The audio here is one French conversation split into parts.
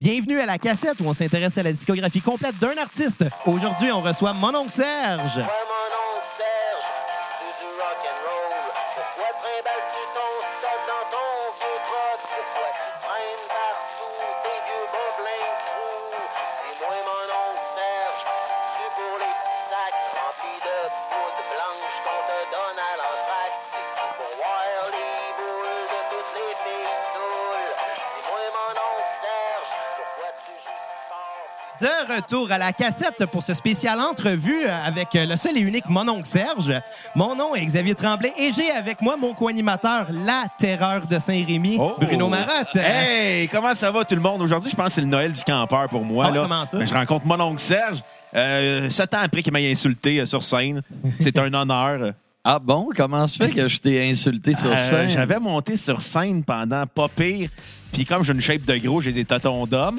Bienvenue à la cassette où on s'intéresse à la discographie complète d'un artiste. Aujourd'hui, on reçoit mon oncle Serge. Retour à la cassette pour ce spécial entrevue avec le seul et unique mon oncle Serge. Mon nom est Xavier Tremblay et j'ai avec moi mon co-animateur, la terreur de Saint-Rémy, Oh. Bruno Marotte. Hey, comment ça va tout le monde? Aujourd'hui, je pense que c'est le Noël du campeur pour moi. Ah, là. comment ça? Je rencontre mon oncle Serge. Euh, sept ans après qu'il m'ait insulté euh, sur scène. C'est un honneur. Ah bon? Comment se fait que je t'ai insulté sur Euh, scène? J'avais monté sur scène pendant pas pire. Puis comme j'ai une shape de gros, j'ai des tâtons d'homme.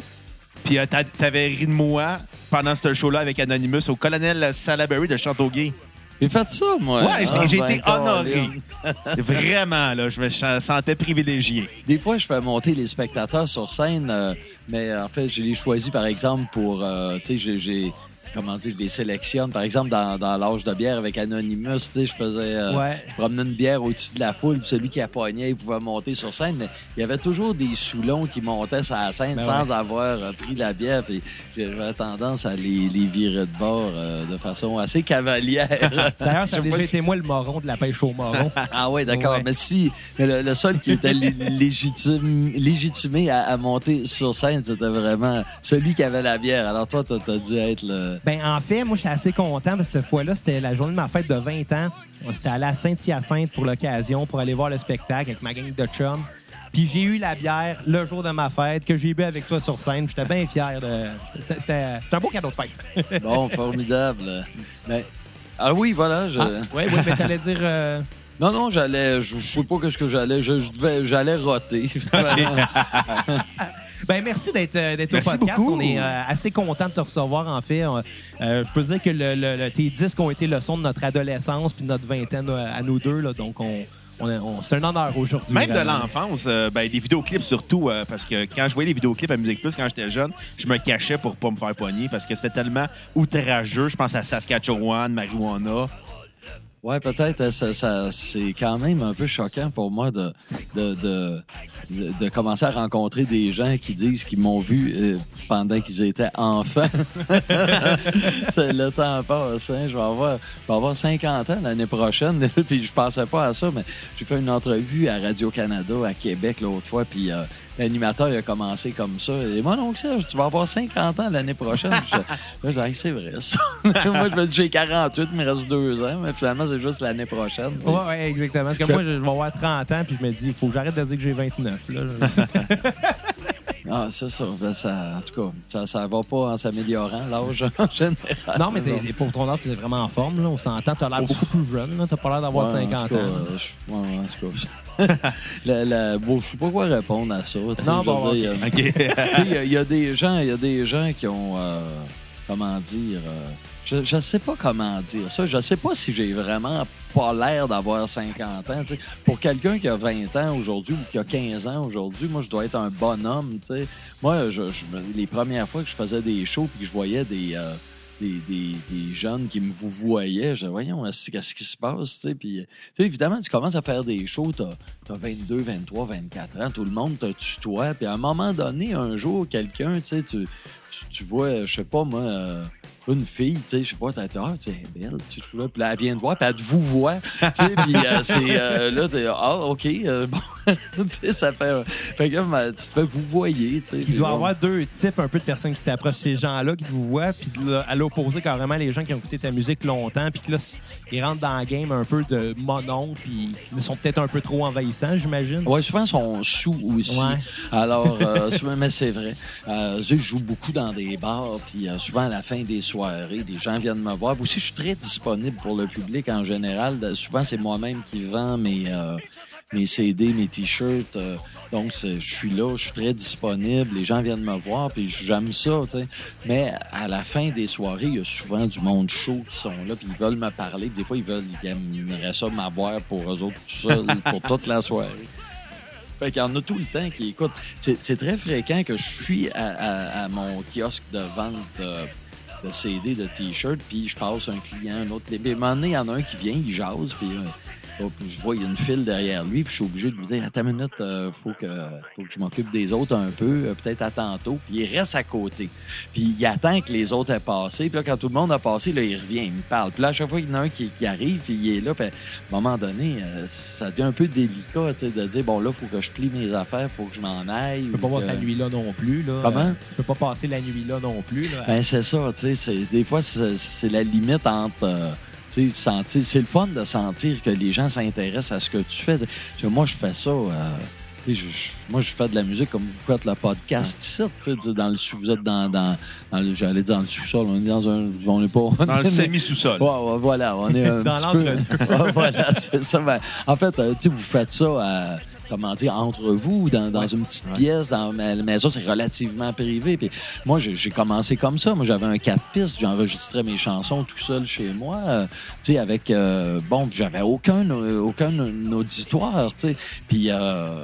Puis euh, t'a- t'avais ri de moi pendant ce show-là avec Anonymous au colonel Salaberry de Châteauguay. J'ai fait ça, moi. Ouais, j'ai Ah, j'ai ben, été honoré. Vraiment, là, je me sentais privilégié. Des fois, je fais monter les spectateurs sur scène, euh, mais euh, en fait, je les choisis, par exemple, pour... euh, tu sais, j'ai- j'ai... Comment dire? Je les sélectionne. Par exemple, dans, dans l'âge de bière avec Anonymous, tu sais, je faisais... euh, Ouais. Je promenais une bière au-dessus de la foule, puis celui qui appognait, il pouvait monter sur scène, mais il y avait toujours des soulons qui montaient sur la scène Ben sans avoir euh, pris la bière, puis j'avais tendance à les, les virer de bord euh, de façon assez cavalière. D'ailleurs, ça a déjà été moi le moron de la pêche au moron. Ah ouais, d'accord. Ouais. Mais si, mais le, le seul qui était lé- légitime, légitimé à, à monter sur scène, c'était vraiment celui qui avait la bière. Alors toi, t'as as dû être le. Ben, en fait, moi, j'étais assez content parce que cette fois-là, c'était la journée de ma fête de 20 ans. On s'était allé à Saint-Hyacinthe pour l'occasion, pour aller voir le spectacle avec ma gang de chums. Puis j'ai eu la bière le jour de ma fête que j'ai bu avec toi sur scène. J'étais bien fier de. C'était un beau cadeau de fête. Bon, formidable. Mais ah oui, voilà. Je... Oui, oui, mais t'allais dire. euh, Non, non, j'allais. Je je sais pas qu'est-ce que j'allais. Je, je j'allais roter. Ben merci d'être euh, d'être au podcast. beaucoup. On est euh, assez content de te recevoir en fait. Euh, je peux dire que le, tes disques ont été le son de notre adolescence puis de notre vingtaine à nous deux là, donc on, c'est un honneur aujourd'hui. Même de l'enfance, euh, ben, les vidéoclips surtout, euh, parce que quand je voyais les vidéoclips à Musique Plus quand j'étais jeune, je me cachais pour pas me faire pogner parce que c'était tellement outrageux. Je pense à Saskatchewan, Marijuana. Ouais, peut-être. euh, Ça, ça- c'est quand même un peu choquant pour moi de, de, de, de- commencer à rencontrer des gens qui disent qu'ils m'ont vu euh, pendant qu'ils étaient enfants. Le temps passe. Hein? Je, vais avoir, je vais avoir 50 ans l'année prochaine. puis je pensais pas à ça, mais j'ai fait une entrevue à Radio-Canada à Québec l'autre fois. Puis euh, l'animateur il a commencé comme ça. Et moi, donc, Serge, tu vas avoir 50 ans l'année prochaine. Je- Là, je dis, Hey, c'est vrai, ça. moi, je me dis, j'ai 48, il me reste deux ans. Mais finalement, c'est juste l'année prochaine. Ouais, ouais, exactement. Parce que Je- moi, je vais avoir 30 ans, puis je me dis, il faut que j'arrête de dire que j'ai 29. Là. Ah, c'est ça. Ben, ça. En tout cas, ça, ça va pas en s'améliorant, l'âge en général. non, mais t'es- pour ton âge, tu es vraiment en forme. Là. On s'entend, tu as l'air beaucoup plus jeune. Tu n'as pas l'air d'avoir Ouais, en 50 tout cas, ans. je- ouais, en tout cas. La- la- bon, je sais pas quoi répondre à ça. Non, bon, il y a- il y, a des gens, il y a des gens qui ont, euh, comment dire, euh, je, je sais pas comment dire ça. Je sais pas si j'ai vraiment pas l'air d'avoir 50 ans. Pour quelqu'un qui a 20 ans aujourd'hui ou qui a 15 ans aujourd'hui, moi, je dois être un bonhomme. tu sais. Moi, je, je- les premières fois que je faisais des shows puis que je voyais des, euh, des, des- des jeunes qui me vous voyaient, je disais, voyons, est-ce- qu'est-ce qui se passe? tu sais? Puis, euh, tu sais, évidemment, tu commences à faire des shows, tu as, 22, 23, 24 ans, tout le monde te tutoie. Puis à un moment donné, un jour, quelqu'un, tu, tu, tu vois, je sais pas moi, euh, une fille, tu sais, je sais pas, t'as ah, tu sais, elle est belle, tu vois, puis là, elle vient te voir, puis elle te vous voit, tu sais, puis euh, c'est, euh, là, t'es, ah, OK, euh, bon, tu sais, ça fait, fait que, ben, tu te fais vous voyez, tu sais. Il doit y bon. avoir deux types un peu de personnes qui t'approchent. Ces gens-là qui te vous voient, puis là, à l'opposé, carrément, les gens qui ont écouté ta musique longtemps, puis que là, ils rentrent dans le game un peu de monon, puis ils sont peut-être un peu trop envahissants, j'imagine. Ouais, souvent, ils sont sous aussi. Ouais. Alors, euh, souvent, mais c'est vrai. Euh, je joue beaucoup dans des bars, puis euh, souvent, à la fin des soirées, des gens viennent me voir. Aussi, je suis très disponible pour le public en général. Souvent, c'est moi-même qui vends mes, euh, mes CD, mes T-shirts. euh, donc, je suis là, je suis très disponible. Les gens viennent me voir, puis j'aime ça. Mais à la fin des soirées, il y a souvent du monde chaud qui sont là, puis ils veulent me parler. Puis des fois, ils veulent, ils aimeraient ça m'avoir pour eux autres tout seuls pour toute la soirée. Fait qu'il y en a tout le temps qui écoutent. C'est c'est très fréquent que je suis à, à- à mon kiosque de vente euh, de CD, de T-shirt, puis je passe un client, un autre. Puis à un il y en a un qui vient, il jase, puis euh, je vois, il y a une file derrière lui, puis je suis obligé de lui dire Attends une minute, euh, faut, que, faut que je m'occupe des autres un peu, euh, peut-être à tantôt. Puis il reste à côté. Puis il attend que les autres aient passé. Puis là, quand tout le monde a passé, là, il revient, il me parle. Puis là, à chaque fois qu'il y en a un qui, qui arrive, puis il est là, puis à un moment donné, euh, ça devient un peu délicat, tu sais, de dire Bon, là, faut que je plie mes affaires, faut que je m'en aille. Tu peux pas que- la nuit là non plus. Là. Comment? Euh, Tu peux pas passer la nuit là non plus. Là. Ben, c'est ça, tu sais. Des fois, c'est c'est la limite entre. Tu sais, sentir- c'est le fun de sentir que les gens s'intéressent à ce que tu fais. Tu sais, moi, je fais ça. euh, tu sais, je- je- moi, je fais de la musique comme vous faites le podcast ici. tu sais, dans le, sous- vous êtes dans, dans, dans le, j'allais dire dans le sous-sol. On est dans un. On n'est pas. Dans le semi-sous-sol. Ouais, ouais, voilà, on est un Dans petit peu... voilà, c'est ça. Ben, en fait, euh, vous faites ça, euh, comment dire, entre vous, dans, dans une petite pièce, dans ma la maison, c'est relativement privé. Puis moi, j'ai commencé comme ça. Moi, j'avais un quatre pistes, j'enregistrais mes chansons tout seul chez moi, euh, tu sais, avec, euh, bon, j'avais aucun, euh, aucun auditoire, tu sais. Puis, euh,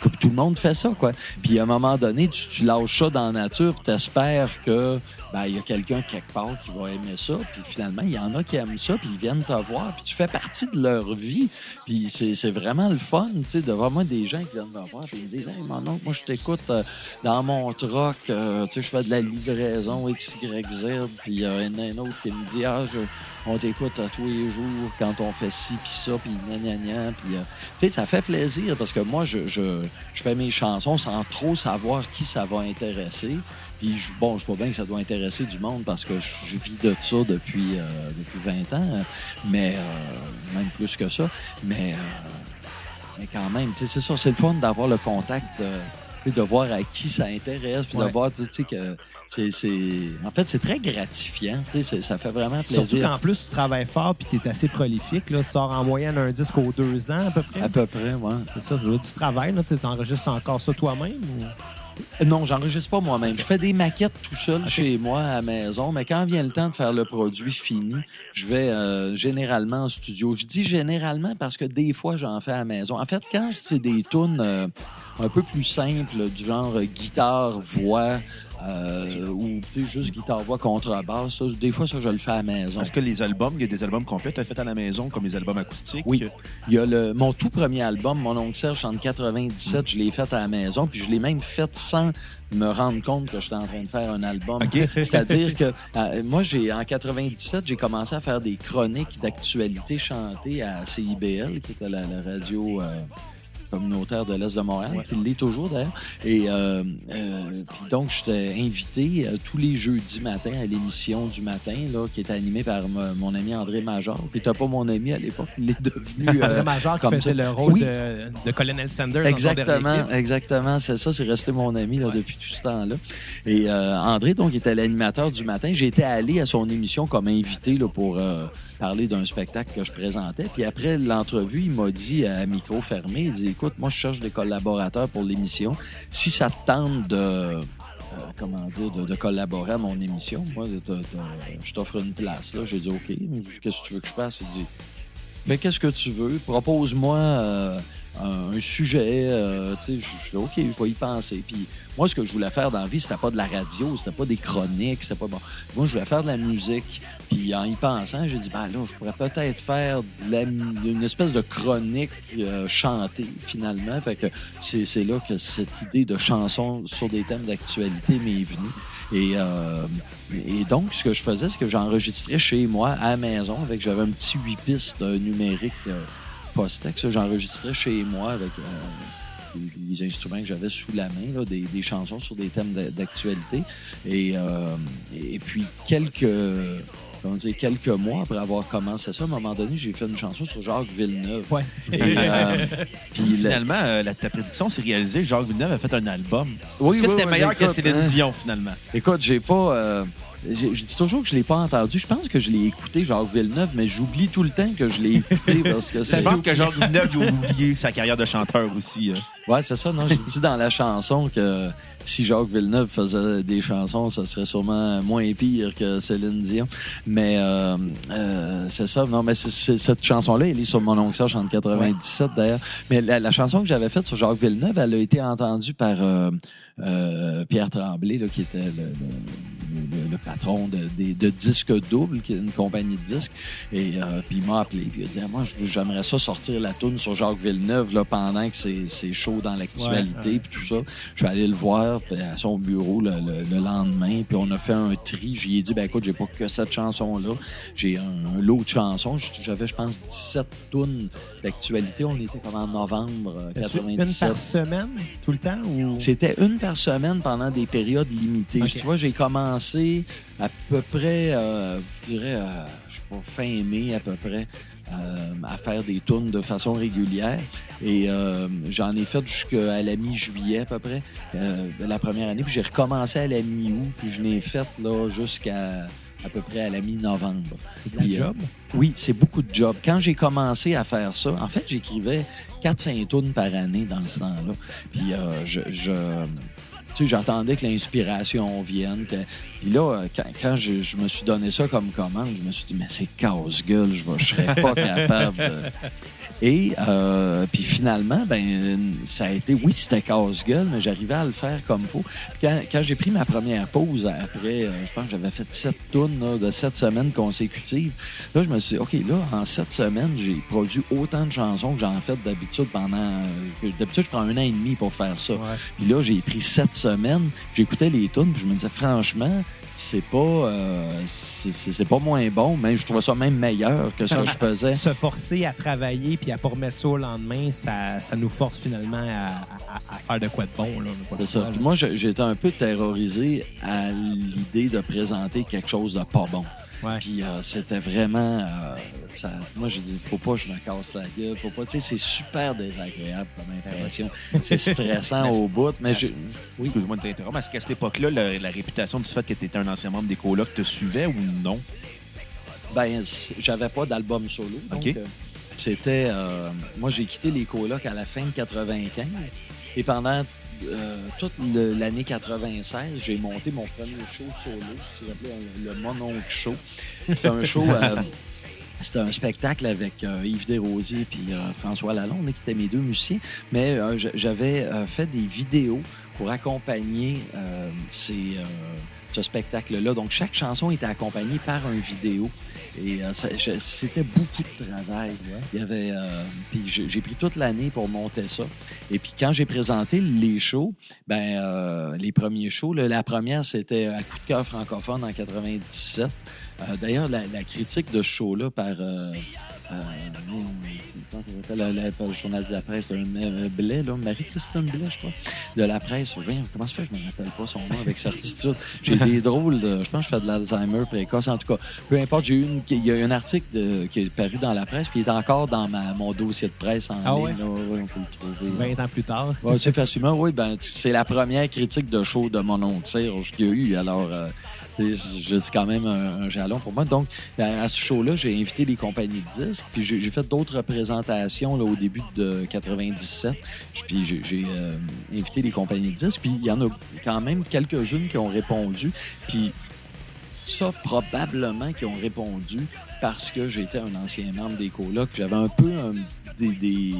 tout le monde fait ça, quoi. Puis à un moment donné, tu, tu lâches ça dans la nature, puis t'espères que ben, il y a quelqu'un quelque part qui va aimer ça, puis finalement, il y en a qui aiment ça, puis ils viennent te voir, puis tu fais partie de leur vie, puis c'est c'est vraiment le fun, tu sais, de voir moi des gens qui viennent me voir, ils me disent, hey, mon oncle, moi, je t'écoute euh, dans mon truck, euh, tu sais, je fais de la livraison XYZ, puis il y a un, autre qui me dit, ah, je- on t'écoute tous les jours quand on fait ci, puis ça, puis gna puis, euh, tu sais, ça fait plaisir, parce que moi, je, je, je fais mes chansons sans trop savoir qui ça va intéresser. Puis, bon, je vois bien que ça doit intéresser du monde parce que je, vis de ça depuis, euh, depuis 20 ans, euh, mais euh, même plus que ça. Mais, euh, mais quand même, tu sais, c'est ça, c'est le fun d'avoir le contact, euh, tu sais, de voir à qui ça intéresse, puis Ouais. de voir, tu sais, que c'est, c'est- En fait, c'est très gratifiant, tu sais, c'est- ça fait vraiment Surtout plaisir. qu'en plus, tu travailles fort puis tu es assez prolifique. Là. Tu sors en moyenne un disque aux deux ans à peu près. À peu près, ouais. C'est ça, tu travailles. Tu enregistres encore ça toi-même? Ou... Non, j'enregistre pas moi-même. Je fais des maquettes tout seul chez moi à la maison, mais quand vient le temps de faire le produit fini, je vais euh, généralement en studio. Je dis généralement parce que des fois, j'en fais à la maison. En fait, quand c'est des tunes euh, un peu plus simples, du genre guitare, voix, euh, ou juste guitare, voix, contrebasse, des fois, ça, je le fais à la maison. Est-ce que les albums, il y a des albums complets tu as fait à la maison, comme les albums acoustiques? Oui. Il y a le, mon tout premier album, Mon oncle Serge, en 97, je l'ai fait à la maison, puis je l'ai même fait sans me rendre compte que j'étais en train de faire un album. C'est-à-dire que euh, moi, j'ai en 97, j'ai commencé à faire des chroniques d'actualité chantées à CIBL, qui était la, la radio euh, communautaire de l'Est de Montréal, qui l'est toujours d'ailleurs. Et euh, euh, puis donc, j'étais invité euh, tous les jeudis matins à l'émission du matin, là, qui était animée par mon ami André Major, qui n'était pas mon ami à l'époque, il est devenu... André Major qui faisait le rôle Oui. de, de Colonel Sanders Exactement, exactement, c'est ça, c'est resté mon ami là, depuis tout ce temps-là. Et André, donc, était l'animateur du matin. J'étais allé à son émission comme invité là, pour parler d'un spectacle que je présentais. Puis après l'entrevue, il m'a dit à micro fermé, il dit, écoute, moi, je cherche des collaborateurs pour l'émission. Si ça te tente de... euh, comment dire, de, collaborer à mon émission. Moi, je t'offre une place. J'ai dit OK. Qu'est-ce que tu veux que je fasse? Il dit Fais qu'est-ce que tu veux? Propose-moi euh, un, sujet. euh, je OK, je vais y penser. Puis moi, ce que je voulais faire dans la vie, c'était pas de la radio, c'était pas des chroniques, c'était pas bon. Moi, je voulais faire de la musique. Puis en y pensant, j'ai dit, ben là, je pourrais peut-être faire une espèce de chronique euh, chantée, finalement. Fait que c'est là que cette idée de chanson sur des thèmes d'actualité m'est venue. Et, euh, et donc, ce que je faisais, c'est que j'enregistrais chez moi, à la maison, avec j'avais un petit 8 pistes numériques euh, post-texte. J'enregistrais chez moi avec euh, les, instruments que j'avais sous la main, là, des, des chansons sur des thèmes d'a- d'actualité. Et, euh, et puis, quelques, quelques mois après avoir commencé ça, à un moment donné, j'ai fait une chanson sur Jacques Villeneuve. Ouais. Et, euh, puis Finalement, euh, la, ta prédiction s'est réalisée. Jacques Villeneuve a fait un album. Oui, Est-ce que oui, c'était oui, meilleur que Céline hein. Dion, finalement? Écoute, j'ai pas. euh, je dis toujours que je l'ai pas entendu. Je pense que je l'ai écouté, Jacques Villeneuve, mais j'oublie tout le temps que je l'ai écouté parce que Je c'est. pense que Jacques Villeneuve il a oublié sa carrière de chanteur aussi. Ouais, c'est ça. Non, j'ai dit dans la chanson que si Jacques Villeneuve faisait des chansons, ça serait sûrement moins pire que Céline Dion. Mais euh, euh, c'est ça. Non, mais c'est- c'est- cette chanson-là, elle est sur mon oncle Serge en 97 d'ailleurs. Mais la, la chanson que j'avais faite sur Jacques Villeneuve, elle a été entendue par euh, euh, Pierre Tremblay, là, qui était le, le- le- le patron de, des- de Disque Double, qui est une compagnie de disques. Et euh, puis il m'a appelé, puis il a dit Ah, Moi, j'aimerais ça sortir la tune sur Jacques Villeneuve là, pendant que c'est chaud dans l'actualité, Ouais, ouais. puis tout ça. Je suis allé le voir à son bureau le, le- le lendemain, puis on a fait un tri. J'y ai dit Ben écoute, j'ai pas que cette chanson-là, j'ai un, un lot de chansons. J'avais, je pense, 17 tunes d'actualité. On était comme en novembre euh, As-tu Une 97. par semaine, tout le temps? Ou... C'était une par semaine pendant des périodes limitées. Tu vois, j'ai commencé à peu près, euh, je dirais, euh, je sais pas, fin mai à peu près, euh, à faire des tournes de façon régulière. Et euh, j'en ai fait jusqu'à la mi-juillet à peu près, de la première année. Puis j'ai recommencé à la mi-août, puis je l'ai fait là jusqu'à à peu près à la mi-novembre. C'est euh, job? oui, c'est beaucoup de job. Quand j'ai commencé à faire ça, en fait, j'écrivais 4-5 tunes par année dans ce temps-là. Puis euh, je... je- j'attendais que l'inspiration vienne. que- Puis là, euh, quand, quand je, je me suis donné ça comme commande, je me suis dit, mais c'est casse-gueule, je ne serais pas capable de... Et euh, puis finalement, ben ça a été, oui, c'était casse-gueule, mais j'arrivais à le faire comme il faut. Puis Quand, quand j'ai pris ma première pause, après, euh, je pense que j'avais fait sept tournes là, de sept semaines consécutives, là, je me suis dit, OK, là, en sept semaines, j'ai produit autant de chansons que j'en fais d'habitude pendant... euh, D'habitude, je prends un an et demi pour faire ça. Puis là, j'ai pris sept semaines, j'écoutais les tunes, puis je me disais, franchement, c'est pas, euh, c'est pas moins bon, mais je trouvais ça même meilleur que ce que je faisais. Se forcer à travailler puis à pas remettre ça au lendemain, ça, ça nous force finalement à, à- à faire de quoi de bon. C'est ça. Puis moi, j'étais un peu terrorisé à l'idée de présenter quelque chose de pas bon. Ouais. Puis euh, c'était vraiment. euh, ça, moi, je dis, faut pas que je me casse la gueule. Faut pas. Tu sais, c'est super désagréable comme impression. C'est stressant au bout. Mais je, Oui, excuse-moi de t'interrompre. Est-ce qu'à cette époque-là, la, la réputation du fait que tu étais un ancien membre des colocs te suivait ou non? Ben, j'avais pas d'album solo. Donc, OK. euh, c'était. euh, moi, j'ai quitté les colocs à la fin de 95. Et pendant euh, toute l'année 96, j'ai monté mon premier show solo, qui s'appelait euh, le Mononcle Show. C'était un show. euh, c'était un spectacle avec euh, Yves Desrosiers et François Lalonde, qui étaient mes deux musiciens. Mais j'avais fait des vidéos pour accompagner ces, ce spectacle-là. Donc, chaque chanson était accompagnée par un vidéo. Et euh, c'était beaucoup de travail. Il y avait, euh, puis j'ai pris toute l'année pour monter ça. Et puis quand j'ai présenté les shows, ben euh, les premiers shows, là, la première c'était à coup de cœur francophone en 97. Euh, D'ailleurs, la, la critique de ce show-là par la- le journal de la presse, euh, Blais, Marie-Christine Blais, je crois, de la presse. Comment ça fait, je ne me rappelle pas son nom avec certitude. J'ai des drôles de. Je pense que je fais de l'Alzheimer précoce. En tout cas, peu importe, j'ai eu une, il y a eu un article de- qui est paru dans la presse, puis il est encore dans ma, mon dossier de presse en Ah ligne. ouais? là. Ouais, on peut le trouver. 20 ans plus tard. Ouais, c'est facilement, oui. Ben, c'est la première critique de show de mon oncle Serge qu'il y a eu. Alors, euh, je dis quand même un, jalon pour moi. Donc, à, ce show-là, j'ai invité des compagnies de disques. Puis j'ai fait d'autres représentations là, au début de 97. Puis j'ai j'ai, euh, invité des compagnies de disques. Puis il y en a quand même quelques-unes qui ont répondu. Puis ça, probablement qui ont répondu parce que j'étais un ancien membre des colocs. J'avais un peu un- des, des-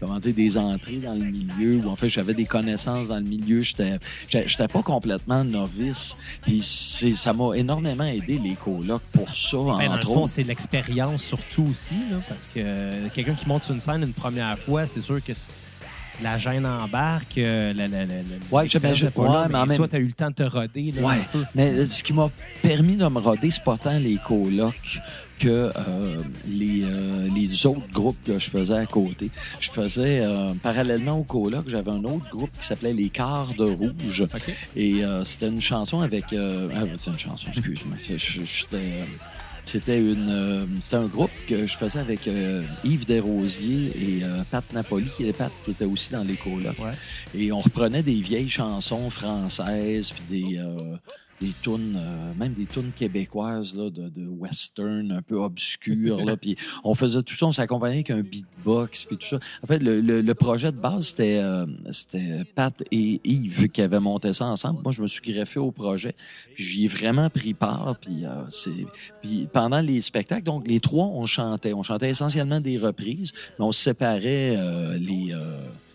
comment dire, des entrées dans le milieu, ou en fait, j'avais des connaissances dans le milieu. J'étais j'étais- pas complètement novice. Puis ça m'a énormément aidé, les colocs, pour ça, Ben, dans le entre autres. c'est l'expérience surtout aussi, là, parce que euh, quelqu'un qui monte sur une scène une première fois, c'est sûr que la gêne embarque. euh, la, la, Ouais, j'imagine- pas là, mais même- toi, tu as eu le temps de te roder. là, Ouais, mais euh, ce qui m'a permis de me roder, c'est pas tant les colocs que euh, les, euh, les autres groupes que je faisais à côté. Je faisais, euh, parallèlement aux colocs, j'avais un autre groupe qui s'appelait Les Quarts de Rouge. OK. Et euh, c'était une chanson avec... euh, ah, c'est une chanson, excuse-moi. Euh, C'était une, euh, c'était un groupe que je faisais avec euh, Yves Desrosiers et Pat Napoli, Pat, qui était aussi dans les colocs. Ouais. Et on reprenait des vieilles chansons françaises, puis des, euh, des tunes, euh, même des tunes québécoises là, de, de western un peu obscures. là, puis on faisait tout ça, on s'accompagnait avec un beatbox puis tout ça. En fait, le, le, le projet de base, c'était euh, c'était Pat et Yves qui avaient monté ça ensemble. Moi, je me suis greffé au projet, puis j'y ai vraiment pris part. Puis, euh, c'est, puis pendant les spectacles, donc les trois, on chantait. On chantait essentiellement des reprises, mais on séparait euh, les...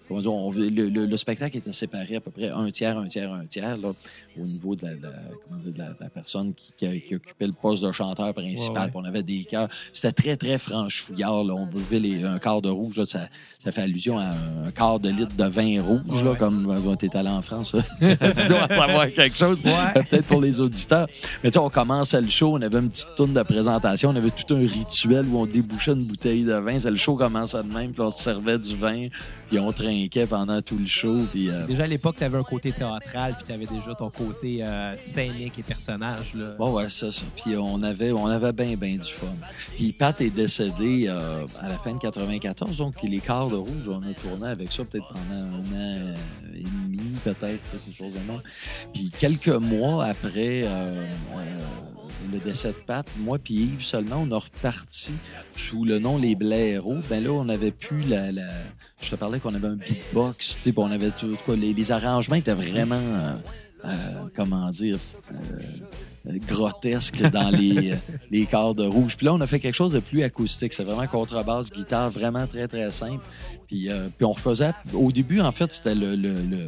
euh, comment dire, on- le, le- le spectacle était séparé à peu près un tiers, un tiers, un tiers, là, au niveau de la, de la- comment dire, de la- de la personne qui, qui- qui occupait le poste de chanteur principal. Ouais, On avait des chœurs. C'était très, très franchouillard. Là. On buvait les, un quart de rouge. Là, ça, ça fait allusion à un quart de litre de vin rouge, là, comme euh, t'es allé en France. là. tu dois savoir quelque chose. Ouais. Peut-être pour les auditeurs. Mais tu sais, on commençait le show, on avait une petite tourne de présentation, on avait tout un rituel où on débouchait une bouteille de vin. C'est le show commençait de même, puis on se servait du vin, puis on trinquait pendant tout le show. Puis, euh, Déjà à l'époque, tu avais un côté théâtral, puis tu avais déjà ton côté euh, scénique et personnage. Là. Bon, ouais, ça. Puis on avait, on avait bien, bien du fun. Puis Pat est décédé euh, à la fin de 94, donc les quarts de rouge, on a tourné avec ça peut-être pendant un an et demi, peut-être, quelque chose de même. Puis quelques mois après euh, le décès de Pat, moi puis Yves seulement, on a reparti sous le nom Les Blaireaux. Ben là, on avait plus la... la- Je te parlais qu'on avait un beatbox, tu on avait tout... Quoi, les, les arrangements étaient vraiment... euh, euh, comment dire... euh, grotesque dans les, les quarts de rouge. Puis là, on a fait quelque chose de plus acoustique. C'est vraiment contrebasse, guitare, vraiment très, très simple. Puis, euh, puis on refaisait... Au début, en fait, c'était le, le, le,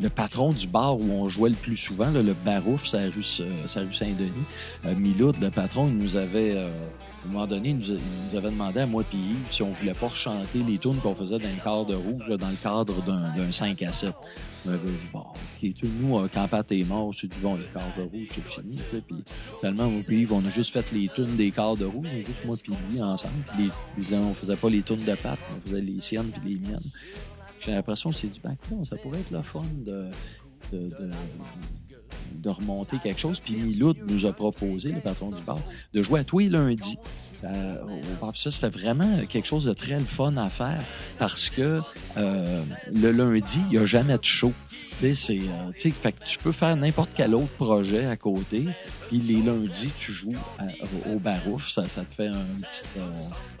le patron du bar où on jouait le plus souvent, là, le Barouf, sa rue, euh, sa rue Saint-Denis. Euh, Miloud, le patron, il nous avait... euh, à un moment donné, il nous, a- il nous avait demandé à moi et Yves si on voulait pas rechanter les tunes qu'on faisait dans le de rouge, dans le cadre d'un d'un 5 à 7. On avait dit, bon, OK, tu sais, nous, euh, quand Pat est mort, c'est du bon, quarts de rouge, c'est fini. Puis finalement, moi et Yves, on a juste fait les tunes des quarts de rouge, juste moi et lui ensemble. Puis les, on faisait pas les tunes de Pat, on faisait les siennes puis les miennes. J'ai l'impression que c'est du bac. Non, ça pourrait être le fun de, de remonter quelque chose. Puis Miloud nous a proposé, le patron du bar, de jouer à tous les lundis euh, ça, c'était vraiment quelque chose de très fun à faire parce que euh, le lundi, il n'y a jamais de show. C'est, euh, fait que tu peux faire n'importe quel autre projet à côté. Puis les lundis, tu joues à- au, Barouf. Ça, ça te fait un petit, euh,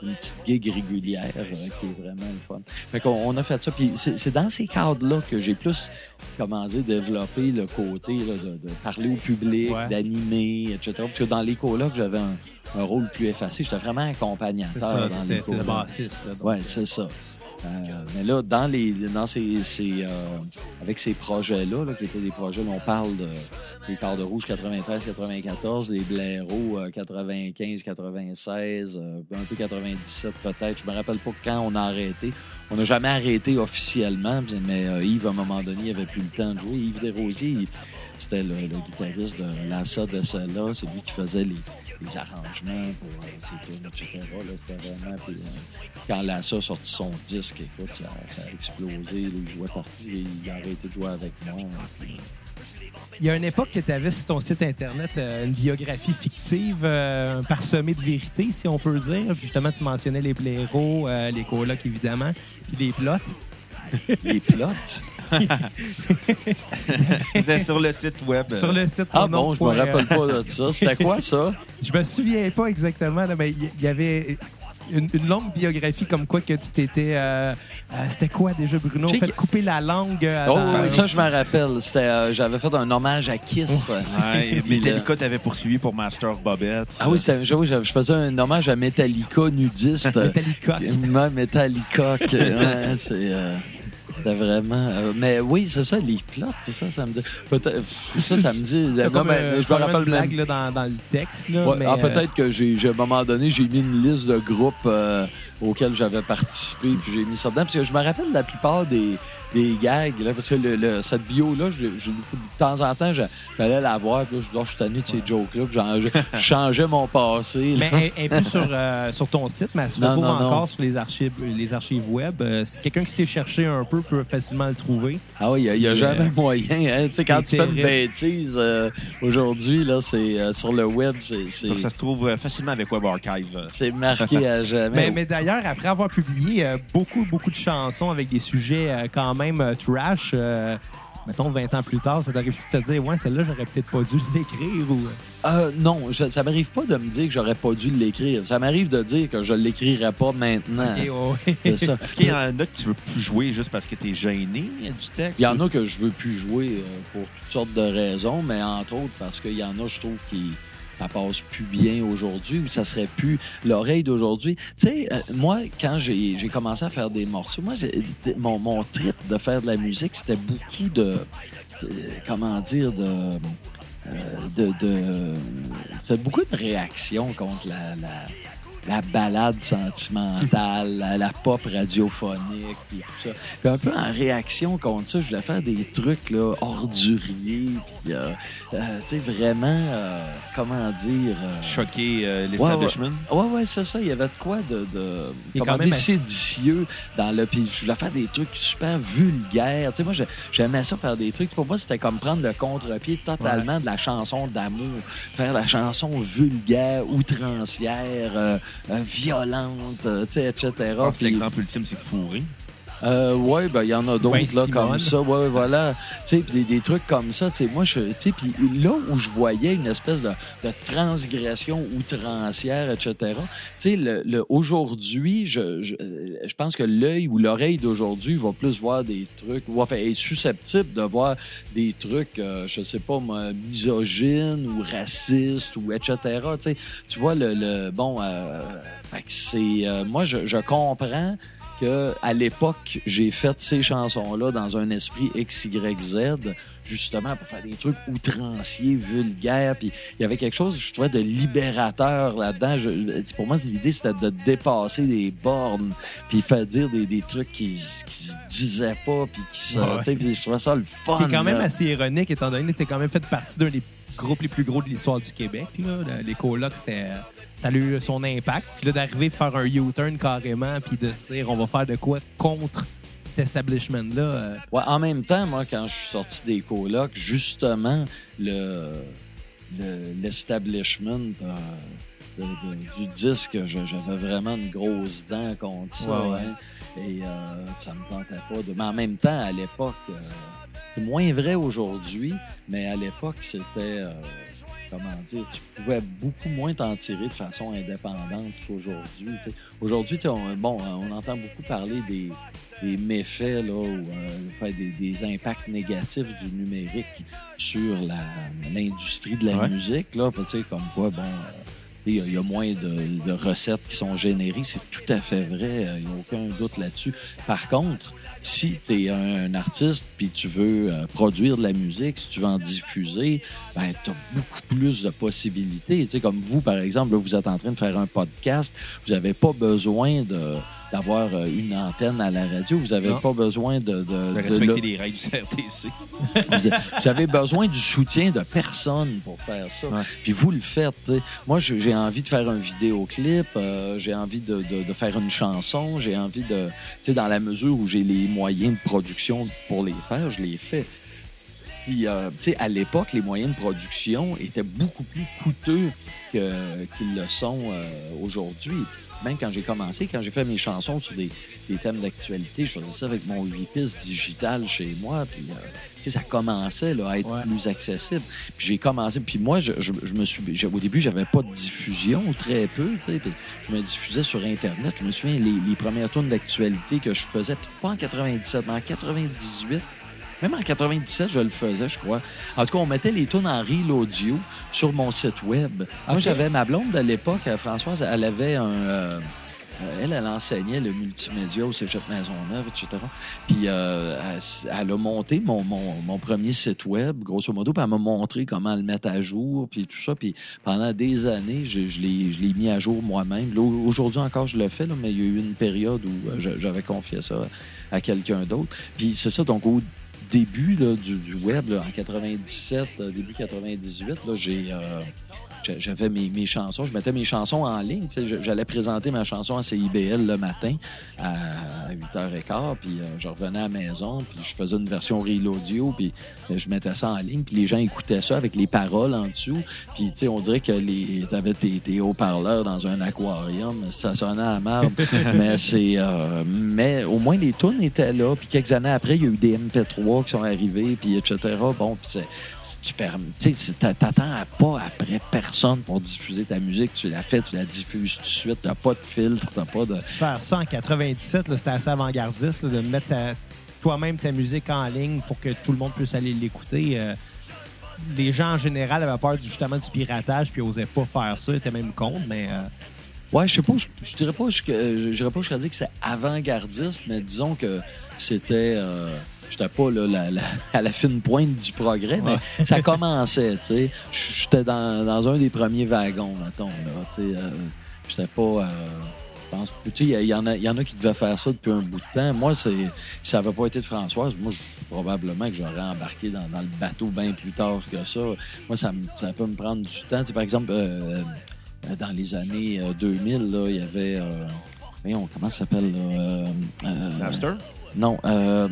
une petite gig régulière euh, qui est vraiment le fun. Fait qu'on on a fait ça. Puis c'est c'est dans ces cadres-là que j'ai plus, comment dire, développé le côté là, de, de parler au public, Ouais. d'animer, etc. Parce que dans les colocs, j'avais un, un rôle plus effacé. J'étais vraiment accompagnateur ça, dans les colocs. Ouais, c'est ça. Euh, mais là, dans les, dans ces, ces, euh, avec ces projets-là, là, qui étaient des projets, là, on parle de des quarts de rouge 93-94, des blaireaux euh, 95-96, euh, un peu 97 peut-être. Je me rappelle pas quand on a arrêté. On n'a jamais arrêté officiellement, mais euh, Yves, à un moment donné, il avait plus le temps de jouer. Yves Desrosiers, il- c'était le, guitariste de Lassa de Cella. C'est lui qui faisait les, arrangements pour euh, ses tunes, etc. C'était vraiment... euh, quand Lassa a sorti son disque, écoute, ça, a explosé. là, il jouait partout. Il, a arrêté de jouer avec moi. puis, Il y a une époque que tu avais sur ton site Internet euh, une biographie fictive, euh, parsemée de vérité, si on peut dire. Justement, tu mentionnais les blaireaux, euh, les colocs, évidemment, puis les plots. Les plots. C'était sur le site web. Sur le site Ah bon, je me rappelle pas de ça. C'était quoi, ça? Je me souviens pas exactement, là, mais il y, avait une, une longue biographie comme quoi que tu t'étais. euh, euh, C'était quoi déjà, Bruno? Fait couper la langue. euh, Oh, dans- oui, ça, je me rappelle. C'était, euh, j'avais fait un hommage à Kiss. Ouais, Metallica t'avait poursuivi pour Master of Bobette. Ah oui, je, oui, je je faisais un hommage à Metallica nudiste. Metallica. Metallica. ouais, c'est, euh, c'était vraiment. euh, mais oui, c'est ça, les plots, c'est ça, ça me dit. peut-être- Ça, ça me dit. T'as Non, comme, mais je me rappelle une blague même. là, dans, dans le texte. Là, Ouais, mais, ah, euh, peut-être que j'ai, j'ai- à un moment donné, j'ai mis une liste de groupes euh, auxquels j'avais participé, puis j'ai mis ça dedans. Parce que je me rappelle la plupart des, des gags, là, parce que le, le- cette bio-là, je, je- de temps en temps, je- j'allais la voir, puis là, je dis, oh, je suis tanné de ces jokes-là, puis je, changeais mon passé. là. Mais elle- elle est plus sur, euh, sur ton site, mais elle se retrouve encore non. sur les archives, les archives web. Euh, quelqu'un qui sait chercher un peu peut facilement le trouver. Ah oui, il n'y a, jamais euh, moyen. Hein? Tu sais, quand tu fais une bêtise euh, aujourd'hui, là, c'est euh, sur le web, c'est, c'est, Ça, ça se trouve facilement avec Web Archive. c'est marqué à jamais. Mais, mais d'ailleurs, après avoir publié euh, beaucoup, beaucoup de chansons avec des sujets euh, quand même euh, trash, euh, mettons, 20 ans plus tard, ça t'arrive-tu de te dire, ouais, celle-là, j'aurais peut-être pas dû l'écrire ou. Euh, non, je- ça m'arrive pas de me dire que j'aurais pas dû l'écrire. Ça m'arrive de dire que je l'écrirais pas maintenant. Ok, ouais, ouais. C'est ça. Est-ce qu'il y en a que tu veux plus jouer juste parce que t'es gêné du texte? Il y en a que je veux plus jouer euh, pour toutes sortes de raisons, mais entre autres parce qu'il y en a, je trouve, qui ça passe plus bien aujourd'hui ou ça serait plus l'oreille d'aujourd'hui? Tu sais, euh, moi, quand j'ai commencé à faire des morceaux, moi, mon, mon trip de faire de la musique, c'était beaucoup de, de- comment dire, de... euh, de, de c'est beaucoup de réactions contre la, la, la balade sentimentale, la, la pop radiophonique, puis tout ça. Puis un peu en réaction contre ça, je voulais faire des trucs là, orduriers, puis euh, euh, tu sais, vraiment, euh, comment dire... euh, Choquer euh, Ouais, l'establishment? Ouais, ouais, c'est ça. Il y avait de quoi de, de Il comment même dire, séditieux dans le. Puis je voulais faire des trucs super vulgaires. Tu sais, moi, j'aimais ça faire des trucs. Pour moi, c'était comme prendre le contre-pied totalement de la chanson d'amour. Faire la chanson vulgaire, outrancière, violente, tu sais, etc. Que Puis- l'exemple ultime, c'est fourré. Euh, ouais, ben il y en a d'autres Ben, là Simone. comme ça. Ouais, voilà. Tu sais, des, des trucs comme ça. Tu sais, moi, je, tu sais, puis là où je voyais une espèce de, de transgression outrancière, etc. Tu sais, le, le- aujourd'hui, je, je, je pense que l'œil ou l'oreille d'aujourd'hui va plus voir des trucs, ou enfin, est susceptible de voir des trucs, euh, je sais pas misogynes ou racistes ou etc. Tu sais, tu vois le, le bon, euh, c'est, euh, moi, je, je comprends que à l'époque, j'ai fait ces chansons-là dans un esprit XYZ, justement pour faire des trucs outranciers, vulgaires. Puis il y avait quelque chose, je trouvais, de libérateur là-dedans. Pour moi, l'idée, c'était de dépasser des bornes, puis faire dire des, des trucs qui, se disaient pas, puis qui se, Ouais. tu puis je trouvais ça le fun. C'est quand même là. assez ironique, étant donné que t'es quand même fait partie d'un des groupes les plus gros de l'histoire du Québec. Là. Le- Les colocs, c'était. Ça a eu son impact. Puis là, d'arriver à faire un U-turn carrément, puis de se dire, on va faire de quoi contre cet establishment-là. euh, Ouais, en même temps, moi, quand je suis sorti des colocs, justement, le le- l'establishment euh, du disque, j'avais vraiment une grosse dent contre ça. Ouais, ouais. hein. Et euh, ça me tentait pas de. Mais en même temps, à l'époque, euh, c'est moins vrai aujourd'hui, mais à l'époque, c'était. Euh, comment dire, tu pouvais beaucoup moins t'en tirer de façon indépendante qu'aujourd'hui. Aujourd'hui, on, bon, on entend beaucoup parler des, des méfaits là, ou euh, des, des impacts négatifs du numérique sur l'industrie de la Ouais. musique. Là, comme quoi, bon. euh, il y, a- il y a moins de, de recettes qui sont générées, c'est tout à fait vrai, euh, il n'y a aucun doute là-dessus. Par contre, si tu es un, artiste puis tu veux euh, produire de la musique, si tu veux en diffuser, ben, tu as beaucoup plus de possibilités. Tu comme vous, par exemple, là, vous êtes en train de faire un podcast, vous n'avez pas besoin de d'avoir euh, une antenne à la radio, vous n'avez pas besoin de, de, respecter le- les règles du CRTC. vous, vous avez besoin du soutien de personne pour faire ça. Ouais. Puis vous le faites. tu sais. Moi, j'ai envie de faire un vidéoclip, euh, j'ai envie de, faire une chanson, j'ai envie de... Tu sais, dans la mesure où j'ai les moyens de production pour les faire, je les fais. Puis, euh, tu sais, à l'époque, les moyens de production étaient beaucoup plus coûteux qu'ils le sont euh, aujourd'hui. Même quand j'ai commencé, quand j'ai fait mes chansons sur des, des thèmes d'actualité, je faisais ça avec mon 8 pistes digital chez moi. Puis, euh, ça commençait là, à être Ouais. plus accessible. Puis j'ai commencé. Puis moi, je, je- je me suis. j'ai- Au début, j'avais pas de diffusion, très peu. puis je me diffusais sur Internet. Je me souviens, les, les premières tournes d'actualité que je faisais, puis pas en 97, mais en 98. Même en 97, je le faisais, je crois. En tout cas, on mettait les tunes en reel audio sur mon site web. Moi, j'avais ma blonde à l'époque, euh, Françoise, elle avait un. euh, euh, elle, elle enseignait le multimédia au Cégep Maisonneuve, etc. Puis euh, elle, a monté mon, mon, mon premier site web, grosso modo, puis elle m'a montré comment le mettre à jour, puis tout ça. Puis pendant des années, je, je l'ai je l'ai mis à jour moi-même. Aujourd'hui encore, je le fais, là, mais il y a eu une période où euh, j'avais confié ça à quelqu'un d'autre. Puis c'est ça, donc au début là, du, du web, là, en 97, euh, début 98, là, j'ai... j'a- j'avais mes, mes chansons, je mettais mes chansons en ligne. J'allais présenter ma chanson à CIBL le matin à 8h15, puis euh, je revenais à la maison, puis je faisais une version reel audio, puis euh, je mettais ça en ligne, puis les gens écoutaient ça avec les paroles en dessous. Puis, tu sais, on dirait que les t'avais tes, tes haut-parleurs dans un aquarium, ça sonnait à marde. mais c'est... euh, mais au moins, les tunes étaient là, puis quelques années après, il y a eu des MP3 qui sont arrivés, puis etc. Bon, puis c'est- tu t'attends à pas après personne pour diffuser ta musique. Tu la fais, tu la diffuses tout de suite. T'as pas de filtre, t'as pas de... Faire ça en 97, là, c'était assez avant-gardiste de mettre toi-même ta musique en ligne pour que tout le monde puisse aller l'écouter. Euh, les gens en général avaient peur justement du piratage puis n'osaient pas faire ça, ils étaient même contre, mais euh, Ouais, je sais pas, je, je dirais pas, euh, je dirais pas, je dirais dire que c'est avant-gardiste, mais disons que c'était, euh, j'étais pas là, la- la- à la fine pointe du progrès, mais ça commençait, tu sais. J'étais dans, dans un des premiers wagons, mettons, là, tu sais. euh, j'étais pas, euh, je pense, tu sais, il y, en a, y en a qui devaient faire ça depuis un bout de temps. Moi, c'est, si ça avait pas été de Françoise, moi, je- probablement que j'aurais embarqué dans, dans le bateau bien plus tard que ça. Moi, ça, ça peut me prendre du temps. Tu sais, par exemple, euh, euh, dans les années euh, 2000, là, il y avait. Euh, voyons, comment ça s'appelle? Euh, euh, Napster? Non, euh,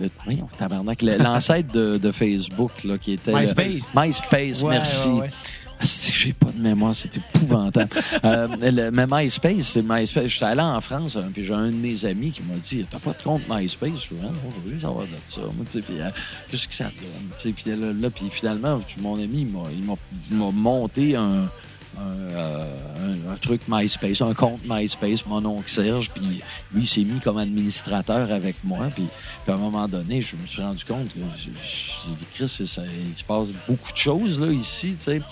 le, voyons, tabarnak, l'ancêtre de, de Facebook, là, qui était. le- MySpace. MySpace, Ouais, merci. ouais, ouais. Ah, si, j'ai pas de mémoire, c'est épouvantable. Euh, le- mais MySpace, c'est MySpace. J'étais allé en France, hein, puis j'ai un de mes amis qui m'a dit T'as pas de compte MySpace ah, non, je voulais savoir de ça. Puis, euh, Qu'est-ce que ça donne Puis là, là, puis finalement, mon ami, il m'a monté un. Un, euh, un- un truc MySpace, un compte MySpace, mon oncle Serge, puis lui, il s'est mis comme administrateur avec moi, puis, à un moment donné, je me suis rendu compte, j'ai dit, Chris, ça- il se passe beaucoup de choses là, ici, tu sais.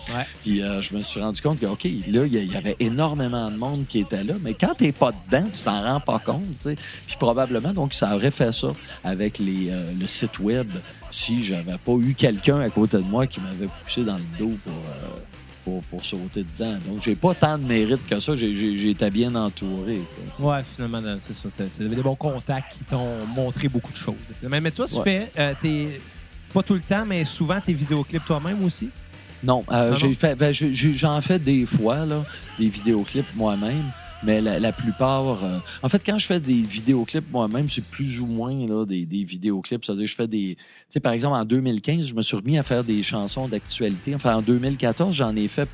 Puis euh, je me suis rendu compte que, OK, là, il y a- il y avait énormément de monde qui était là, mais quand t'es pas dedans, tu t'en rends pas compte, tu sais. Puis probablement, donc, ça aurait fait ça avec les, euh, le site web si j'avais pas eu quelqu'un à côté de moi qui m'avait poussé dans le dos pour, euh, pour, pour sauter dedans. Donc, j'ai pas tant de mérite que ça. J'ai- été bien entouré. quoi. Ouais, finalement, c'est ça. Tu avais des bons contacts qui t'ont montré beaucoup de choses. Mais, toi, tu Ouais. fais, euh, tes- pas tout le temps, mais souvent tes vidéoclips toi-même aussi? Non, euh, fait, ben, j'en fais des fois, là, des vidéoclips moi-même. Mais la, la plupart. euh, en fait, quand je fais des vidéoclips moi-même, c'est plus ou moins là, des, des vidéoclips. C'est-à-dire, je fais des. Tu sais, par exemple, en 2015, je me suis remis à faire des chansons d'actualité. Enfin, en 2014, j'en ai fait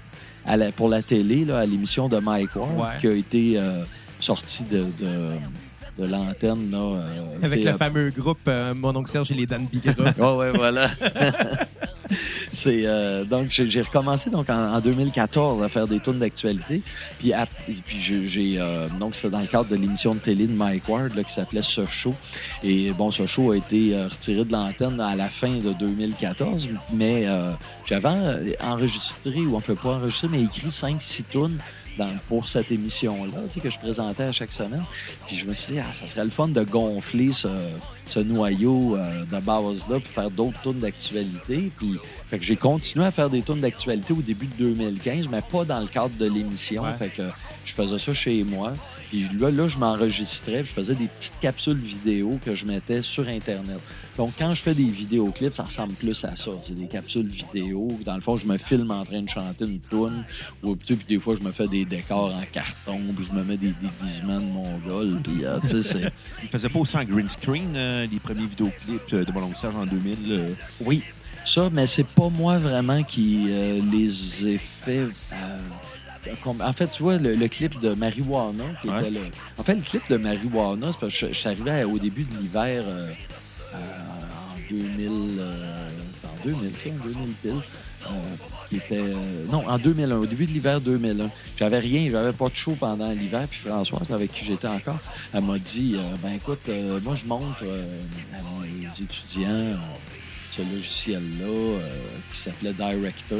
à la- pour la télé, là, à l'émission de Mike Ward, Ouais. qui a été euh, sortie de, de, de l'antenne. euh, Avec le fameux groupe euh, Mon oncle Serge et les Dan Bigra. Ouais, ouais, voilà. c'est euh, donc j'ai recommencé donc en, en 2014 à faire des tours d'actualité. Puis, puis j'ai- euh, donc c'était dans le cadre de l'émission de télé de Mike Ward là, qui s'appelait Ce Show. Et bon, ce show a été euh, retiré de l'antenne à la fin de 2014, mais j'avais enregistré ou on peut pas enregistrer, mais écrit 5-6 tunes dans- pour cette émission-là, tu sais, que je présentais à chaque semaine. Puis je me suis dit, ah, ça serait le fun de gonfler ce, ce noyau euh, de base-là, puis faire d'autres tours d'actualité. Puis fait que j'ai continué à faire des tours d'actualité au début de 2015, mais pas dans le cadre de l'émission. Ouais. Fait que je faisais ça chez moi. Puis là, là je m'enregistrais, puis je faisais des petites capsules vidéo que je mettais sur Internet. Donc, quand je fais des vidéoclips, ça ressemble plus à ça. C'est des capsules vidéo. Dans le fond, je me filme en train de chanter une tune. Ou tu sais, puis des fois, je me fais des décors en carton, puis je me mets des déguisements de mongol. Puis, euh, tu sais, c'est... Il faisait pas aussi en green screen euh, les premiers vidéoclips euh, de Mon Serge en 2000. euh? Oui, ça, mais c'est pas moi vraiment qui les ai fait. Euh, en fait, tu vois, le, le clip de Marijuana, qui Ouais. était le... En fait, le clip de Marijuana, c'est parce que je, je suis arrivé au début de l'hiver euh, euh, en 2000... euh, en 2000, tu sais, en 2000 pile. euh, était... euh, non, en 2001, au début de l'hiver 2001. J'avais rien, j'avais pas de show pendant l'hiver. Puis Françoise, avec qui j'étais encore, elle m'a dit, euh, ben écoute, euh, moi je montre euh, à mes étudiants... ce logiciel-là euh, qui s'appelait Director.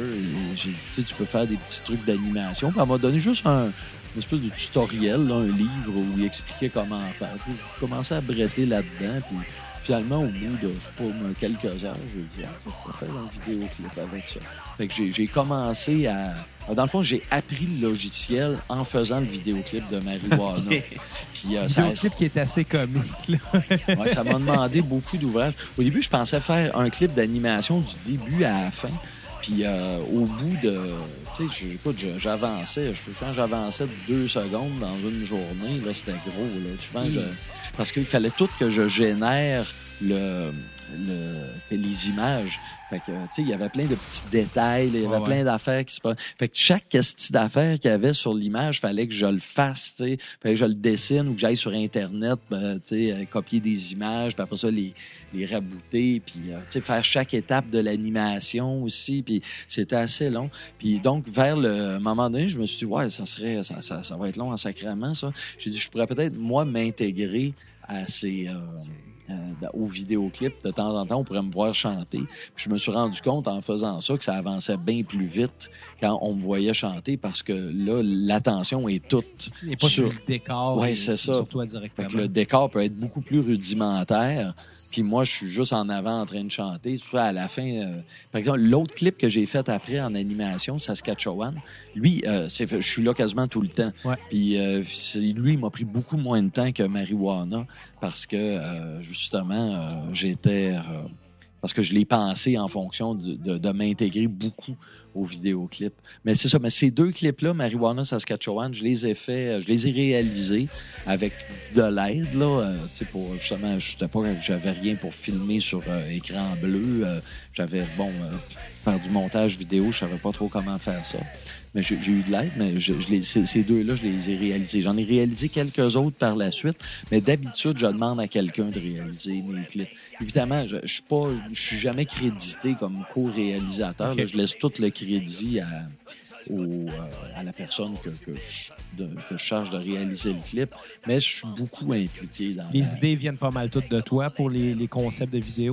J'ai dit, tu peux faire des petits trucs d'animation. Puis elle m'a donné juste un, une espèce de tutoriel, un livre où il expliquait comment faire. J'ai commencé à bretter là-dedans. Puis finalement, au bout de, quelques heures, j'ai dit, ah, je peux faire un vidéoclip avec ça. Fait que j'ai commencé à... Dans le fond, j'ai appris le logiciel en faisant le vidéoclip de Marijuana. Puis euh, ça, vidéoclip qui est assez comique. Là. Ouais, ça m'a demandé beaucoup d'ouvrages. Au début, je pensais faire un clip d'animation du début à la fin. Puis euh, au bout de. Tu sais, j'avançais. Je- Quand j'avançais de deux secondes dans une journée, là, c'était gros. Là. Souvent, je- parce qu'il fallait tout que je génère le, le- les images. Fait que, tu sais, il y avait plein de petits détails, il y avait Ouais, ouais. plein d'affaires qui se passaient. Fait que chaque question d'affaires qu'il y avait sur l'image, fallait que je le fasse, tu sais. Fallait que je le dessine ou que j'aille sur Internet, ben, tu sais, euh, copier des images, puis après ça, les, les rabouter, puis, euh, tu sais, faire chaque étape de l'animation aussi, puis c'était assez long. Puis donc, vers le moment donné, je me suis dit, ouais, ça serait, ça, ça, ça va être long en sacrament, ça. J'ai dit, je pourrais peut-être, moi, m'intégrer à ces... euh, euh, aux vidéoclips, de temps en temps, on pourrait me voir chanter. Puis je me suis rendu compte en faisant ça que ça avançait bien plus vite quand on me voyait chanter parce que là, l'attention est toute Et pas sur sur... le décor. Et c'est ça. Sur toi Fait directement. que le décor peut être beaucoup plus rudimentaire. Puis moi, je suis juste en avant en train de chanter. Ça, à la fin, euh, par exemple, l'autre clip que j'ai fait après en animation, Saskatchewan, lui, euh, je suis là quasiment tout le temps. Ouais. Puis euh, lui, il m'a pris beaucoup moins de temps que Marijuana parce que euh, justement, euh, j'étais. euh, parce que je l'ai pensé en fonction de, m'intégrer beaucoup aux vidéoclips. Mais c'est ça, mais ces deux clips-là, Marijuana, Saskatchewan, je les ai fait, je les ai réalisés avec de l'aide, là, pour justement, j'avais rien pour filmer sur écran bleu. j'avais, bon, faire du montage vidéo, je savais pas trop comment faire ça. Mais j'ai eu de l'aide, mais je, je les- ces, ces deux-là, je les ai réalisés. J'en ai réalisé quelques autres par la suite, mais d'habitude, je demande à quelqu'un de réaliser mes clips. Évidemment, je, je suis pas, je suis jamais crédité comme co-réalisateur. Je laisse tout le crédit à, au, euh, à la personne que, que, je, de- que je charge de réaliser le clip, mais je suis beaucoup impliqué dans Les la- idées viennent pas mal toutes de toi pour les, les concepts de vidéo?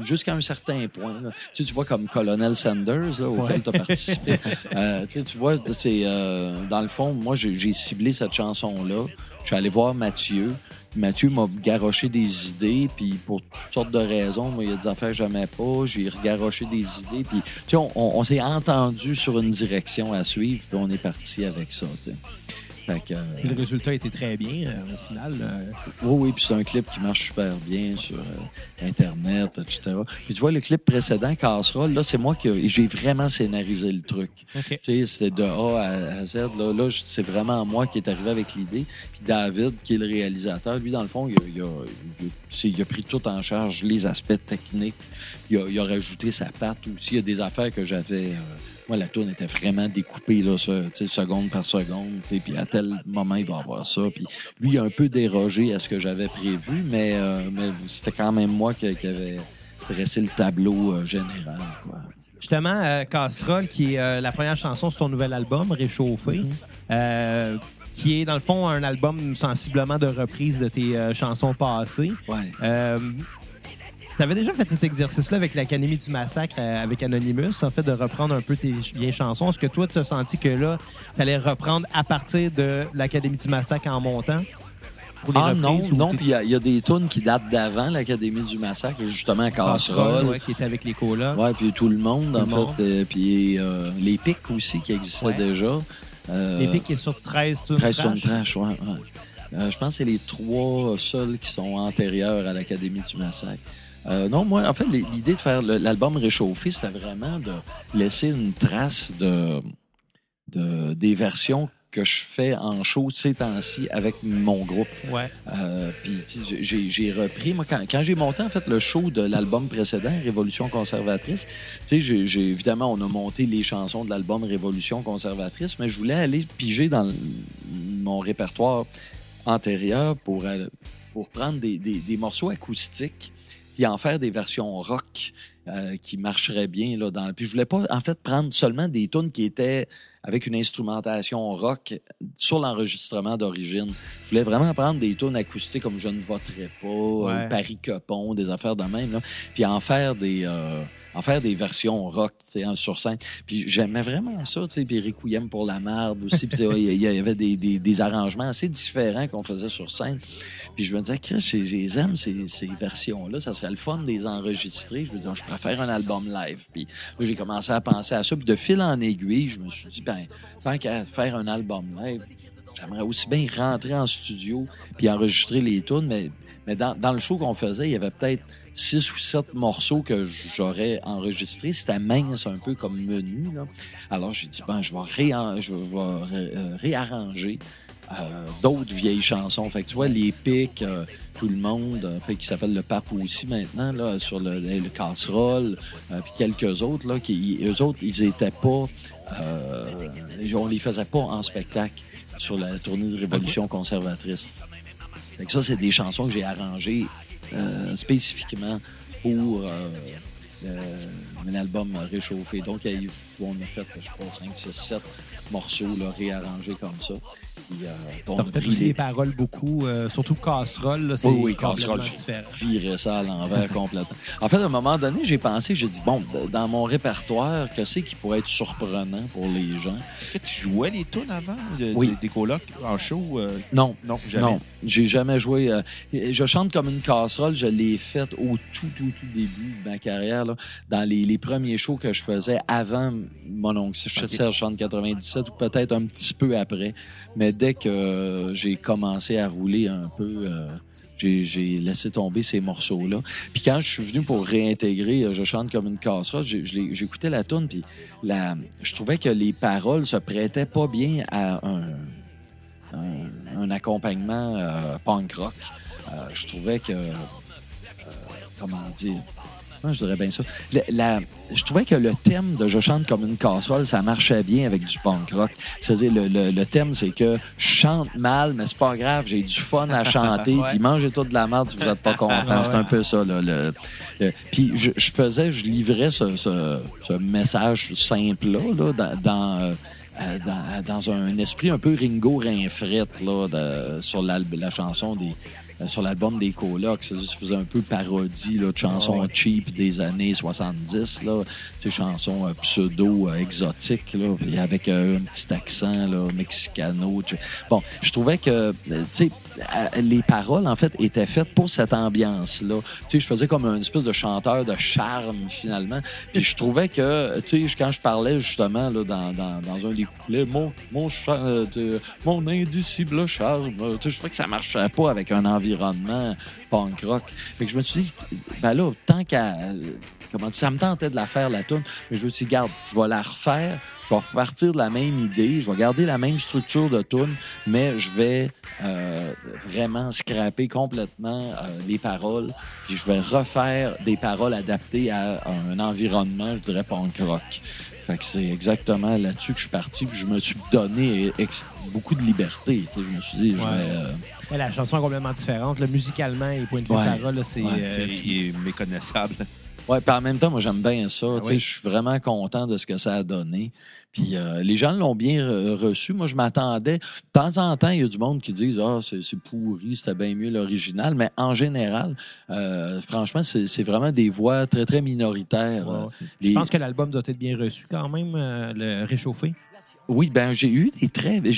jusqu'à un certain point. là. Tu, sais, tu vois comme Colonel Sanders, là, auquel Ouais. tu as participé. Euh, tu sais, tu vois, c'est euh, dans le fond, moi, j'ai ciblé cette chanson-là. Je suis allé voir Mathieu. Mathieu m'a garoché des idées, puis pour toutes sortes de raisons, moi, il y a des affaires que pas, j'ai regaroché des idées, puis tu sais, on, s'est entendu sur une direction à suivre, puis on est parti avec ça. Fait que, euh, le résultat était très bien euh, au final. euh, oui, oui, puis c'est un clip qui marche super bien sur Internet, etc. Puis tu vois, le clip précédent, Casserole, là, c'est moi qui j'ai vraiment scénarisé le truc. OK. Tu sais, c'était de A à, Z. Là, là c'est vraiment moi qui est arrivé avec l'idée. Puis David, qui est le réalisateur, lui, dans le fond, il a, il a- il a- c'est- il a pris tout en charge, les aspects techniques. Il a, il a rajouté sa patte aussi. Il y a des affaires que j'avais... moi, la tourne était vraiment découpée, là, seconde par seconde. sais, Puis à tel moment, il va avoir ça. Puis lui, il a un peu dérogé à ce que j'avais prévu, mais, euh, mais c'était quand même moi qui, qui avait dressé le tableau euh, général. Quoi. Justement, euh, Casserole, qui est la première chanson sur ton nouvel album, Réchauffé, euh, qui est dans le fond un album sensiblement de reprise de tes euh, chansons passées. Ouais. Euh, tu avais déjà fait cet exercice-là avec l'Académie du Massacre, euh, avec Anonymous, en fait, de reprendre un peu tes vieilles chansons. Est-ce que toi, tu as senti que là, tu allais reprendre à partir de l'Académie du Massacre en montant? Pour les Ah non, non, puis il y a- il y, a des tunes qui datent d'avant l'Académie du Massacre, justement Casserole, Casserole. ouais, qui était avec les colocs. Ouais, puis tout le monde, Tout en monde. fait. euh, puis euh, les pics aussi qui existaient Ouais. déjà. Euh, L'épique qui est sur 13 tunes 13 trash. tunes trash, ouais. ouais. Euh, je pense que c'est les trois seuls qui sont antérieurs à l'Académie du Massacre. Euh, non, moi, en fait, l'idée de faire l'album réchauffé, c'était vraiment de laisser une trace de, de des versions que je fais en show ces temps-ci avec mon groupe. Ouais. Euh, puis j'ai repris, moi, quand, quand j'ai monté en fait le show de l'album précédent, Révolution conservatrice, tu sais, j'ai- évidemment, on a monté les chansons de l'album Révolution conservatrice, mais je voulais aller piger dans mon répertoire antérieur pour, euh, pour prendre des, des- des morceaux acoustiques puis en faire des versions rock euh, qui marcheraient bien là dans puis je voulais pas en fait prendre seulement des tunes qui étaient avec une instrumentation rock sur l'enregistrement d'origine. Je voulais vraiment prendre des tunes acoustiques comme Je ne voterai pas, Ouais. Paris Copon, des affaires de même, là, puis en faire des euh, en faire des versions rock, tu sais, sur scène. Puis j'aimais vraiment ça, tu sais, puis Requiem pour la marde aussi, puis il y- avait des, des, arrangements assez différents qu'on faisait sur scène. Puis je me disais, Chris, je les aime, ces, ces versions-là. Ça serait le fun de les enregistrer. Je me disais, je préfère un album live. Puis là, j'ai commencé à penser à ça. Puis de fil en aiguille, je me suis dit, ben, tant qu'à faire un album live, j'aimerais aussi bien rentrer en studio puis enregistrer les tunes. Mais, mais dans, dans le show qu'on faisait, il y avait peut-être six ou sept morceaux que j'aurais enregistrés. C'était mince un peu comme menu. Là. Alors, j'ai dit, ben, je vais, réan- je vais euh, réarranger euh, d'autres vieilles chansons. Fait que tu vois, les pics, euh, tout le monde, euh, qui s'appelle le Pape aussi maintenant, là, sur le, le, le casserole, puis quelques autres, là, qui, eux autres, ils étaient pas, euh, on les faisait pas en spectacle sur la tournée de Révolution conservatrice. Fait que ça, c'est des chansons que j'ai arrangées spécifiquement pour euh, euh, un album réchauffé. Donc, on a fait, je pas, 5, 6, 7 morceaux là, réarrangés comme ça. Puis, euh, on T'as a fait pris aussi les les paroles beaucoup, euh, surtout casserole, là, c'est oui, oui, casserole, j'ai viré ça à l'envers complètement. En fait, à un moment donné, j'ai pensé, j'ai dit, bon, dans mon répertoire, que c'est qui pourrait être surprenant pour les gens? Est-ce que tu jouais les tunes avant de- Oui. des, des colocs en show? euh? Non. Non, jamais. Non, j'ai jamais joué. euh, je chante comme une casserole. Je l'ai faite au tout, tout, tout début de ma carrière, là, dans les, les premiers shows que je faisais avant mon oncle Serge chante 97 ou peut-être un petit peu après. Mais dès que euh, j'ai commencé à rouler un peu, euh, j'ai laissé tomber ces morceaux-là. Puis quand je suis venu pour réintégrer euh, Je chante comme une casserole, j'écoutais la tune puis la, je trouvais que les paroles se prêtaient pas bien à un accompagnement punk rock. Je trouvais que. comment dire? Je dirais bien ça? La- la- je trouvais que le thème de Je chante comme une casserole, ça marchait bien avec du punk rock. C'est-à-dire, le, le- le thème, c'est que je chante mal, mais c'est pas grave, j'ai du fun à chanter, puis mangez tout de la merde si vous êtes pas content. C'est un peu ça, là. Le, puis je, je faisais, je livrais ce, ce- ce message simple-là, là, dans. dans, euh, euh, dans, dans un esprit un peu Ringo Rinfrette là, de- sur la chanson des sur l'album des colocs, ça faisait un peu parodie là, de chansons cheap des années 70, là, ces chansons euh, pseudo euh, avec euh, un petit accent là, mexicano. Bon, je trouvais que euh, tu sais, euh, les paroles en fait étaient faites pour cette ambiance-là. Tu sais, je faisais comme une espèce de chanteur de charme finalement. Puis je trouvais que, tu sais, quand je parlais justement là, dans, dans, un des couplets, mon, mon, euh, mon indicible charme, euh, tu sais, je trouvais que ça marchait pas avec un environnement punk rock. Fait que je me suis dit, ben là, tant qu'à. Comment ça me tentait de la faire, la tune, mais je me suis dit, garde, je vais la refaire, je vais repartir de la même idée, je vais garder la même structure de tune, mais je vais euh, vraiment scraper complètement euh, les paroles, puis je vais refaire des paroles adaptées à un environnement, je dirais, punk rock. Fait que c'est exactement là-dessus que je suis parti, puis je me suis donné beaucoup de liberté. tu sais. Je me suis dit, je Ouais. vais. euh, Ouais, la chanson est complètement différente. Là, musicalement et point de vue Ouais. paroles, là, c'est. Ouais, euh, Il il est méconnaissable. Ouais, puis en même temps, moi, j'aime bien ça. Tu sais, oui. Je suis vraiment content de ce que ça a donné. Puis euh, les gens l'ont bien reçu. Moi, je m'attendais. De temps en temps, il y a du monde qui disent Ah, c'est pourri, c'était bien mieux l'original. Mais en général, euh, franchement, c'est vraiment des voix très, très minoritaires. Ouais. Euh, Je pense que l'album doit être bien reçu quand même, euh, le réchauffé. Oui, ben j'ai eu des très. ben,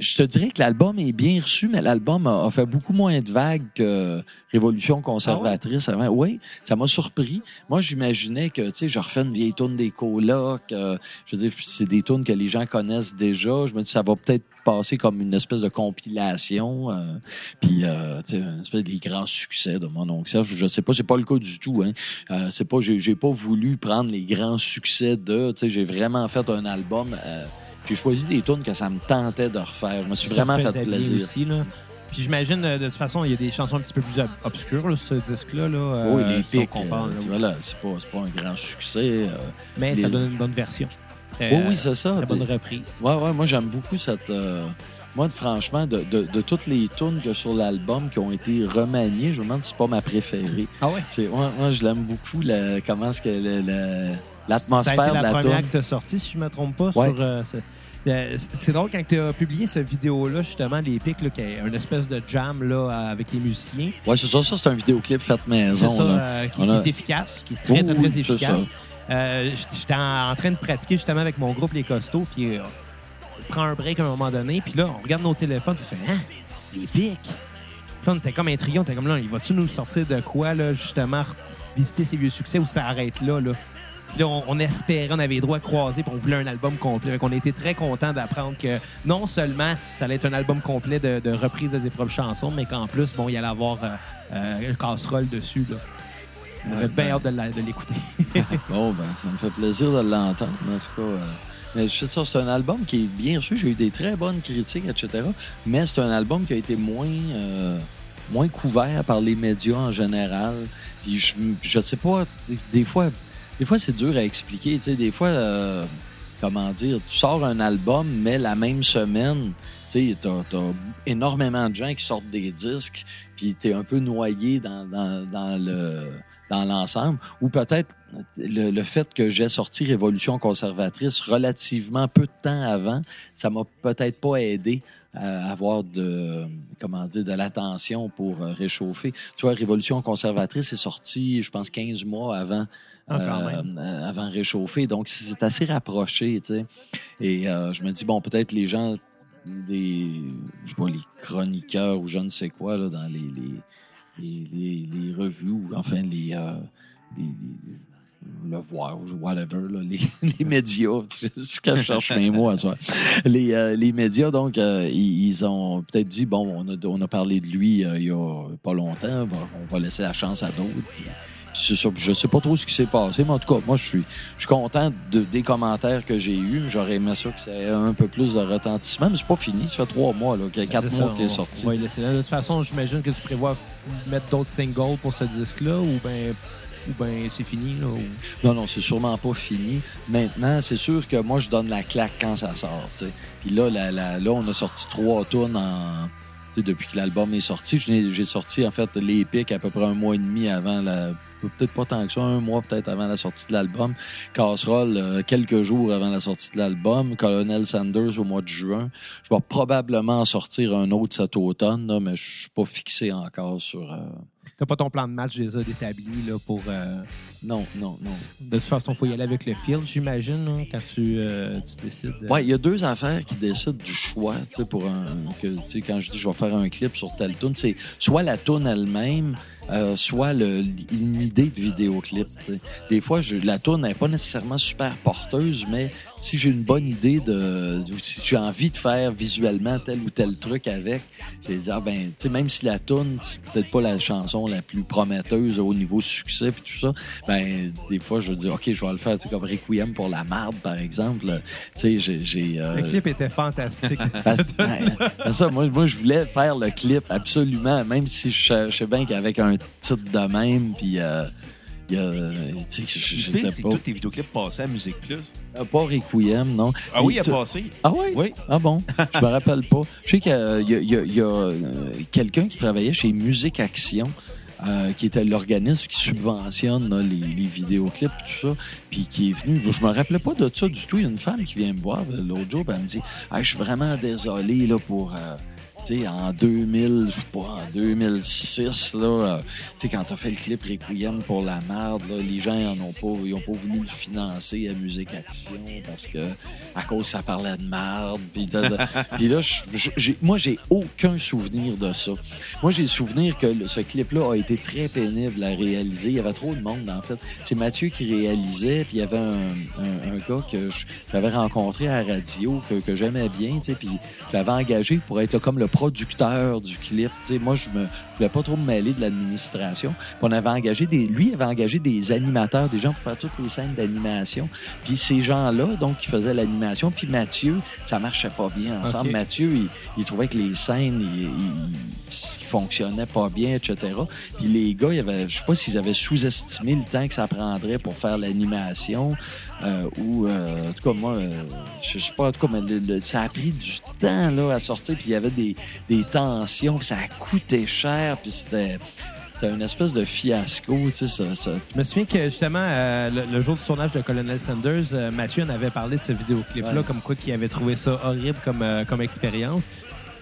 je te dirais que l'album est bien reçu, mais l'album a, a fait beaucoup moins de vagues que Révolution conservatrice avant. Oui, ça m'a surpris. Moi, j'imaginais que, tu sais, je refais une vieille tourne des colocs. euh, je veux dire, c'est des tunes que les gens connaissent déjà. Je me dis, ça va peut-être passer comme une espèce de compilation. euh, puis, euh, tu sais, une espèce des grands succès de mon oncle Serge. Je sais pas, c'est pas le cas du tout. Hein. Euh, c'est pas, j'ai, j'ai pas voulu prendre les grands succès de. Tu sais, j'ai vraiment fait un album. Euh, j'ai choisi des tunes que ça me tentait de refaire. Je me suis vraiment fait plaisir. Aussi, là. Puis j'imagine, euh, de toute façon, il y a des chansons un petit peu plus ob- obscures, là, sur ce disque-là. Là, euh, oui, les si on pics, euh, là, c'est pas, c'est pas un grand succès. euh. Mais les- ça donne une bonne version. Euh, oui, oui, c'est ça. Une bonne reprise. Ouais, ouais, moi j'aime beaucoup cette. euh, moi, franchement, de, de, de toutes les tunes que sur l'album qui ont été remaniées, je me demande si c'est pas ma préférée. Ah ouais? Tu sais, moi, moi, je l'aime beaucoup, la- comment est-ce que l'atmosphère été de la, la première tune. que tu sortie, si je ne me trompe pas. Ouais. sur euh, euh, C'est drôle quand tu as publié cette vidéo-là, justement, les pics, là, qui est une espèce de jam là, avec les musiciens. Ouais, c'est ça, ça c'est un vidéoclip fait C'est maison. ça, là. euh, qui, est efficace, qui est très, Oui, très, oui, efficace. Euh, J'étais en, en train de pratiquer justement avec mon groupe Les Costauds, puis euh, on prend un break à un moment donné, puis là, on regarde nos téléphones, puis on fait Hein? Les pics! Là, on était comme intrigués, on était comme là, il va-tu nous sortir de quoi, là, justement, visiter ses vieux succès ou ça arrête là, là? Puis là, on, on espérait, on avait les droits croisés, puis on voulait un album complet. Donc, on était très contents d'apprendre que non seulement ça allait être un album complet de, de reprises de ses propres chansons, mais qu'en plus, bon, il allait avoir euh, euh, un casserole dessus. Là. On avait Ouais, bien ben- hâte de l'écouter. Bon, ben, ça me fait plaisir de l'entendre. En tout cas, euh, mais je sais ça, c'est un album qui est bien reçu. J'ai eu des très bonnes critiques, etc. Mais c'est un album qui a été moins, euh, moins couvert par les médias en général. Puis je, je sais pas, des, des fois, des fois c'est dur à expliquer. Tu sais, des fois, euh, comment dire, tu sors un album, mais la même semaine, tu sais, t'as, énormément de gens qui sortent des disques, puis t'es un peu noyé dans, dans, dans le dans l'ensemble, ou peut-être le, le fait que j'ai sorti Révolution conservatrice relativement peu de temps avant, ça m'a peut-être pas aidé à avoir de comment dire de l'attention pour réchauffer. Tu vois, Révolution conservatrice est sorti, je pense, 15 mois avant Ah, même. euh, avant réchauffer. Donc, c'est assez rapproché, tu. Et euh, je me dis, bon, peut-être les gens, des, je sais pas, les chroniqueurs ou je ne sais quoi, là, dans les, les, les, les- les revues, ou enfin, les, euh, les- le voir, ou whatever, les, les médias. Je cherche un mot à soi. Les, euh, les médias, donc, euh, ils, ont peut-être dit, bon, on a, on a parlé de lui euh, il y a pas longtemps, on va laisser la chance à d'autres. Ça. Je sais pas trop ce qui s'est passé, mais en tout cas, moi, je suis, je suis content de, des commentaires que j'ai eus. J'aurais aimé ça que ça ait un peu plus de retentissement, mais c'est pas fini. Ça fait trois mois, là, qu'il y a quatre C'est mois qu'il est sorti. laisser là. De toute façon, j'imagine que tu prévois mettre d'autres singles pour ce disque-là ou ben ou ben c'est fini là. ou- Non, non, c'est sûrement pas fini. Maintenant, c'est sûr que moi, je donne la claque quand ça sort. tu sais. Puis là, la- la- là, on a sorti trois tunes en... depuis que l'album est sorti. J'ai sorti, en fait, l'Epic à peu près un mois et demi avant la... Peut-être pas tant que ça, un mois peut-être avant la sortie de l'album. Casserole, euh, quelques jours avant la sortie de l'album. Colonel Sanders au mois de juin. Je vais probablement en sortir un autre cet automne, là, mais je suis pas fixé encore sur... euh, T'as pas ton plan de match déjà établi là pour. euh, Non, non, non. De toute façon, faut y aller avec le feel, j'imagine, là, quand tu, euh, tu décides. de- Ouais, il y a deux affaires qui décident du choix tu sais, pour un. Que, quand je dis je vais faire un clip sur telle tune, c'est soit la tune elle-même, euh, soit le, une idée de vidéoclip. Des fois, je, la tune n'est pas nécessairement super porteuse, mais si j'ai une bonne idée de, si j'ai envie de faire visuellement tel ou tel truc avec, je vais dire ah ben, tu sais, même si la tune c'est peut-être pas la chanson la plus prometteuse au niveau succès puis tout ça, ben des fois je vais dire ok je vais le faire, tu sais, comme Requiem pour la marde par exemple. Tu sais, j'ai, j'ai euh, Le clip était fantastique. parce- c'est ça, moi, moi, je voulais faire le clip absolument, même si je, je sais bien qu'avec un titre de même, puis euh, il y a, tu sais, je- je tous tes vidéoclips passaient à Musique Plus. pas Requiem, non. Ah oui, il a passé. Ah oui? Oui. Ah bon? Je me rappelle pas. Je sais qu'il y a, euh, quelqu'un qui travaillait chez Musique Action. euh, qui était l'organisme qui subventionne là, les, les vidéoclips et tout ça, puis qui est venu. Je me rappelais pas de ça du tout. Il y a une femme qui vient me voir l'autre jour, puis elle me dit ah, Je suis vraiment désolé là, pour. euh, tu sais, en 2000, je sais pas, en 2006, là, tu sais, quand t'as fait le clip Requiem pour la marde, là, les gens en ont pas, ils ont pas voulu le financer à Musique Action parce que, à cause ça parlait de marde, puis là, moi, j'ai aucun souvenir de ça. Moi, j'ai le souvenir que ce clip-là a été très pénible à réaliser. Il y avait trop de monde, en fait. C'est Mathieu qui réalisait, puis il y avait un, un- un gars que j'avais rencontré à la radio, que, que j'aimais bien, tu sais, puis je l'avais engagé pour être comme le producteur du clip. Tu sais, moi, je me je voulais pas trop me mêler de l'administration. On avait engagé des... Lui avait engagé des animateurs, des gens pour faire toutes les scènes d'animation. Puis ces gens-là, donc, qui faisaient l'animation, puis Mathieu, ça marchait pas bien ensemble. Mathieu, il, il trouvait que les scènes, ils, fonctionnaient pas bien, etc. Puis les gars, il avait, je sais pas s'ils avaient sous-estimé le temps que ça prendrait pour faire l'animation, euh, ou, euh, en tout cas, moi, euh, je sais pas, en tout cas, mais le- le- ça a pris du temps là, à sortir, puis il y avait des, des tensions, puis ça a coûté cher, puis c'était... C'était une espèce de fiasco, tu sais, ça, ça- Je me souviens que justement, euh, le, le jour du tournage de Colonel Sanders, euh, Mathieu en avait parlé de ce vidéoclip-là, Ouais. comme quoi qu'il avait trouvé ça horrible comme, euh, comme expérience.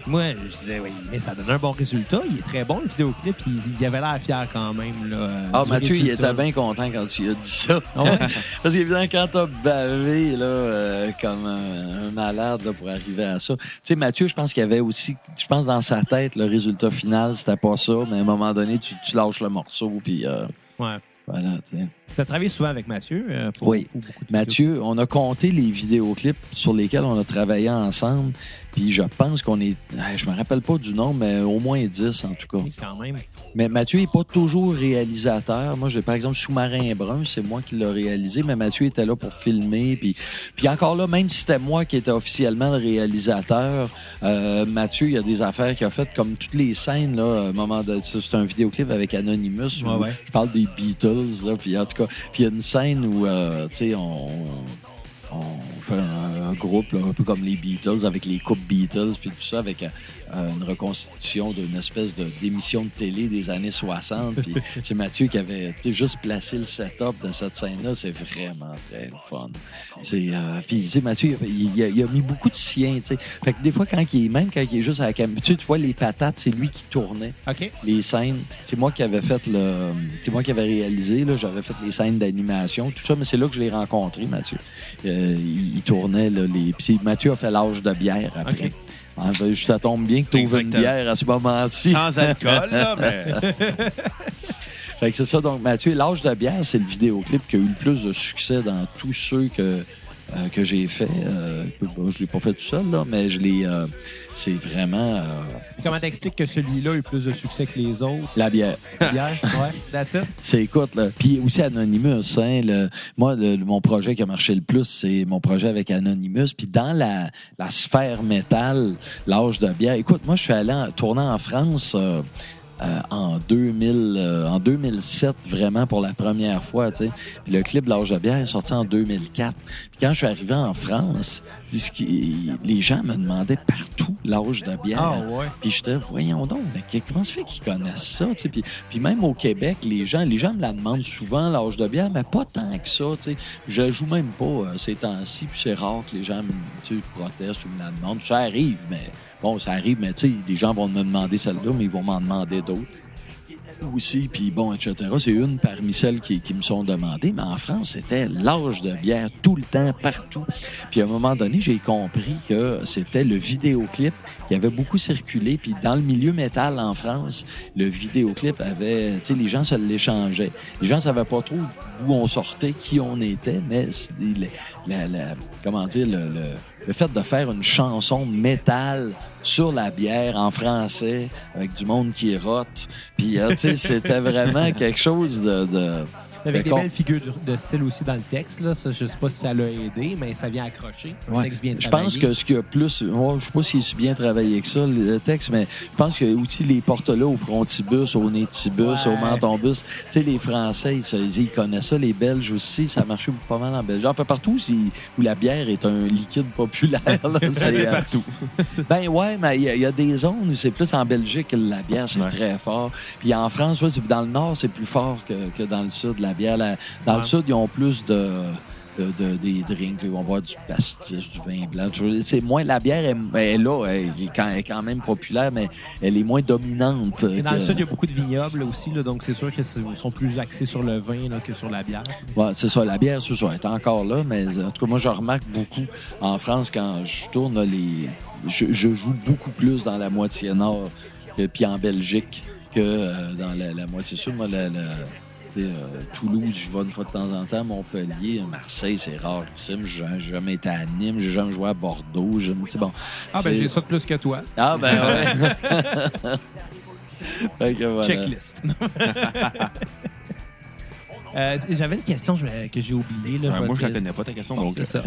Moi, je disais, oui, mais ça donne un bon résultat. Il est très bon, le vidéoclip. Il, il avait l'air fier quand même. Là, Ah, Mathieu, il était bien content quand tu lui as dit ça. Ah ouais? Parce qu'évidemment, quand t'as bavé là, euh, comme un, un malade là, pour arriver à ça. Tu sais, Mathieu, je pense qu'il y avait aussi, je pense dans sa tête, le résultat final, c'était pas ça, mais à un moment donné, tu, tu lâches le morceau, puis... euh, Ouais. Voilà, tu as travaillé souvent avec Mathieu. euh, pour- Oui. pour beaucoup de Mathieu, on a compté les vidéoclips sur lesquels on a travaillé ensemble. Puis je pense qu'on est. ah, Je me rappelle pas du nom, mais au moins 10 en tout cas. vidéos, Quand même. Mais Mathieu n'est pas toujours réalisateur. Moi, j'ai par exemple Sous-marin brun, c'est moi qui l'ai réalisé, mais Mathieu était là pour filmer. Puis, puis encore là, même si c'était moi qui étais officiellement le réalisateur, euh, Mathieu, il y a des affaires qu'il a faites comme toutes les scènes. Là, à un moment de, c'est un vidéoclip avec Anonymous. Ouais, où ouais. Je parle des Beatles. Là, puis en tout cas, puis il y a une scène où, euh, tu sais, on, on fait un, groupe un peu comme les Beatles avec les coupes Beatles puis tout ça avec euh, une reconstitution d'une espèce de d'émission de télé des années 60 puis c'est Mathieu qui avait juste placé le setup de cette scène là c'est vraiment très fun c'est euh, puis Mathieu il, il a, il a mis beaucoup de sien tu sais fait que des fois quand il est même quand il est juste à la caméra tu vois les patates c'est lui qui tournait les scènes. C'est moi qui avais fait le. C'est moi qui avais réalisé, là. J'avais fait les scènes d'animation, tout ça, mais c'est là que je l'ai rencontré, Mathieu. Euh, il, il tournait, là, les. Puis Mathieu a fait l'âge de bière après. Ah, ben, ça tombe bien que tu ouvres une bière à ce moment-ci. Sans alcool, là, mais. Fait que c'est ça. Donc, Mathieu, l'âge de bière, c'est le vidéoclip qui a eu le plus de succès dans tous ceux que, euh, que j'ai fait. Euh, bon, je l'ai pas fait tout seul, là, mais je l'ai. euh, c'est vraiment euh, Comment t'expliques que celui-là a eu plus de succès que les autres? La bière. hier? Ouais, that's it? C'est écoute, là. Puis aussi Anonymous, hein, le- moi, le- mon projet qui a marché le plus, c'est mon projet avec Anonymous. Puis dans la, la sphère métal, l'âge de bière. Écoute, moi, je suis allé en- tourner en France. Euh, en 2000, euh, en 2007 vraiment pour la première fois, tu sais. Puis le clip de l'âge de bière est sorti en 2004. Puis quand je suis arrivé en France, les gens me demandaient partout l'âge de bière. Ah, ouais. Puis j'étais, voyons donc, mais comment se fait qu'ils connaissent ça? tu sais? Puis, puis même au Québec, les gens, les gens me la demandent souvent, l'âge de bière, mais pas tant que ça. tu sais. Je joue même pas euh, ces temps-ci, puis c'est rare que les gens me protestent ou me la demandent. Ça arrive, mais bon, ça arrive, mais tu sais, des gens vont me demander celle-là, mais ils vont m'en demander d'autres aussi, puis bon, etc. C'est une parmi celles qui, qui me sont demandées, mais en France, c'était l'âge de bière tout le temps, partout. Puis à un moment donné, j'ai compris que c'était le vidéoclip qui avait beaucoup circulé, puis dans le milieu métal en France, le vidéoclip avait, tu sais, les gens se l'échangeaient. Les gens savaient pas trop d'où on sortait, qui on était, mais la- la- comment dire, le, le- le fait de faire une chanson métal sur la bière en français avec du monde qui rote. Puis, euh, tu sais, c'était vraiment quelque chose de... de- Avec des belles figures de, de style aussi dans le texte. Là. Ça, je sais pas si ça l'a aidé, mais ça vient accrocher. Ouais. texte bien Je pense que ce qu'il y a plus, moi, je sais pas si bien travaillé que ça, le texte, mais je pense a aussi les porte-là au frontibus, au nétibus, Ouais. au mentonbus. Tu sais, les Français, ils, ils connaissent ça, les Belges aussi, ça marche pas mal en Belgique. Enfin, partout où la bière est un liquide populaire. c'est, euh, partout. ben ouais, mais il y, a- y a des zones où c'est plus en Belgique que la bière, c'est Ouais. très fort. Puis en France, ouais, c'est- dans le nord, c'est plus fort que, que dans le sud, la bière. La- dans le sud, ils ont plus de, de- de- des drinks. Ils vont boire du pastis, du vin blanc. C'est moins, la bière est, là, elle est quand, elle est quand même populaire, mais elle est moins dominante. Et dans le sud, il y a beaucoup de vignobles aussi, là, donc c'est sûr qu'ils sont plus axés sur le vin là, que sur la bière. Ouais, c'est ça. La bière, c'est ça, elle est encore là, mais en tout cas, moi, je remarque beaucoup en France quand je tourne là, les. Je, je joue beaucoup plus dans la moitié nord, puis en Belgique, que euh, dans la, la moitié sud. Moi, la, la- tu sais, Toulouse, je vais une fois de temps en temps. Montpellier, Marseille, c'est rare. ici. J'ai jamais été à Nîmes, j'ai jamais joué à Bordeaux. j'ai- tu sais, bon, Ah, ben j'ai ça de plus que toi. Ah, ben ouais. Fait que voilà. Checklist. Euh, J'avais une question que j'ai oubliée. là, Ouais, moi, je la connais pas, ta question. Donc, c'est ça.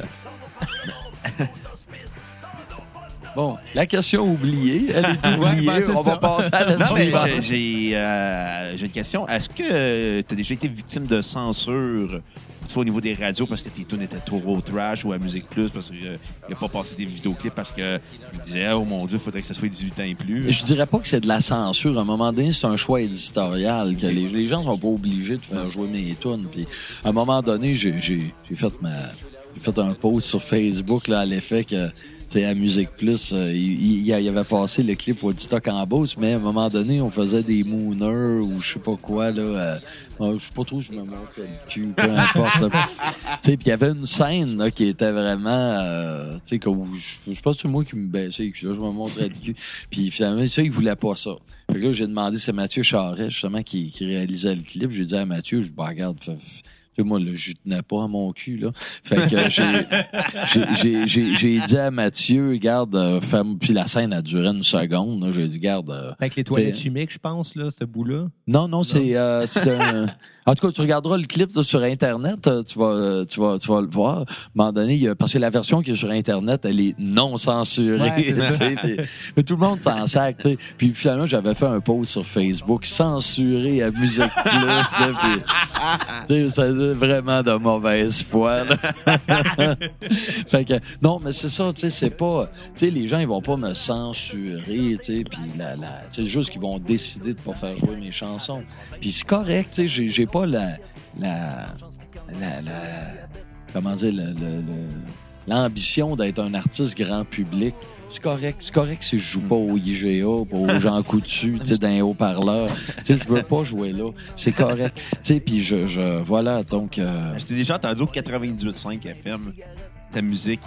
Bon, la question oubliée, elle est Ouais, oubliée. ben, c'est On ça. va passer à la suivante. j'ai- euh, j'ai une question. Est-ce que tu as déjà été victime de censure, soit au niveau des radios parce que tes tunes étaient trop trash ou à Musique Plus parce qu'il n'a pas passé des vidéoclips parce qu'il disait Oh mon Dieu, il faudrait que ça soit 18 ans et plus. Je dirais pas que c'est de la censure. À un moment donné, c'est un choix éditorial. que les, les gens sont pas obligés de faire jouer mes tunes. Puis, à un moment donné, j'ai fait ma j'ai fait un post sur Facebook là, à l'effet que sais, à Musique Plus, euh, il, il- avait passé le clip Woodstock en Beauce, mais à un moment donné, on faisait des Mooners ou je sais pas quoi, là. euh, je sais pas trop, je me montre le cul, peu importe. puis il y avait une scène là, qui était vraiment, euh, tu sais, je, pense que c'est moi qui me baissais, là, je me montrais le cul. Puis finalement, ça, il voulait pas ça. Fait que là, j'ai demandé, c'est Mathieu Charret, justement, qui, qui réalisait le clip. J'ai dit à Mathieu, je bah, regarde, moi, là, je tenais pas à mon cul, là. Fait que j'ai- dit à Mathieu, garde, euh, puis la scène a duré une seconde. J'ai dit, garde, euh, Avec les toilettes T'sais- chimiques, je pense, là, ce bout-là. non, non, c'est euh, un. En tout cas, tu regarderas le clip là, sur Internet, tu vas, tu vas, tu vas le voir. À un moment donné, il y a- parce que la version qui est sur Internet, elle est non censurée. Ouais, puis- mais tout le monde s'en sac. tu sais. Puis finalement, j'avais fait un post sur Facebook censuré à Musique Plus. là, puis, ça vraiment de mauvaise foi. là. fait que non, mais c'est ça, tu sais, c'est pas, tu sais, les gens ils vont pas me censurer, tu sais, puis la, la, c'est juste qu'ils vont décider de pas faire jouer mes chansons. Puis c'est correct, tu sais, j'ai, pas la, la, la, la- comment dire, l'ambition d'être un artiste grand public. C'est correct, c'est correct si je joue pas au IGA, pas aux gens coutus, tu sais, dans les haut-parleurs. Tu sais, je veux pas jouer là. C'est correct. Tu sais, puis je, je, voilà, donc, euh, Je t'ai déjà entendu au 98.5 FM, ta musique.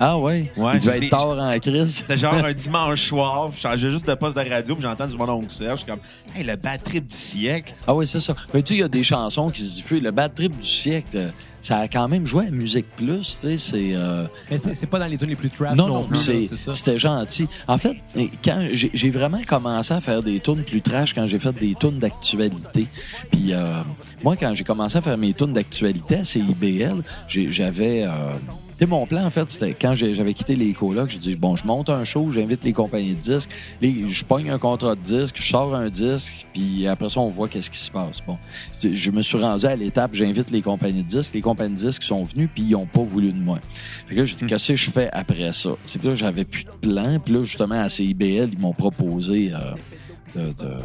ah ouais, Ouais, il devait être tard en crise. C'était genre un dimanche soir, je changeais juste de poste de radio, puis j'entends du mon oncle Serge, je suis comme, hey, le bad trip du siècle. Ah oui, c'est ça. Mais tu sais, il y a des chansons qui se diffusent. Le bad trip du siècle, euh, ça a quand même joué à Musique Plus, tu sais, c'est... euh, Mais c'est pas dans les tunes les plus trash non, non, plus. c'était gentil. En fait, quand j'ai j'ai vraiment commencé à faire des tunes plus trash quand j'ai fait des tunes d'actualité. Puis euh, moi, quand j'ai commencé à faire mes tunes d'actualité à CIBL, j'avais... euh, mon plan, en fait, c'était quand j'avais quitté les colocs, j'ai dit, bon, je monte un show, j'invite les compagnies de disques, les- je pogne un contrat de disque, je sors un disque, puis après ça, on voit qu'est-ce qui se passe. Bon, je me suis rendu à l'étape, j'invite les compagnies de disques, les compagnies de disques sont venues, puis ils n'ont pas voulu de moi. Fait que là, j'ai dit, qu'est-ce que je fais après ça? C'est là, j'avais plus de plan, puis là, justement, à CIBL, ils m'ont proposé euh, de, de- de-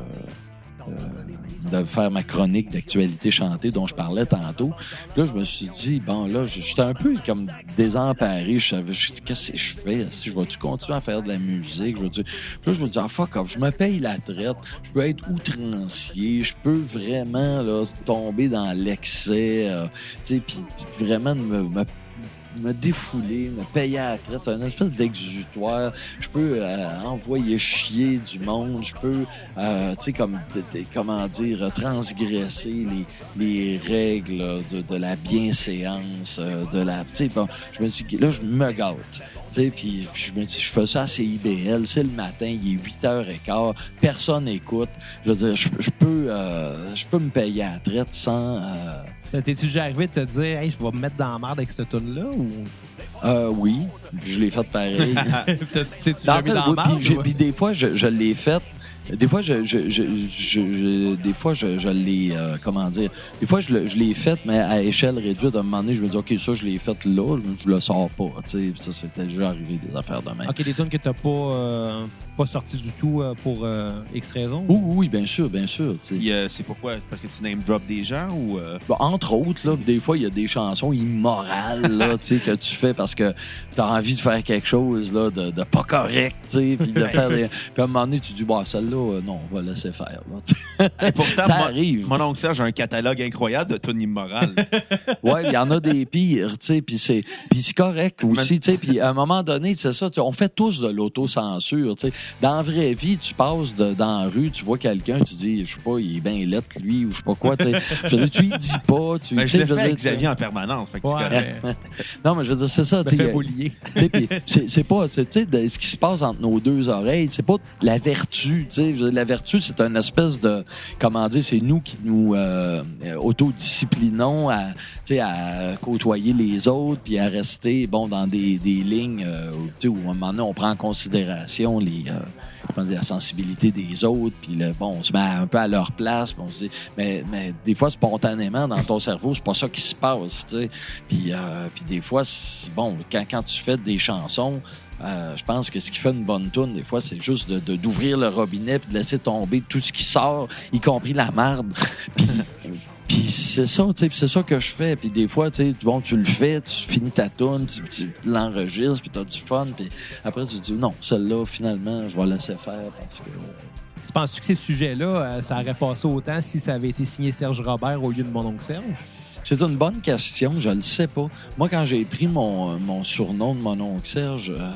de faire ma chronique d'actualité chantée dont je parlais tantôt. Puis là, je me suis dit, bon, là, j'étais un peu comme désemparé. Je savais, je qu'est-ce que je fais? Si je vais-tu continuer à faire de la musique? Je. Puis là, je me dis, ah, fuck off, je me paye la traite. Je peux être outrancier. Je peux vraiment, là, tomber dans l'excès. euh, tu sais, puis vraiment me, me me défouler, me payer à la traite. C'est une espèce d'exutoire. Je peux euh, envoyer chier du monde. Je peux, euh, tu sais, comme, comment dire, transgresser les, les règles de, de la bienséance, euh, de la... Tu sais, bon, je me dis, là, je me gâte. Puis, puis je me dis, je fais ça à CIBL, c'est le matin, il est 8h15, personne n'écoute. Je veux dire, je, je peux, euh, je peux me payer à la traite sans... euh, T'es-tu déjà arrivé de te dire, hey, je vais me mettre dans la merde avec cette tune là ou? euh, oui, je l'ai fait pareil. T'es-tu En déjà mis fait, dans oui, la puis merde? ou- des fois, je, je l'ai fait. Des fois, je, je, je, je- je- des fois, je, je l'ai, euh, comment dire, des fois, je, l'ai fait, mais à échelle réduite. À un moment donné, je me dis, OK, ça, je l'ai fait là, je le sors pas. Tu sais, ça, c'était déjà arrivé des affaires de même. Ok, des tunes que t'as pas, euh, pas sorties du tout euh, pour euh, X raison. Oui, oui, oui, bien sûr, bien sûr. tu sais. Puis, euh, c'est pourquoi? Parce que tu name drop des gens ou. euh, Bon, entre autres, là, des fois, il y a des chansons immorales là, tu sais, que tu fais parce que tu as envie de faire quelque chose là, de, de pas correct. tu sais, Puis de faire des... Puis à un moment donné, tu dis, bon, celle-là, euh, non, on va laisser faire. là. Et pourtant, Ça mon- arrive. Mon oncle Serge a un catalogue incroyable de tunes immorales. Ouais, il y en a des pires, tu sais, puis c'est puis c'est correct aussi, tu sais, puis à un moment donné, c'est ça, tu sais, on fait tous de l'autocensure, tu sais. Dans la vraie vie, tu passes de, dans la rue, tu vois quelqu'un, tu dis, je sais pas, il est bien lettre, lui, ou je sais pas quoi, tu sais. Je veux dire, tu lui dis pas, tu Ben, tu je le fais avec Xavier en permanence. Fait que c'est Ouais, correct. mais Non, mais je veux dire, c'est ça, tu sais. c'est pas, tu sais, ce qui se passe entre nos deux oreilles, c'est pas la vertu, tu sais. La vertu, c'est une espèce de, comment dire, c'est nous qui nous euh, euh, autodisciplinons à, côtoyer les autres, puis à rester, bon, dans des, lignes, euh, où, à un moment donné, on prend en considération les, la sensibilité des autres, puis le, bon, on se met un peu à leur place, on se dit, mais, des fois, spontanément, dans ton cerveau, c'est pas ça qui se passe, tu sais. Puis, des fois, bon, quand, quand tu fais des chansons, euh, je pense que ce qui fait une bonne tune, des fois, c'est juste de- de- d'ouvrir le robinet puis de laisser tomber tout ce qui sort, y compris la marde. puis, c'est ça, tu sais, c'est ça que je fais. Puis des fois, tu sais, bon, tu le fais, tu finis ta tune, tu, l'enregistres, puis t'as du fun. Puis après, tu te dis, non, celle-là, finalement, je vais la laisser faire parce que... Tu penses-tu que ces sujets-là, euh, ça aurait passé autant si ça avait été signé Serge Robert au lieu de mon oncle Serge? C'est une bonne question, je le sais pas. Moi, quand j'ai pris mon, mon surnom de mon oncle Serge, euh,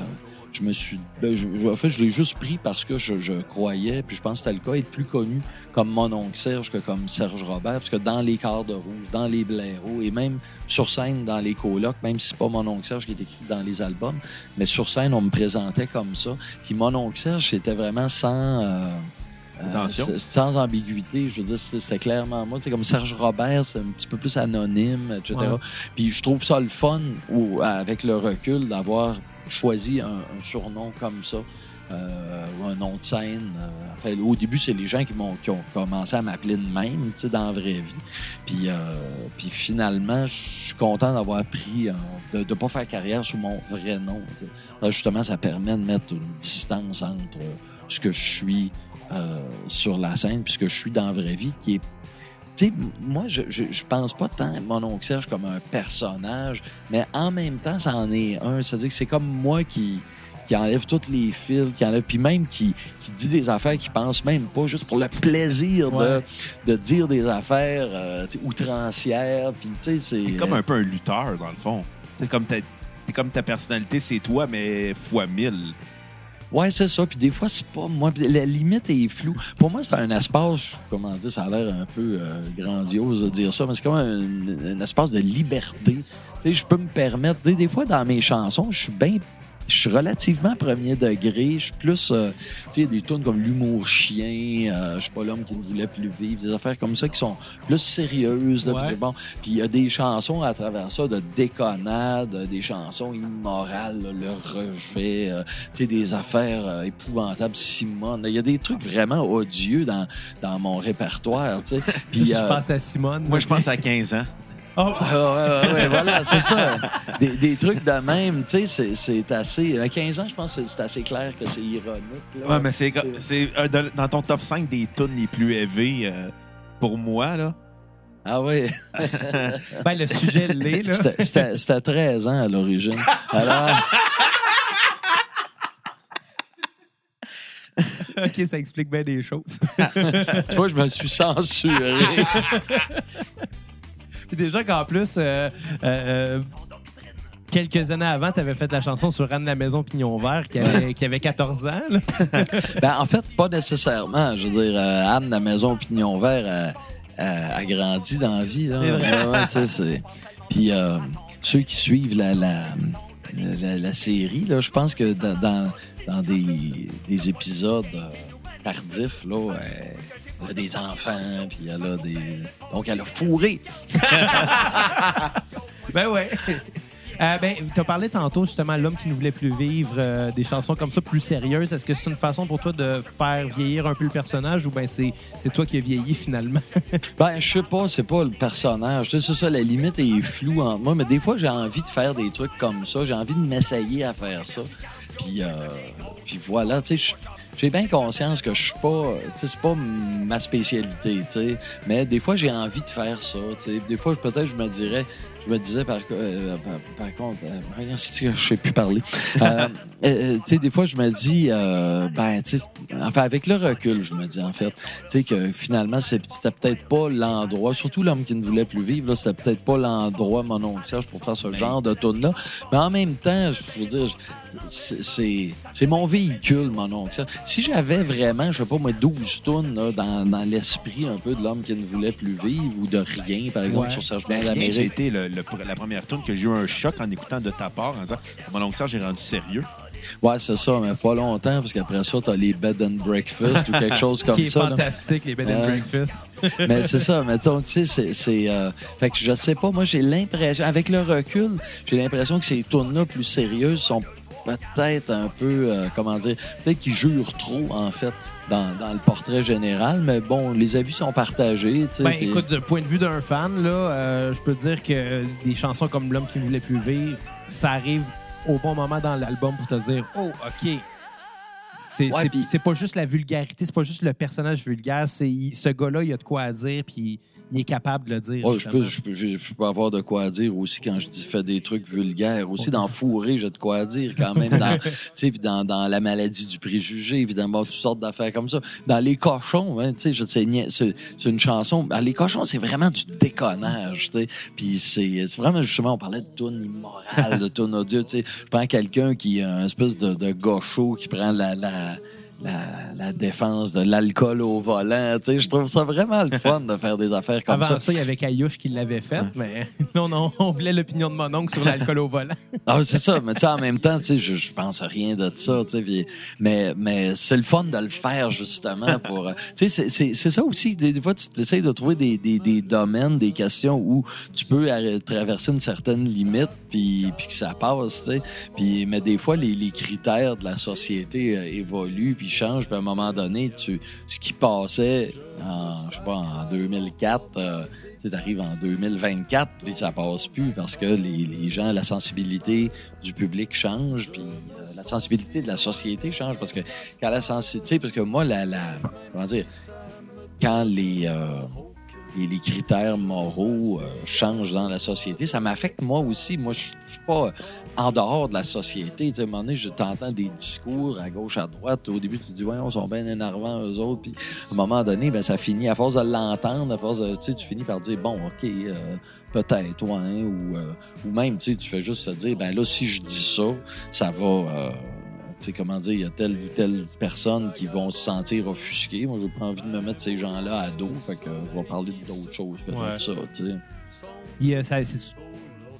je me suis. ben, en fait, je l'ai juste pris parce que je, je croyais, puis je pense que c'était le cas, être plus connu comme mon oncle Serge que comme Serge Robert, parce que dans les quarts de rouge, dans les blaireaux, et même sur scène, dans les colocs, même si c'est pas mon oncle Serge qui est écrit dans les albums, mais sur scène, on me présentait comme ça. Puis mon oncle Serge, c'était vraiment sans. euh, Attention. c'est- sans ambiguïté, je veux dire, c'était clairement moi. Sais, comme Serge Robert, c'est un petit peu plus anonyme, etc. Ouais. Puis je trouve ça le fun, ou, avec le recul, d'avoir choisi un, un surnom comme ça, euh, ou un nom de scène. Euh, après, au début, c'est les gens qui, m'ont, qui ont commencé à m'appeler de même, tu sais, dans la vraie vie. Puis, euh, puis finalement, je suis content d'avoir pris, euh, de ne pas faire carrière sous mon vrai nom. Là, justement, ça permet de mettre une distance entre ce que je suis euh, sur la scène puis ce que je suis dans la vraie vie, qui est tu sais, m- moi, je, je, je pense pas tant à mon oncle Serge comme un personnage, mais en même temps, ça en est un. C'est-à-dire que c'est comme moi qui, qui enlève tous les fils, qui enlève, puis même qui, qui dit des affaires qu'il pense même pas, juste pour le plaisir Ouais. de, de dire des affaires euh, outrancières. Puis, tu sais, c'est. Comme un peu un lutteur, dans le fond. C'est comme ta, comme ta personnalité, c'est toi, mais fois mille. Ouais, c'est ça. Puis des fois, c'est pas moi. La limite est floue. Pour moi, c'est un espace, comment dire, ça a l'air un peu euh, grandiose de dire ça, mais c'est comme un, un espace de liberté. Tu sais, je peux me permettre. tu Des fois, dans mes chansons, je suis bien. Je suis relativement premier degré. Je suis plus, euh, tu sais, des tunes comme l'humour chien, euh, je suis pas l'homme qui ne voulait plus vivre, des affaires comme ça qui sont plus sérieuses. là, Ouais. puis bon, puis il y a des chansons à travers ça de déconnade, des chansons immorales, là, le rejet, euh, tu sais, des affaires euh, épouvantables, Simone. Il y a des trucs vraiment odieux dans, dans mon répertoire, tu sais. Puis, je euh, pense à Simone. Moi, je pense à 15 ans. Oh, ah, ouais, ouais, ouais, voilà, c'est ça. Des, des trucs de même, tu sais, c'est- c'est assez. À 15 ans, je pense que c'est assez clair que c'est ironique. là. Ouais, mais c'est, c'est euh, dans ton top 5 des tunes les plus élevées euh, pour moi, là. Ah oui, ben, le sujet l'est, là. c'était- c'était c'était 13 ans à l'origine. Alors, OK, ça explique bien des choses. tu vois, je me suis censuré. Puis déjà qu'en plus, euh, euh, quelques années avant, tu avais fait la chanson sur Anne la Maison Pignon Vert qui avait, qui avait 14 ans. là. Ben, en fait, pas nécessairement. Je veux dire, euh, Anne, la maison Pignon Vert, euh, euh, a grandi dans la vie. Là. C'est vrai. Ouais, ouais, tu sais, c'est- Puis euh, ceux qui suivent la, la, la, la série, là, je pense que dans, dans, dans des, des épisodes euh, tardifs, là, euh, elle a des enfants, puis elle a des... Donc, elle a fourré. Ben ouais. Euh, ben, tu as parlé tantôt justement l'homme qui ne voulait plus vivre, euh, des chansons comme ça plus sérieuses. Est-ce que c'est une façon pour toi de faire vieillir un peu le personnage ou ben c'est c'est toi qui as vieilli finalement? Ben, je sais pas, c'est pas le personnage. Tu sais, c'est ça, la limite est floue entre moi, mais des fois, j'ai envie de faire des trucs comme ça. J'ai envie de m'essayer à faire ça. Puis, euh, puis voilà, tu sais, je- j'ai bien conscience que je suis pas, c'est pas ma spécialité, tu sais. Mais des fois, j'ai envie de faire ça. Des fois, peut-être, je me dirais, je me disais par, euh, par, par contre, euh, voyons, si tu- je sais plus parler. Euh, euh, tu sais, des fois, je me dis, euh, ben, tu sais, enfin, avec le recul, je me dis, en fait, tu sais, que finalement, c'était peut-être pas l'endroit, surtout l'homme qui ne voulait plus vivre, là, c'était peut-être pas l'endroit, mon oncle Serge, pour faire ce genre de tune-là. Mais en même temps, je veux dire, c'est- mon véhicule, mon oncle Serge. Si j'avais vraiment, je sais pas, moi, 12 tonnes là, dans, dans l'esprit un peu de l'homme qui ne voulait plus vivre ou de rien, par exemple, Ouais. sur Serge Ben, Blanc j'ai d'Amérique. été le- le- la première tune que j'ai eu un choc en écoutant de ta part en disant Mon oncle Serge, j'ai rendu sérieux. Ouais, c'est ça, mais pas longtemps, parce qu'après ça, t'as les bed and breakfast ou quelque chose comme qui est ça. là. fantastique, les bed and Ouais. breakfast. mais c'est ça, mais donc, tu sais, c'est. c'est, euh, fait que je sais pas, moi, j'ai l'impression, avec le recul, j'ai l'impression que ces tunes-là plus sérieuses sont peut-être un peu, euh, comment dire, peut-être qu'ils jurent trop, en fait, dans, dans le portrait général, mais bon, les avis sont partagés. Ben, écoute, du point de vue d'un fan, là, euh, je peux dire que des chansons comme L'homme qui ne voulait plus vivre, ça arrive au bon moment dans l'album pour te dire Oh, OK. C'est Ouais, pas juste la vulgarité, c'est pas juste le personnage vulgaire, c'est ce gars-là, il a de quoi à dire, puis il est capable de le dire. Ouais, je, peux, je, peux, je, peux avoir de quoi dire aussi quand je dis fais des trucs vulgaires. Aussi, dans fourrer, j'ai de quoi dire quand même. Dans, tu sais, puis dans, dans la maladie du préjugé, évidemment, toutes sortes d'affaires comme ça. Dans Les Cochons, hein, tu sais, je sais, nia- c'est c'est une chanson. ben, les Cochons, c'est vraiment du déconnage, tu sais. Puis c'est c'est vraiment, justement, on parlait de tune immorale, de tune odieux, tu sais. Je prends quelqu'un qui a un espèce de, de gaucho qui prend la... la la, la défense de l'alcool au volant, tu sais, je trouve ça vraiment le fun de faire des affaires comme Avant ça. ça, il y avait Caillouche qui l'avait fait, mais non, non, on voulait l'opinion de mon oncle sur l'alcool au volant. Ah, c'est ça. Mais tu sais, en même temps, tu sais, je, je pense à rien de ça, tu sais. puis- Mais, mais c'est le fun de le faire, justement, pour... euh, tu sais, c'est- ça aussi. Des, des fois, tu essaies de trouver des, des, des domaines, des questions où tu peux traverser une certaine limite, puis, puis que ça passe, tu sais. Puis, mais des fois, les, les critères de la société euh, évoluent, puis changent. Puis à un moment donné, ce qui passait en, je sais pas, en 2004... euh, tu arrives en 2024, puis ça passe plus parce que les, les gens, la sensibilité du public change, puis euh, la sensibilité de la société change parce que quand la sensibilité, parce que moi, la, la comment dire, quand les, euh, les, les critères moraux euh, changent dans la société, ça m'affecte moi aussi. Moi, je suis pas en dehors de la société. Tu sais, à un moment donné, je t'entends des discours à gauche, à droite. Au début, tu te dis, ouais, on sont bien énervants, eux autres. Puis, à un moment donné, ben, ça finit, à force de l'entendre, à force de, tu finis par dire, bon, OK, euh, peut-être, ouais, ou, euh, ou même, tu fais juste te dire, ben là, si je dis ça, ça va, euh, sais, comment dire, il y a telle ou telle personne qui vont se sentir offusquées. Moi, j'ai pas envie de me mettre ces gens-là à dos, fait que je vais parler d'autres choses que Ouais. ça, tu sais. Il, ça- c'est-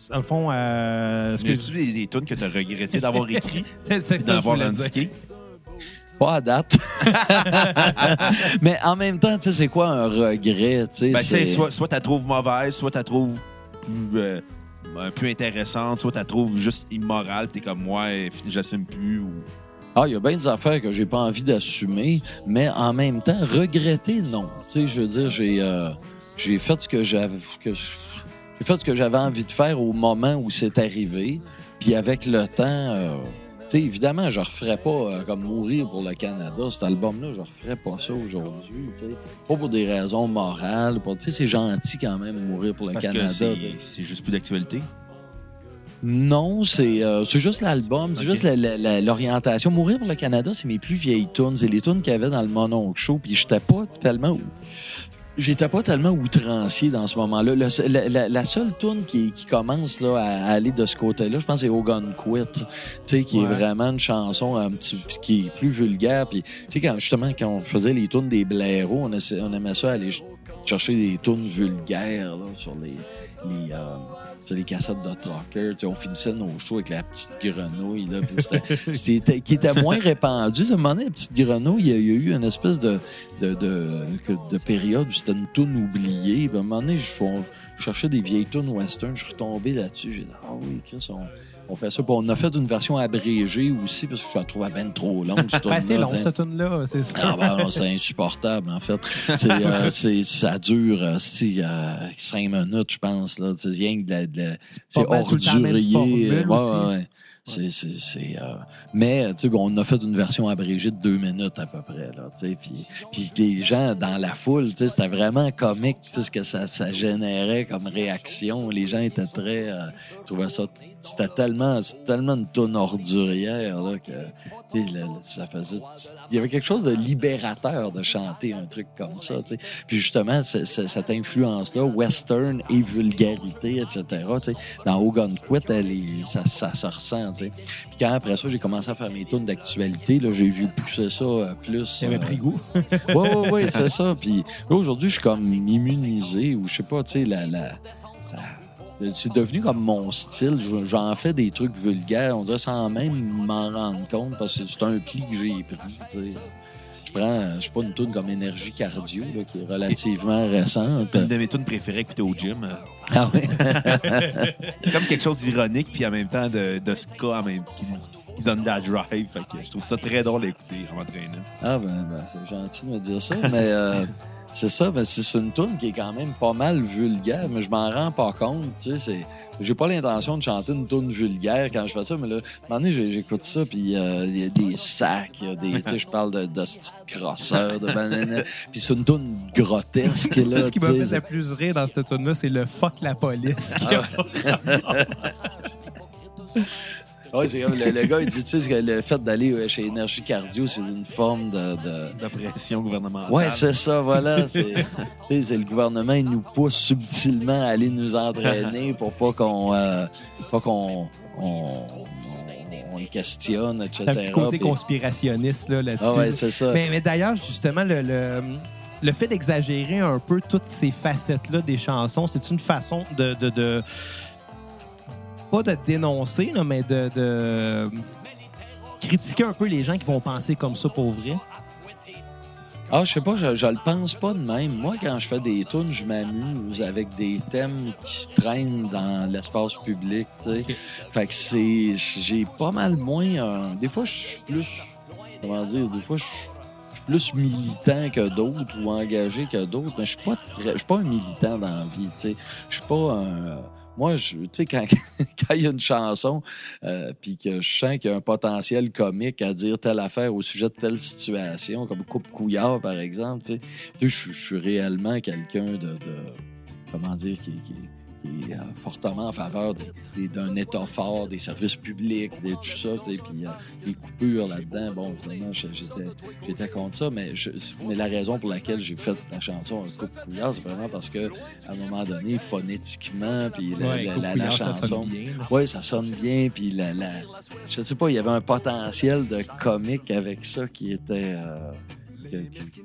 dans le fond, euh, ce Y que a-tu des, des tunes que tu as regretté d'avoir écrit d'avoir indiqué? Pas à date. Mais en même temps, tu sais, c'est quoi un regret, tu sais? Ben, tu sais, c'est- soit, soit tu la trouves mauvaise, soit tu la trouves plus, euh, euh, plus intéressante, soit tu la trouves juste immorale, t'es comme moi, et j'assume plus. Ou... Ah, il y a bien des affaires que j'ai pas envie d'assumer, mais en même temps, regretter, non. Tu sais, je veux dire, j'ai euh, fait ce que j'avais fait ce que j'avais envie de faire au moment où c'est arrivé, puis avec le temps. euh, sais, évidemment, je referais pas euh, comme mourir pour le Canada. Cet album-là, je referais pas ça aujourd'hui. Pas pour des raisons morales. sais, c'est gentil quand même mourir pour le Parce Canada. c'est juste plus d'actualité? Non, c'est euh, c'est juste l'album, c'est juste l'orientation. Mourir pour le Canada, c'est mes plus vieilles tunes. C'est les tunes qu'il y avait dans le Mononcle Show. Puis j'étais pas tellement... J'étais pas tellement outrancier dans ce moment-là. La, la- la seule tune qui, qui commence là, à aller de ce côté-là, je pense, c'est Hogan Quit, tu sais, qui est vraiment une chanson un petit, qui est plus vulgaire. Puis, tu sais, quand, justement, quand on faisait les tunes des blaireaux, on, aimait ça aller ch- chercher des tunes vulgaires là, sur les, les, euh, les cassettes de sais, on finissait nos shows avec la petite grenouille, là, qui était moins répandu. À un moment donné, la petite grenouille, il y a, eu une espèce de, de, de, période où c'était une toune oubliée. À un moment donné, je, je cherchais des vieilles tunes western. Je suis retombé là-dessus. J'ai dit, ah oui, Chris, on, on fait ça. Puis on a fait une version abrégée aussi, parce que je la trouvais bien trop longue, cette Ben, c'est tune-là, long, cette tune-là, c'est ça. Ah ben non, c'est insupportable, en fait. C'est, euh, ça dure euh, si, euh, cinq minutes, je pense. Là. C'est rien que de de C'est ordurier. C'est, c'est, c'est, euh, Mais on a fait une version abrégée de deux minutes à peu près. Puis, les gens dans la foule, c'était vraiment comique ce que ça, générait comme réaction. Les gens étaient très... Euh, trouvaient ça... C'était tellement, c'était tellement une tonne ordurière là, que ça faisait... Il y avait quelque chose de libérateur de chanter un truc comme ça. Puis justement, cette influence-là, western et vulgarité, etc., dans Hogan Quit, elle ça, ça se ressent. Puis quand après ça, j'ai commencé à faire mes tunes d'actualité, là, j'ai poussé ça euh, plus... J'avais euh, pris goût. oui, oui, oui, c'est ça. Puis aujourd'hui, je suis comme immunisé ou je sais pas, tu sais, la, la, la- c'est devenu comme mon style. Je- J'en fais des trucs vulgaires, on dirait sans même m'en rendre compte parce que c'est un pli que j'ai pris. Prends, je sais pas, une tune comme Énergie Cardio, là, qui est relativement récente. Une de mes tunes préférées écouter au gym. Ah oui? comme quelque chose d'ironique, puis en même temps de, de ska en même, qui, qui donne de la drive. Fait que je trouve ça très drôle à écouter en m'entraînant. Ah ben, ben, c'est gentil de me dire ça, mais euh, C'est ça, ben c'est une tune qui est quand même pas mal vulgaire, mais je m'en rends pas compte. Tu sais, c'est- j'ai pas l'intention de chanter une tune vulgaire quand je fais ça, mais là, à un moment donné, j'ai- j'écoute ça, puis euh, il y a des sacs, y a des, tu sais, je parle de, de petites crosseurs, de banane, puis c'est une tune grotesque là. Ce qui m'a fait le plus rire dans cette tune là c'est le fuck la police. qui a pas- Ouais, c'est comme le, le gars, il dit, tu sais, que le fait d'aller euh, chez Énergie Cardio, c'est une forme de- de, D'oppression gouvernementale. Ouais, c'est ça, voilà. C'est le gouvernement, il nous pousse subtilement à aller nous entraîner pour pas qu'on euh, pas qu'on on, on- on les questionne, etc. T'as un petit côté Puis- conspirationniste là, là-dessus. Ah ouais, c'est ça. Mais, mais d'ailleurs, justement, le, le, le fait d'exagérer un peu toutes ces facettes-là des chansons, c'est une façon de, de, de- Pas de dénoncer, là, mais de, de critiquer un peu les gens qui vont penser comme ça pour vrai. Ah, je sais pas, je, je le pense pas de même. Moi, quand je fais des tunes, je m'amuse avec des thèmes qui se traînent dans l'espace public, tu sais. Fait que c'est... J'ai pas mal moins... Des fois, je suis plus... Comment dire? Des fois, je suis je suis plus militant que d'autres ou engagé que d'autres, mais je suis pas très- je suis pas un militant dans la vie, tu sais. Je suis pas un... Moi, tu sais, quand il y a une chanson, euh, puis que je sens qu'il y a un potentiel comique à dire telle affaire au sujet de telle situation, comme Coupe Couillard, par exemple, tu sais, je, suis réellement quelqu'un de, de- comment dire, qui- qui est euh, fortement en faveur de- des- d'un État fort, des services publics, de tout ça, tu sais, puis euh, les coupures là-dedans, bon, je- j'étais, contre ça, mais, je- mais la raison pour laquelle j'ai fait la chanson Coupe Couillard, c'est vraiment parce que, à un moment donné, phonétiquement, puis la, Ouais, la- la- la chanson, oui, ça sonne bien. Puis la, la- je sais pas, il y avait un potentiel de comique avec ça qui était. euh, que- qui- qui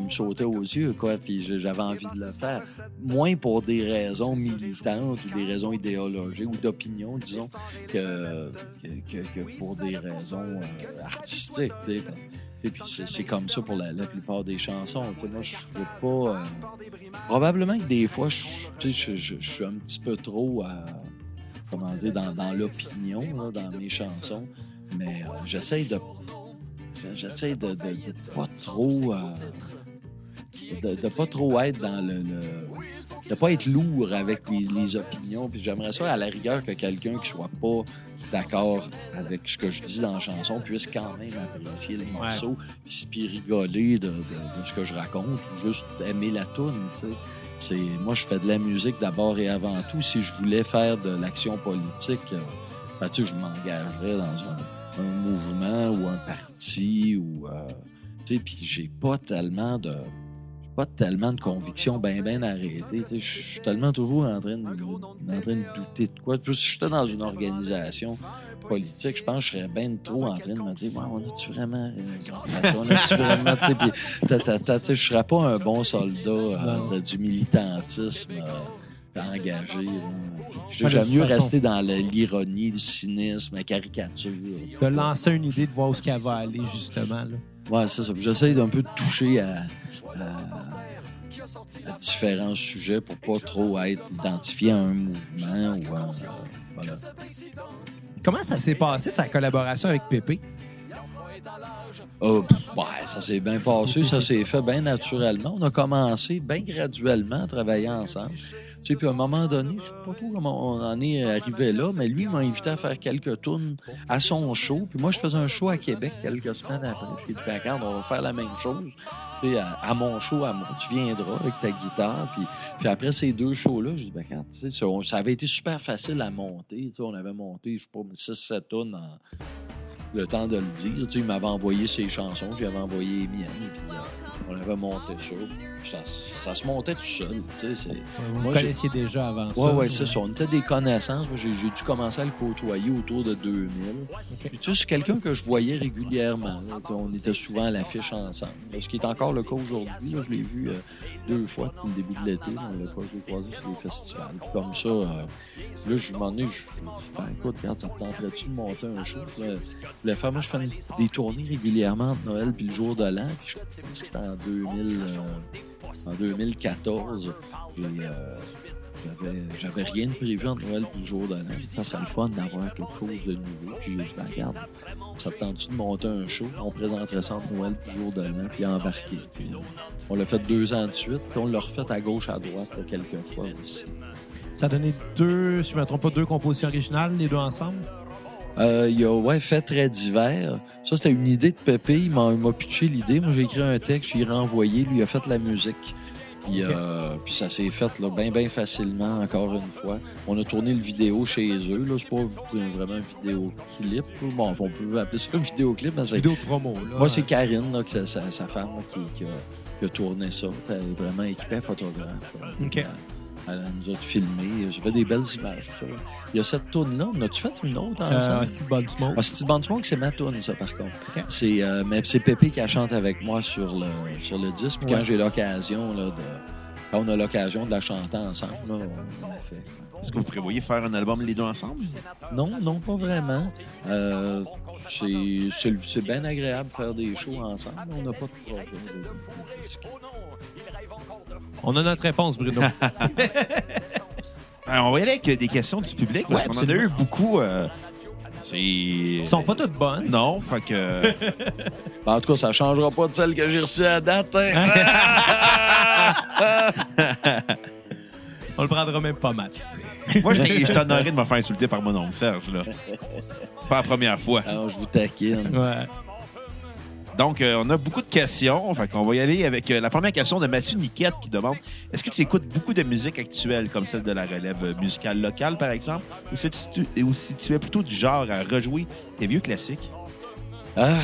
me sautait aux yeux, quoi. Puis j'avais envie de le faire. Moins pour des raisons militantes ou des raisons idéologiques ou d'opinion, disons, que, que, pour des raisons euh, artistiques, tu sais. C'est comme ça pour la, plupart des chansons. Moi, je fais pas. euh, probablement que des fois, je, suis un petit peu trop. euh, comment dire, dans, l'opinion, dans mes chansons. Mais j'essaie de. J'essaie de, de, de pas trop. De, de pas trop être dans le. le- de pas être lourd avec les, les opinions. Puis j'aimerais ça, à la rigueur, que quelqu'un qui soit pas d'accord avec ce que je dis dans la chanson puisse quand même apprécier le morceau, puis, puis rigoler de, de- de ce que je raconte, ou juste aimer la tune. C'est moi, je fais de la musique d'abord et avant tout. Si je voulais faire de l'action politique, euh, ben, je m'engagerais dans un, un mouvement ou un parti ou euh, tu sais, puis j'ai pas tellement de pas tellement de convictions bien bien sais, Je suis tellement toujours en train de, en train de douter de quoi. Plus si j'étais dans une organisation politique, je pense que je serais bien trop en train de me dire, Ouais, on a-tu vraiment raison? On a-tu vraiment, puis je serais pas un bon soldat euh, du militantisme euh, engagé. J'aime mieux façon. rester dans le- l'ironie, du cynisme, la caricature. De lancer une idée de voir où ce qu'elle va aller, justement. Là. Ouais, c'est ça. J'essaie d'un peu de toucher à, à- à différents sujets pour pas trop être identifié à un mouvement ou à. voilà. Comment ça s'est passé, ta collaboration avec Pépé? Euh, ouais, ça s'est bien passé, ça s'est fait bien naturellement. On a commencé bien graduellement à travailler ensemble. Puis à un moment donné, je sais pas trop comment on en est arrivé là, mais lui m'a invité à faire quelques tunes à son show. Puis moi, je faisais un show à Québec quelques semaines après. Puis il dit, Ben, regarde, on va faire la même chose. Tu sais, à, mon show, à tu viendras avec ta guitare. Puis, puis après ces deux shows-là, je dis, ben, regarde, tu sais, ça, avait été super facile à monter. Tu sais, on avait monté, je sais pas, 6-7 tunes en le temps de le dire. Tu il m'avait envoyé ses chansons, j'y avais envoyé les miennes, puis euh, on avait monté ça. Ça, ça se montait tout seul. C'est... Vous Moi, vous j'ai- connaissiez déjà avant ça. Ouais, ouais, c'est ça. On était des connaissances. Moi, j'ai, dû commencer à le côtoyer autour de 2000. Puis, tu sais, c'est quelqu'un que je voyais régulièrement. là. On était souvent à l'affiche ensemble. Ce qui est encore le cas aujourd'hui. Je l'ai vu euh, deux fois depuis le début de l'été. On l'a l'ai croisé sur des festivals. Puis Comme ça, euh, là, je m'en ai. Je, ben, écoute, regarde, ça te tenterait-tu de monter un show? Je voulais, faire, moi, je fais des tournées régulièrement entre Noël puis le jour de l'an. Puis je pense que c'était en 2000, euh, en 2014. J'ai, euh, j'avais, j'avais rien de prévu en Noël pour le jour de l'an. Ça serait le fun d'avoir quelque chose de nouveau. Puis j'ai dit, ben, regarde, ça te tente de monter un show? On présenterait ça en Noël pour le jour de l'an, puis embarquer. Puis, on l'a fait deux ans de suite, puis on l'a refait à gauche, à droite, là, quelques fois aussi. Ça a donné deux, si je ne me trompe pas, deux compositions originales, les deux ensemble? Euh, il a ouais, fait très divers. Ça, c'était une idée de Pépé. Il m'a il m'a pitché l'idée. Moi, j'ai écrit un texte, j'ai renvoyé. Lui il a fait la musique. Puis, euh, puis ça s'est fait là, bien, bien facilement, encore une fois. On a tourné le vidéo chez eux. Là. C'est pas vraiment un vidéoclip. Bon, on peut appeler ça un vidéoclip, mais c'est Vidéo promo, là. moi, c'est Karine, là, que sa, sa femme, qui, qui a, qui a tourné ça. Elle est vraiment équipée photographe. OK. Elle, elle nous a filmé. J'ai fait des belles images. ça. Il y a cette tourne-là. En as-tu fait une autre ensemble? Euh, c'est bonne smoke. Ah, c'est Band Smoke, c'est ma tourne, ça, par contre. C'est, euh, mais c'est Pépé qui a chanté avec moi sur le, sur le disque. Puis Ouais. quand j'ai l'occasion, là, de. Quand on a l'occasion de la chanter ensemble, là, on l'a fait. Est-ce que vous prévoyez faire un album les deux ensemble? Non, non, pas vraiment. Euh, c'est, c'est, c'est bien agréable de faire des shows ensemble. On n'a pas de problème. On a notre réponse, Bruno. Alors, on va y aller avec des questions du public, parce Ouais, qu'on en a eu beaucoup. euh, c'est... Ils sont pas toutes bonnes. Non, fait que. Ben, en tout cas, ça changera pas de celle que j'ai reçue à date. hein. On le prendra même pas mal. Moi, je t'ai- je t'honorerais de me faire insulter par mon oncle Serge, là. Pas la première fois. Alors, je vous taquine. Ouais. Donc, euh, on a beaucoup de questions. Fait qu'on va y aller avec euh, la première question de Mathieu Niquette qui demande Est-ce que tu écoutes beaucoup de musique actuelle, comme celle de la relève musicale locale, par exemple, ou si tu, ou si tu es plutôt du genre à rejouer tes vieux classiques? Ah,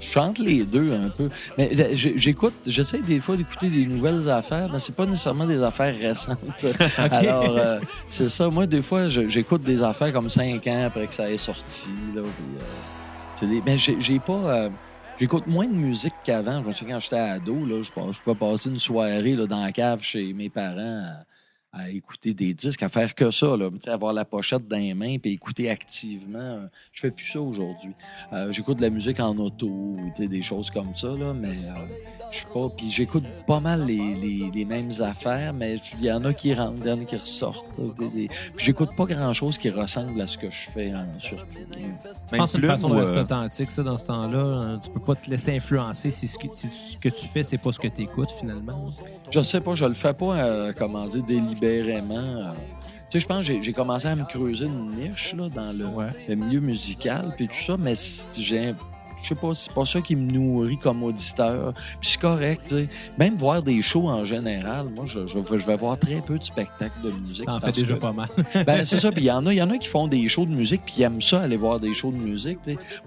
je chante les deux un peu. Mais euh, j'écoute, j'essaie des fois d'écouter des nouvelles affaires, mais c'est pas nécessairement des affaires récentes. Alors, euh, c'est ça. Moi, des fois, j'écoute des affaires comme cinq ans après que ça ait sorti. Là, puis, des- mais j'ai pas. euh, J'écoute moins de musique qu'avant. Je me souviens quand j'étais ado, là, je, je pouvais passer une soirée là, dans la cave chez mes parents à, écouter des disques, à faire que ça, là, Tu sais, avoir la pochette dans les mains puis écouter activement. Je fais plus ça aujourd'hui. Euh, j'écoute de la musique en auto, ou, tu sais, des choses comme ça, là, mais euh, je suis pas. Puis j'écoute pas mal les, les, les mêmes affaires, mais il y en a qui rentrent, il y en a qui ressortent. des- des- Puis j'écoute pas grand chose qui ressemble à ce que je fais, hein, surtout. Je pense une façon de rester authentique, ça, dans ce temps-là. Euh, Tu peux pas te laisser influencer si ce que, si ce que tu fais, c'est pas ce que tu écoutes, finalement. Je sais pas, je le fais pas, euh, comment dire, délibérément. Euh. Tu sais, je pense que j'ai- commencé à me creuser une niche là, dans le, Ouais. le milieu musical, puis tout ça, mais j'ai. Je sais pas, c'est pas ça qui me nourrit comme auditeur. Puis c'est correct, tu sais. Même voir des shows en général, moi, je, je, vais- je vais voir très peu de spectacles de musique. T'en fais parce déjà que- pas mal. ben, c'est ça. Puis il y en a, il y en a qui font des shows de musique, puis ils aiment ça, aller voir des shows de musique.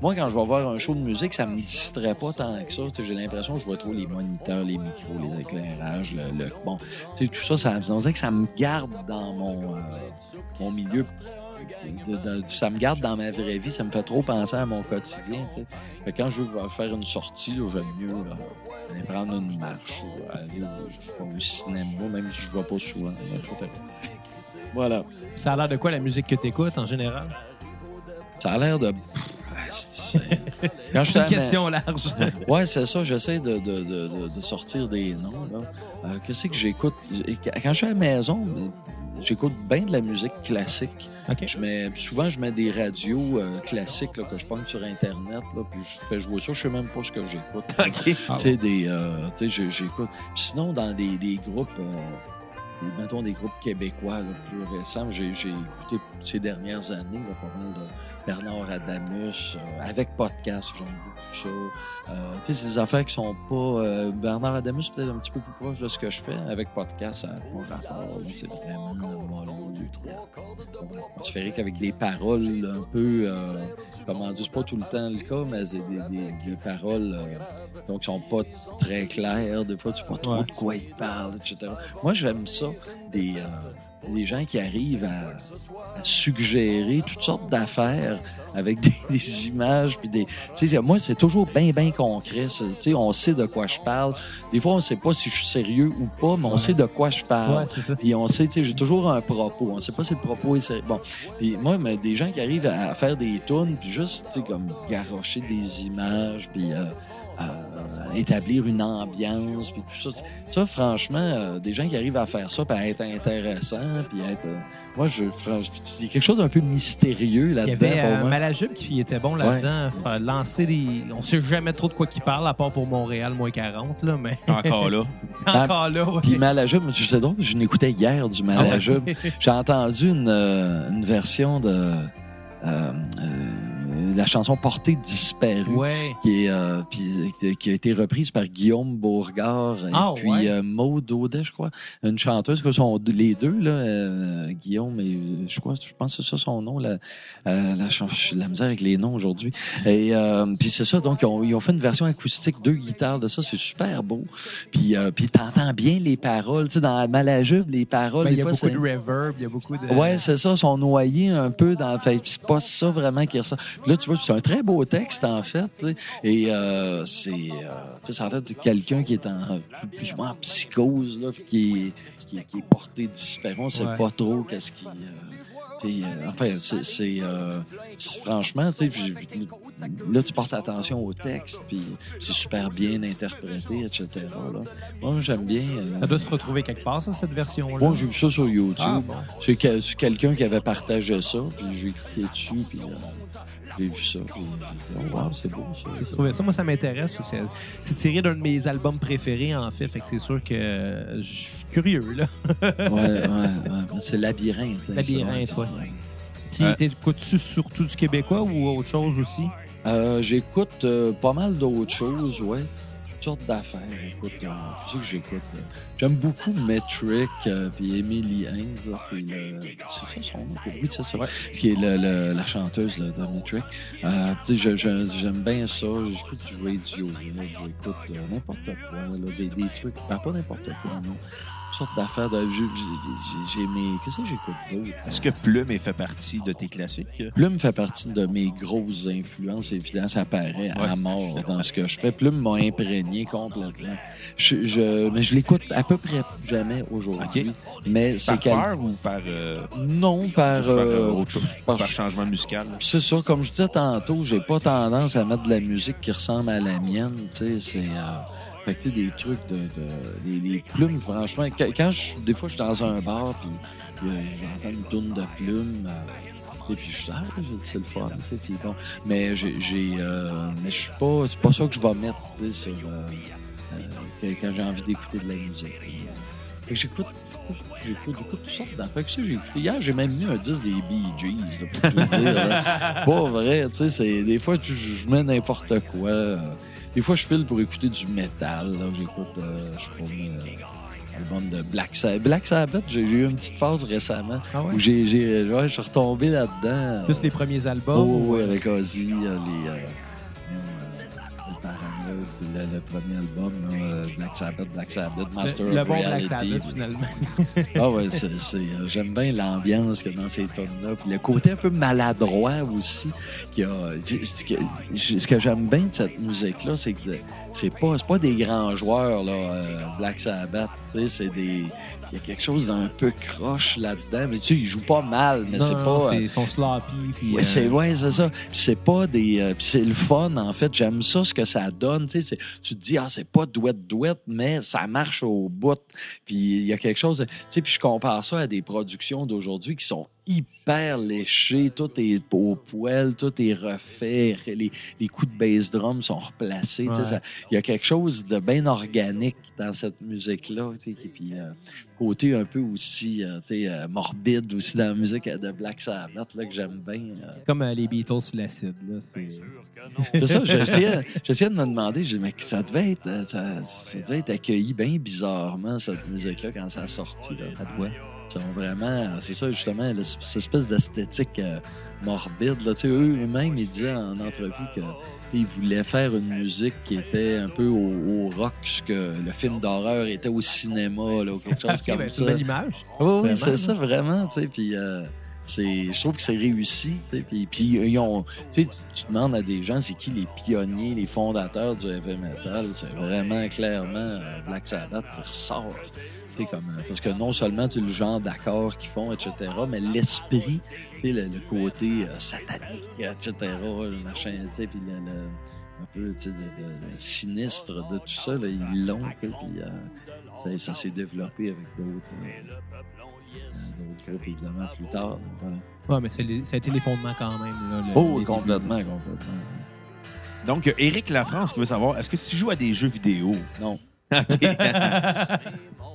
Moi, quand je vais voir un show de musique, ça me distrait pas tant que ça. J'ai l'impression que je vois trop les moniteurs, les micros, les éclairages, le, le- bon, tu sais, tout ça, ça, on dirait que ça me garde dans mon, euh, mon milieu. De- de- ça me garde dans ma vraie vie, ça me fait trop penser à mon quotidien. tu sais. Fait que quand je veux faire une sortie, j'aime mieux là, aller prendre une marche ou aller au, au cinéma, même si je ne vais pas souvent. Voilà. Ça a l'air de quoi la musique que tu écoutes en général? Ça a l'air de. C'est- une question large. Ouais, c'est ça. J'essaie de, de, de, de- de sortir des noms. Euh, Qu'est-ce que j'écoute? Quand je suis à la maison, j'écoute bien de la musique classique. Je mets, souvent, je mets des radios euh, classiques là, que je pogne sur Internet. Là, puis je fais jouer ça. Je sais même pas ce que j'écoute. OK. Ah Tu sais, des. euh, j'écoute. Sinon, dans des, des groupes. euh, mettons des groupes québécois là, plus récents, j'ai j'ai écouté ces dernières années là, pas mal de Bernard Adamus, euh, avec podcast, j'aime beaucoup ça. Euh, tu sais, c'est des affaires qui sont pas. euh, Bernard Adamus, peut-être un petit peu plus proche de ce que je fais. Avec podcast, ça n'a pas rapport. là, C'est vraiment mollo. atmosphérique avec des paroles un peu. euh, comment dire, c'est pas tout le temps le cas, mais c'est des, des, des paroles euh, donc qui sont pas très claires. Des fois, tu sais pas trop Ouais. de quoi ils parlent, etc. Moi, j'aime ça, des, euh, des gens qui arrivent à, à suggérer toutes sortes d'affaires avec des, des images puis des tu sais moi c'est toujours bien bien concret tu sais on sait de quoi je parle des fois on sait pas si je suis sérieux ou pas mais on Ouais. sait de quoi je parle Ouais, puis on sait, tu sais, j'ai toujours un propos. On sait pas si le propos est sérieux. Bon. Puis moi, mais des gens qui arrivent à faire des tunes, puis juste, tu sais, comme garrocher des images, puis euh, établir une ambiance, puis tout ça. Ça, franchement, euh, des gens qui arrivent à faire ça, puis à être intéressant, puis à être... euh, moi, je, franchement, il y a quelque chose d'un peu mystérieux Il y là-dedans avait pour euh. Malajub qui était bon là-dedans. Faire lancer des. On sait jamais trop de quoi qu'il parle, à part pour Montréal, moins 40, là, mais Encore là. encore là. ouais. Puis Malajub, j'étais drôle, je l'écoutais hier du Malajub. J'ai entendu une, euh, une version de euh, euh, la chanson Portée disparue. Ouais. Qui, est, euh, puis, qui- qui a été reprise par Guillaume Bourgard et Ah, puis ouais. euh, Maud Audet, je crois, une chanteuse que sont les deux là, euh, Guillaume et euh, je crois, je pense que c'est ça son nom la, euh, la, chan- j'ai de la misère avec les noms aujourd'hui et euh, puis c'est ça donc ils ont, ils ont fait une version acoustique deux guitares de ça c'est super beau puis euh, puis t'entends bien les paroles tu sais dans Malajube les paroles Ben, il y a fois, beaucoup de reverb, il y a beaucoup de. Ouais, c'est ça, sont noyés un peu dans. Fait, c'est pas ça vraiment qui ressort. Là, tu vois, c'est un très beau texte en fait, et euh, c'est, euh, tu sais, ça l'air de quelqu'un qui est en plus ou moins en psychose là, qui est, qui, est- qui est porté disparu. On sait Ouais. pas trop qu'est-ce qui. euh, tu sais, euh, enfin, c'est, euh, c'est- franchement, tu là, tu portes attention au texte, puis c'est super bien interprété, etc. Là. Moi, j'aime bien. euh, Ça doit se retrouver quelque part, ça, cette version-là. Bon, j'ai vu ça sur YouTube. Ah, bon. C'est que- c'est quelqu'un qui avait partagé ça, puis j'ai cliqué dessus, puis euh, j'ai vu ça. Oh, wow, c'est beau, ça. J'ai trouvé ça, moi, ça m'intéresse. parce que C'est tiré d'un de mes albums préférés, en fait. Fait que c'est sûr que euh, je suis curieux, là. Ouais, ouais, ouais. C'est labyrinthe. hein, Labyrinthe, ouais. Puis, Ouais. t'écoutes-tu surtout du québécois ou autre chose aussi? Euh, j'écoute euh, pas mal d'autres choses, ouais. Toutes sortes d'affaires. Écoute, euh, tu sais que j'écoute. euh, J'aime beaucoup Metric, euh, puis Emily Haynes, puis euh, c'est ça son nom? Oui, c'est ça. Qui est le- le- la chanteuse là, de Metric. Euh, tu sais, j'aime bien ça. J'écoute du radio, j'écoute euh, n'importe quoi, là, des, des trucs. Ben, pas n'importe quoi, non. Sortes d'affaires. De, j'ai- mes... Qu'est-ce que j'écoute? Est-ce que Plume fait partie de tes classiques? Plume fait partie de mes grosses influences. Évidemment, ça paraît à mort dans ce que je fais. Plume m'a imprégné complètement. Je, je, mais je l'écoute à peu près jamais aujourd'hui. OK. Mais c'est Par peur ou par, euh, Non, par... par, euh, autre chose? par- Par changement musical? c'est ça, comme je disais tantôt, j'ai pas tendance à mettre de la musique qui ressemble à la mienne. Tu sais, c'est. euh, fait que, tu sais, des trucs de. de les, les plumes, franchement. Quand, je, des fois, je suis dans un bar, puis euh, j'entends une tourne de plumes. euh, et puis je ah, c'est le fun. puis bon. Mais j'ai. euh, mais je suis pas. C'est pas ça que je vais mettre, sur. euh, quand j'ai envie d'écouter de la musique. J'écoute. J'écoute, toutes sortes d'affaires. Que j'ai écouté? Hier, j'ai même mis un 10 des Bee Gees, là, pour tout dire. là. Pas vrai, tu sais, des fois, je, je mets n'importe quoi. euh, Des fois, je file pour écouter du métal. là. J'écoute, euh, je sais euh, album de Black Sabbath. Black Sabbath, j'ai eu une petite phase récemment Ah ouais? où j'ai, j'ai- ouais, je suis retombé là-dedans. Plus les premiers albums. Oh, ou- oui, avec Ozzy, euh, les... Euh, euh, le, le premier album, là, euh, Black Sabbath, Black Sabbath, Master le, le of bon Black Reality. Sabbath, finalement. ah ouais, c'est, c'est, euh, j'aime bien l'ambiance a dans ces tonnes-là. Puis le côté un peu maladroit aussi. A, que, ce que j'aime bien de cette musique-là, c'est que c'est pas, c'est pas des grands joueurs, là, euh, Black Sabbath. Tu sais, c'est des. Il y a quelque chose d'un peu croche là-dedans. Mais tu sais, ils jouent pas mal, mais c'est pas. euh, c'est- Ils sont sloppy. Puis, Ouais, euh, c'est ouais, c'est ça. C'est pas des euh, c'est le fun en fait, j'aime ça ce que ça donne, tu sais, c'est- tu te dis ah, c'est pas douette douette mais ça marche au bout. Puis il y a quelque chose, tu sais, puis je compare ça à des productions d'aujourd'hui qui sont hyper léchées, tout est au poil, tout est refait, les, les coups de bass drum sont replacés, Ouais. il y a quelque chose de bien organique dans cette musique là, tu sais, et puis euh, côté un peu aussi euh, tu sais, euh, morbide aussi dans la musique de Black Sabbath là que j'aime bien. euh. Comme euh, les Beatles sur l'acide. là, c'est- C'est ça, j'essayais, de me demander, je dis, mais ça devait être, ça, ça devait être accueilli bien bizarrement, cette musique-là, quand ça a sorti. Là. Ça doit. Sont vraiment, c'est ça, justement, cette espèce d'esthétique euh, morbide. Là. Tu sais, eux-mêmes, ils disaient en entrevue qu'ils voulaient faire une musique qui était un peu au, au rock, ce que le film d'horreur était au cinéma, là, ou quelque chose comme ben, c'est ça. belle image. Oui, c'est ça, vraiment, tu sais, puis euh, c'est, je trouve que c'est réussi, tu sais, puis, puis ils ont, tu sais, tu- tu demandes à des gens, c'est qui les pionniers, les fondateurs du heavy metal, c'est vraiment clairement euh, Black Sabbath qui ressort, euh, parce que non seulement tu le genre d'accords qu'ils font, etc., mais l'esprit, tu sais, le, le côté euh, satanique, etc., le machin, tu sais, puis le, le- un peu tu sais, de, de- de sinistre de tout ça. Là, ils l'ont, tu sais, puis euh, ça, ça s'est développé avec d'autres d'autres groupes, évidemment, plus tard. donc voilà. Ouais, mais les- ça a été les fondements quand même. Là, le- Oh, complètement, complètement. Donc, Éric Lafrance qui veut savoir, est-ce que tu joues à des jeux vidéo? Non. OK.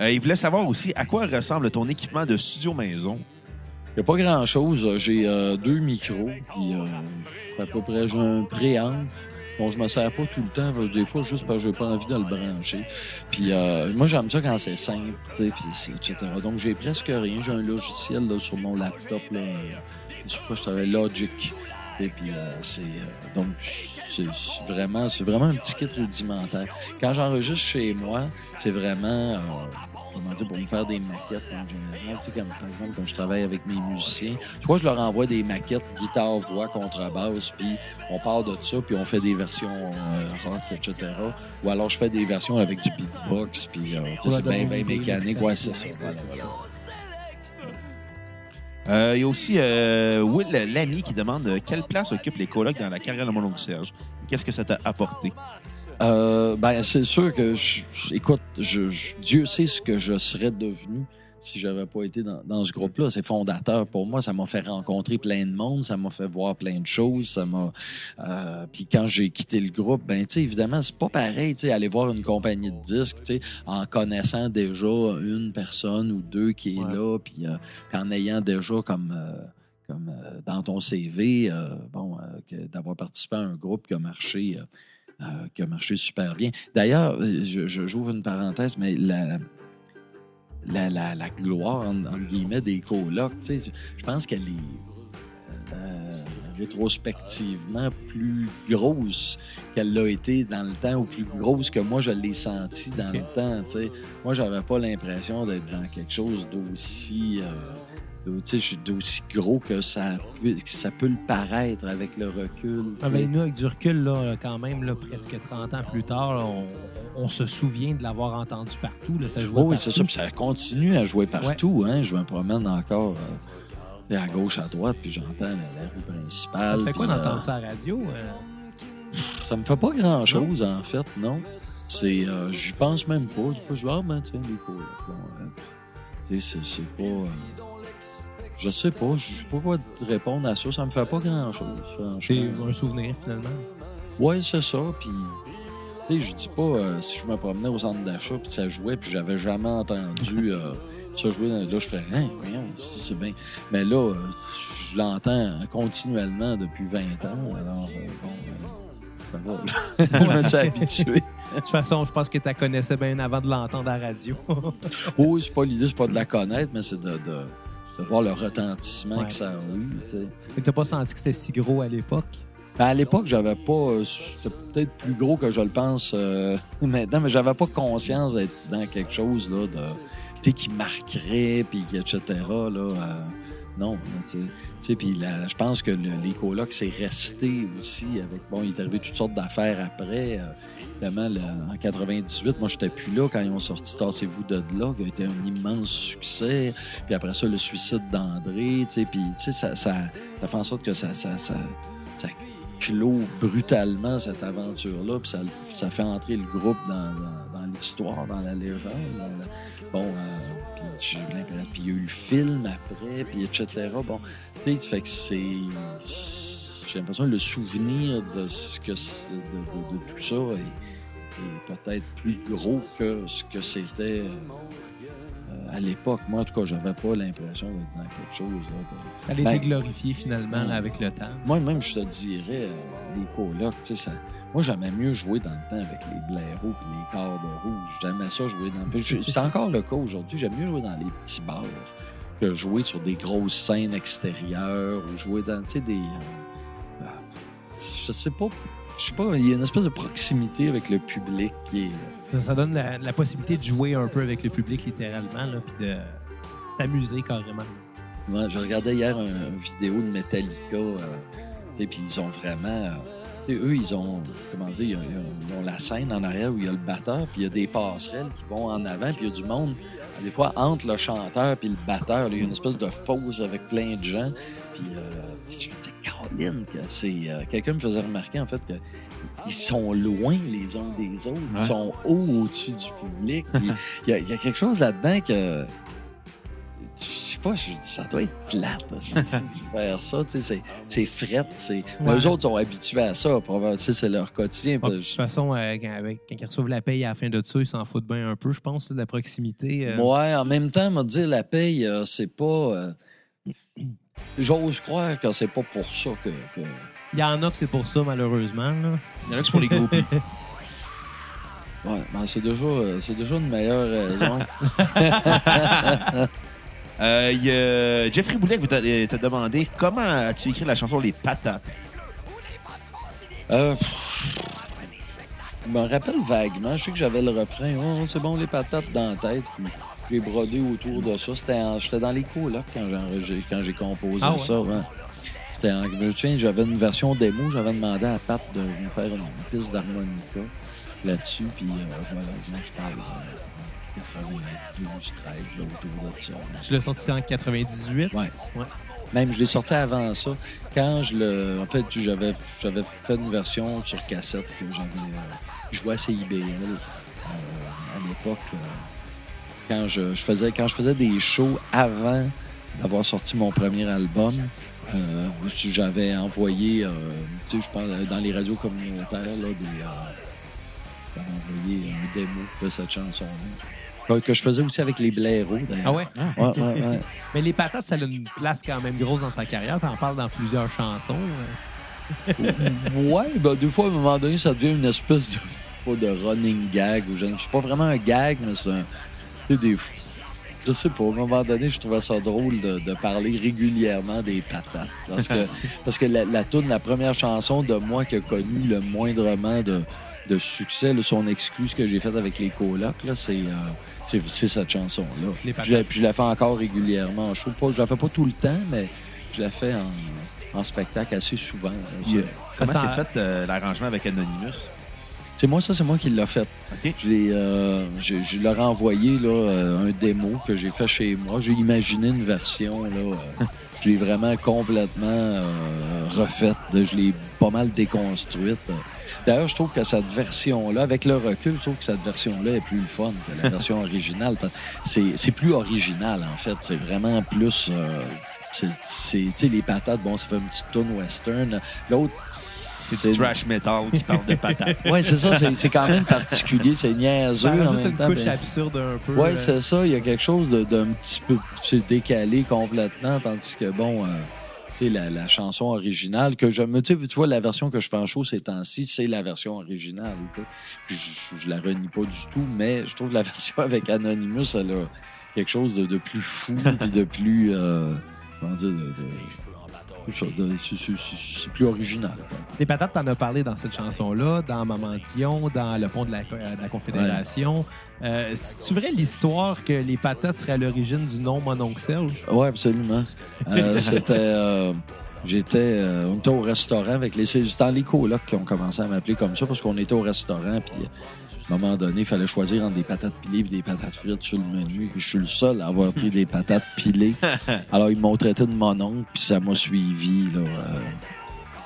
Euh, il voulait savoir aussi à quoi ressemble ton équipement de studio maison. Il n'y a pas grand-chose. J'ai euh, deux micros, puis euh, à peu près, j'ai un préamp. Bon, je me sers pas tout le temps, des fois juste parce que j'ai pas envie de le brancher. Puis euh, moi, j'aime ça quand c'est simple, puis etc. Donc, j'ai presque rien. J'ai un logiciel là, sur mon laptop, là, euh, sur quoi je travaille, Logic. Et puis, euh, c'est... euh, donc, c'est vraiment, c'est vraiment un petit kit rudimentaire. Quand j'enregistre chez moi, c'est vraiment... euh, comment dire, pour me faire des maquettes en général. Tu sais, comme, par exemple, quand je travaille avec mes musiciens, soit je leur envoie des maquettes, guitare, voix, contrebasse, puis on part de ça, puis on fait des versions euh, rock, etc. Ou alors je fais des versions avec du beatbox, puis euh, tu sais, Pour c'est bien, mécanique. Ouais, c'est ça. Voilà. Euh, il y a aussi euh, Will Lamy qui demande euh, quelle place occupent les colocs dans la carrière de mon oncle Serge. Qu'est-ce que ça t'a apporté? Euh, ben, c'est sûr que, je, écoute, je, je- Dieu sait ce que je serais devenu si j'avais pas été dans, dans ce groupe-là. C'est fondateur pour moi. Ça m'a fait rencontrer plein de monde, ça m'a fait voir plein de choses. Ça m'a. euh, Puis quand j'ai quitté le groupe, ben, tu sais, évidemment, c'est pas pareil, tu sais, aller voir une compagnie de disques, tu sais, en connaissant déjà une personne ou deux qui est Ouais. là, puis euh, en ayant déjà comme. euh, comme euh, dans ton CV, euh, bon, euh, d'avoir participé à un groupe qui a marché, euh, qui a marché super bien. D'ailleurs, euh, j'ouvre une parenthèse, mais la, la, la, la gloire, en, entre guillemets, des colocs, tu sais, je, pense qu'elle est euh, rétrospectivement plus grosse qu'elle l'a été dans le temps, ou plus grosse que moi, je l'ai senti dans le temps, tu sais. Moi, j'avais pas l'impression d'être dans quelque chose d'aussi... euh, d'aussi gros que ça, peut- que ça peut le paraître avec le recul. Ah, ben, nous, avec du recul, là, quand même, là, presque 30 ans plus tard, là, on, on se souvient de l'avoir entendu partout. Là, ça jouait Oh oui, c'est ça. Puis ça continue à jouer partout. Hein? Je me promène encore euh, à gauche, à droite, puis j'entends la, rue principale. Ça fait quoi puis, d'entendre euh, ça à la radio? euh? Ça me fait pas grand-chose, en fait, non. C'est, euh, j'y pense même pas. Des fois, je dis, ah, ben, tiens, les. Bon, euh, sais, c'est, c'est pas... je sais pas. Je sais pas quoi te répondre à ça. Ça me fait pas grand-chose, C'est un souvenir, finalement. Ouais, c'est ça. Puis, tu sais, je dis pas euh, si je me promenais au centre d'achat puis ça jouait puis j'avais jamais entendu euh, ça jouer. Là, je ferais, hein, voyons, c'est bien. Mais là, euh, je l'entends continuellement depuis 20 ans. Alors, bon, ça va. je me suis habitué. De toute façon, je pense que tu la connaissais bien avant de l'entendre à la radio. Oui, c'est pas l'idée, c'est pas de la connaître, mais c'est de, de, de voir le retentissement Ouais. que ça a eu. tu n'as pas senti que c'était si gros à l'époque? Ben, à l'époque, j'avais pas. euh, C'était peut-être plus gros que je le pense euh, maintenant, mais j'avais pas conscience d'être dans quelque chose là, de, qui marquerait, puis etc. Là, euh, non, puis je pense que le- les colocs, c'est resté aussi avec. Bon, il est arrivé toutes sortes d'affaires après. Évidemment, en 98, moi, j'étais plus là quand ils ont sorti Tassez-vous de là, qui a été un immense succès. Puis après ça, le suicide d'André, tu sais, puis tu sais, ça, ça, ça fait en sorte que ça, ça, ça, ça clôt brutalement cette aventure-là, puis ça, ça fait entrer le groupe dans, l'histoire, dans la légende. dans la- Bon, euh, puis il y a eu le film après, puis etc. Bon, tu sais, fait que c'est... J'ai l'impression que le souvenir de ce que de tout ça est, peut-être plus gros que ce que c'était euh, à l'époque. Moi, en tout cas, j'avais pas l'impression d'être dans quelque chose. là, de- Elle a Ben- glorifiée, finalement, avec le temps. moi-même, je te dirais, euh, les colocs, tu sais, ça... moi, j'aimais mieux jouer dans le temps avec les blaireaux et les corps de rouge. J'aimais ça jouer dans je- C'est encore le cas aujourd'hui. J'aime mieux jouer dans les petits bars que jouer sur des grosses scènes extérieures ou jouer dans, tu sais, des... euh, euh, je sais pas... Je sais pas, il y a une espèce de proximité avec le public qui est... Ça, ça donne la, la possibilité de jouer un peu avec le public, littéralement, là, puis de s'amuser carrément. Ouais, je regardais hier une vidéo de Metallica, euh, puis ils ont vraiment. euh, eux, ils ont, comment dire, ils ont, ils ont- ils ont la scène en arrière où il y a le batteur, puis il y a des passerelles qui vont en avant, puis il y a du monde, des fois, entre le chanteur puis le batteur. là, il y a une espèce de pause avec plein de gens. Puis, euh, puis que c'est. euh, Quelqu'un me faisait remarquer, en fait, que ils sont loin les uns des autres. Ouais. Ils sont hauts au-dessus du public. Il y, a- il y a quelque chose là-dedans que. Je sais pas, je dis, ça doit être plate faire ça. tu sais, C'est c'est fret. Mais Ouais. eux autres sont habitués à ça. C'est leur quotidien. De toute façon, euh, quand, ils reçoivent la paye à la fin de ça, ils s'en foutent bien un peu, je pense, de la proximité. euh. Ouais, en même temps, me dire la paye, euh, c'est pas. J'ose croire que c'est pas pour ça que. que- Il y en a que c'est pour ça, malheureusement. là. Il y en a qui c'est pour les groupies. Ouais, ben, c'est déjà, euh, c'est déjà une meilleure raison. Euh, il y a Jeffrey Boulet t'a t'a demandé comment as-tu écrit la chanson Les Patates? Euh, pff, je me rappelle vaguement. Je sais que j'avais le refrain. Oh, c'est bon, les patates dans la tête. J'ai brodé autour de ça. C'était en- J'étais dans les colocs quand j'ai enregistré- quand j'ai composé Ah ouais? ça, ça. C'était en, je me souviens, j'avais une version démo. J'avais demandé à Pat de me faire une piste d'harmonica là-dessus. Puis euh, voilà, je parle de 92, 13, là, autour de ça. Tu l'as sorti en 98. Ouais. Ouais. Même, je l'ai sorti avant ça. Quand je le. En fait, j'avais, fait une version sur cassette que j'avais. euh, joué à CIBL euh, à l'époque. Euh, quand, je, je faisais, quand je faisais des shows avant d'avoir sorti mon premier album, euh, j'avais envoyé, euh, tu sais, je pense, dans les radios communautaires, là, des. euh, j'avais envoyé une démo de cette chanson-là. Que- Que je faisais aussi avec les blaireaux, d'ailleurs. Ah ouais? Ouais, ouais, ouais. Mais les patates, ça a une place quand même grosse dans ta carrière. T'en parles dans plusieurs chansons. euh. Ouais, ben des fois, à un moment donné, ça devient une espèce de, running gag. Ou je c'est pas vraiment un gag, mais c'est un. C'est des. Je sais pas, à un moment donné, je trouvais ça drôle de, de parler régulièrement des patates. Parce que, parce que la, la toune, la première chanson de moi qui a connu le moindrement de, de succès, là, son excuse que j'ai faite avec les colocs, là, c'est, euh, c'est, cette chanson-là. Les Puis je, la- puis je la fais encore régulièrement en show. Pas, je la fais pas tout le temps, mais je la fais en, en spectacle assez souvent. là. Comment s'est fait euh, l'arrangement avec Anonymous? C'est moi, ça, c'est moi qui l'ai fait. OK. Je, l'ai, euh, je, je leur ai envoyé là, euh, un démo que j'ai fait chez moi. J'ai imaginé une version. Là, euh, je l'ai vraiment complètement euh, refaite. Je l'ai pas mal déconstruite. D'ailleurs, je trouve que cette version-là, avec le recul, je trouve que cette version-là est plus fun que la version originale. C'est, c'est plus original, en fait. C'est vraiment plus... euh, c'est, c'est- les patates, bon, ça fait une petite tune western. L'autre, C'est du trash metal qui parle de patates. Oui, c'est ça. C'est, quand même particulier. C'est niaiseux en même une temps. couche mais- absurde un peu. Oui, euh. c'est ça. Il y a quelque chose de- d'un petit peu tu sais, décalé complètement, tandis que, bon, euh, tu sais, la, la chanson originale, que je me. Tu sais, tu vois, la version que je fais en show ces temps-ci, c'est la version originale. tu sais. Puis je, je la renie pas du tout, mais je trouve que la version avec Anonymous, elle a quelque chose de, de plus fou, puis de plus. euh, comment dire, de. de- c'est plus original. quoi. Les patates, t'en as parlé dans cette chanson-là, dans Maman Dion, dans Le Pont de la, de la Confédération. Euh, C'est-tu vrai l'histoire que les patates seraient à l'origine du nom Mon Oncle Serge? Oui, absolument. Euh, c'était. Euh, J'étais euh, on était au restaurant avec les. C'est dans les colocs qui ont commencé à m'appeler comme ça parce qu'on était au restaurant. Puis à un moment donné, il fallait choisir entre des patates pilées et des patates frites sur le menu. Puis je suis le seul à avoir pris des patates pilées. Alors ils m'ont traité de mon oncle, puis ça m'a suivi. Là, euh.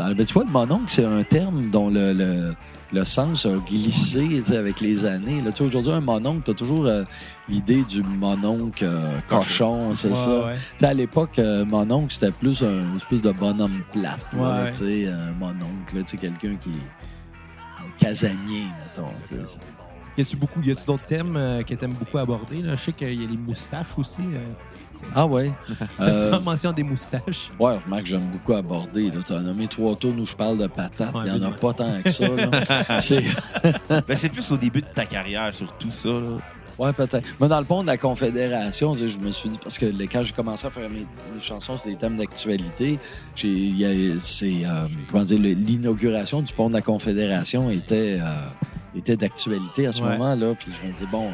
Dans- ben, tu vois, le mononcle, c'est un terme dont le, le, le sens a glissé tu avec les années. Là, tu aujourd'hui, un mononcle, t'as toujours euh, l'idée du mononcle euh, cochon, c'est Ouais, ça? ouais. Tu À l'époque, euh, mon oncle, c'était plus un espèce de bonhomme plate. Ouais. tu sais, euh, mon oncle, là, tu sais, quelqu'un qui est un casanier, mettons. tu. Y a-tu beaucoup, y a-tu d'autres thèmes euh, que t'aimes beaucoup aborder? Là? Je sais qu'il y a les moustaches aussi. Ah ouais. Euh, mention des moustaches? ouais, remarque, j'aime beaucoup aborder. Tu as nommé trois tonnes où je parle de patates. Ouais, Il n'y en a mais- pas tant que ça. C'est... Ben, c'est plus au début de ta carrière, surtout ça. Là. Ouais, peut-être. Moi, dans le pont de la Confédération, je me suis dit, parce que quand j'ai commencé à faire mes, mes chansons sur des thèmes d'actualité, c'est, euh, comment dire, l'inauguration du pont de la Confédération était, euh, était d'actualité à ce Ouais. moment-là. Puis je me dis, bon,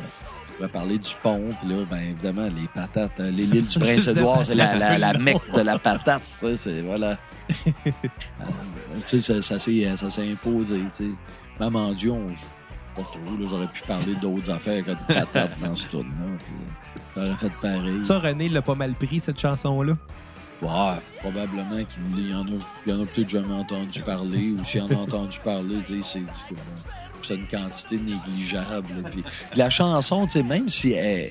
on va parler du pont. Puis là, ben, évidemment, les patates, euh, les l'île du Prince-Édouard, c'est la, la, la mecque de la patate. tu sais, C'est, voilà. Euh, tu sais, ça, ça, s'est, imposé, tu sais. Maman Dieu, on pas trop, là, j'aurais pu parler d'autres affaires que de patates dans ce tour-là. puis, euh, J'aurais fait pareil. Ça, René l'a pas mal pris, cette chanson-là? Ouais, probablement qu'il y en a, il y en a peut-être jamais entendu parler, ou s'il en a entendu parler, tu sais, c'est c'est une quantité négligeable. Puis, la chanson, tu sais, même si elle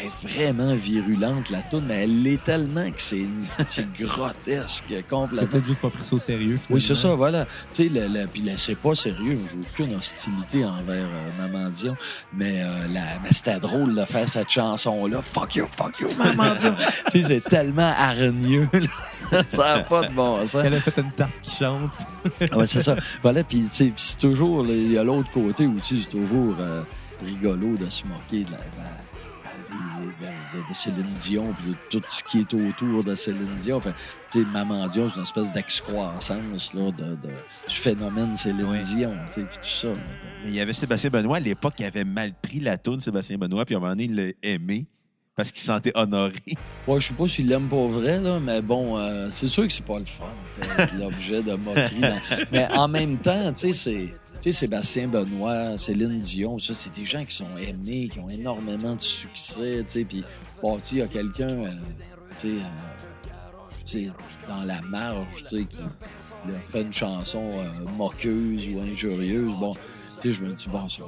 elle est vraiment virulente, la tune, mais elle l'est tellement que c'est c'est grotesque complètement. peut-être juste pas pris ça au sérieux. Oui, c'est ça, voilà. Tu sais, le- puis là, c'est pas sérieux. J'ai aucune hostilité envers euh, Maman Dion. Mais, euh, la, mais c'était drôle de faire cette chanson-là. Fuck you, fuck you, Maman Dion. tu sais, c'est tellement hargneux. là. ça n'a pas de bon sens. Elle a fait une tarte qui chante. Ah ouais, c'est ça. Voilà, puis sais, puis c'est toujours, il y a l'autre côté aussi, c'est toujours euh, rigolo de se moquer de, la, de- de- de- de Céline Dion, puis de tout ce qui est autour de Céline Dion. Enfin, tu sais, Maman Dion, c'est une espèce d'excroissance là, de, de- du phénomène Céline Oui. Dion, tu sais, puis tout ça. Mais il y avait Sébastien Benoît, à l'époque, il avait mal pris la toune, Sébastien Benoît, puis à un moment donné, il l'a aimé parce qu'il se sentait honoré. Ouais, je sais pas s'il l'aime pas vrai, là, mais bon, euh, c'est sûr que c'est pas le fun, l'objet de moquerie. dans- Mais en même temps, tu sais, c'est. Tu sais, Sébastien Benoît, Céline Dion, ça, c'est des gens qui sont aimés, qui ont énormément de succès, tu sais, puis, bon, tu y a quelqu'un, euh, tu sais, euh, dans la marge, tu sais, qui, a fait une chanson euh, moqueuse ou injurieuse, bon, tu sais, je me dis, bon, c'est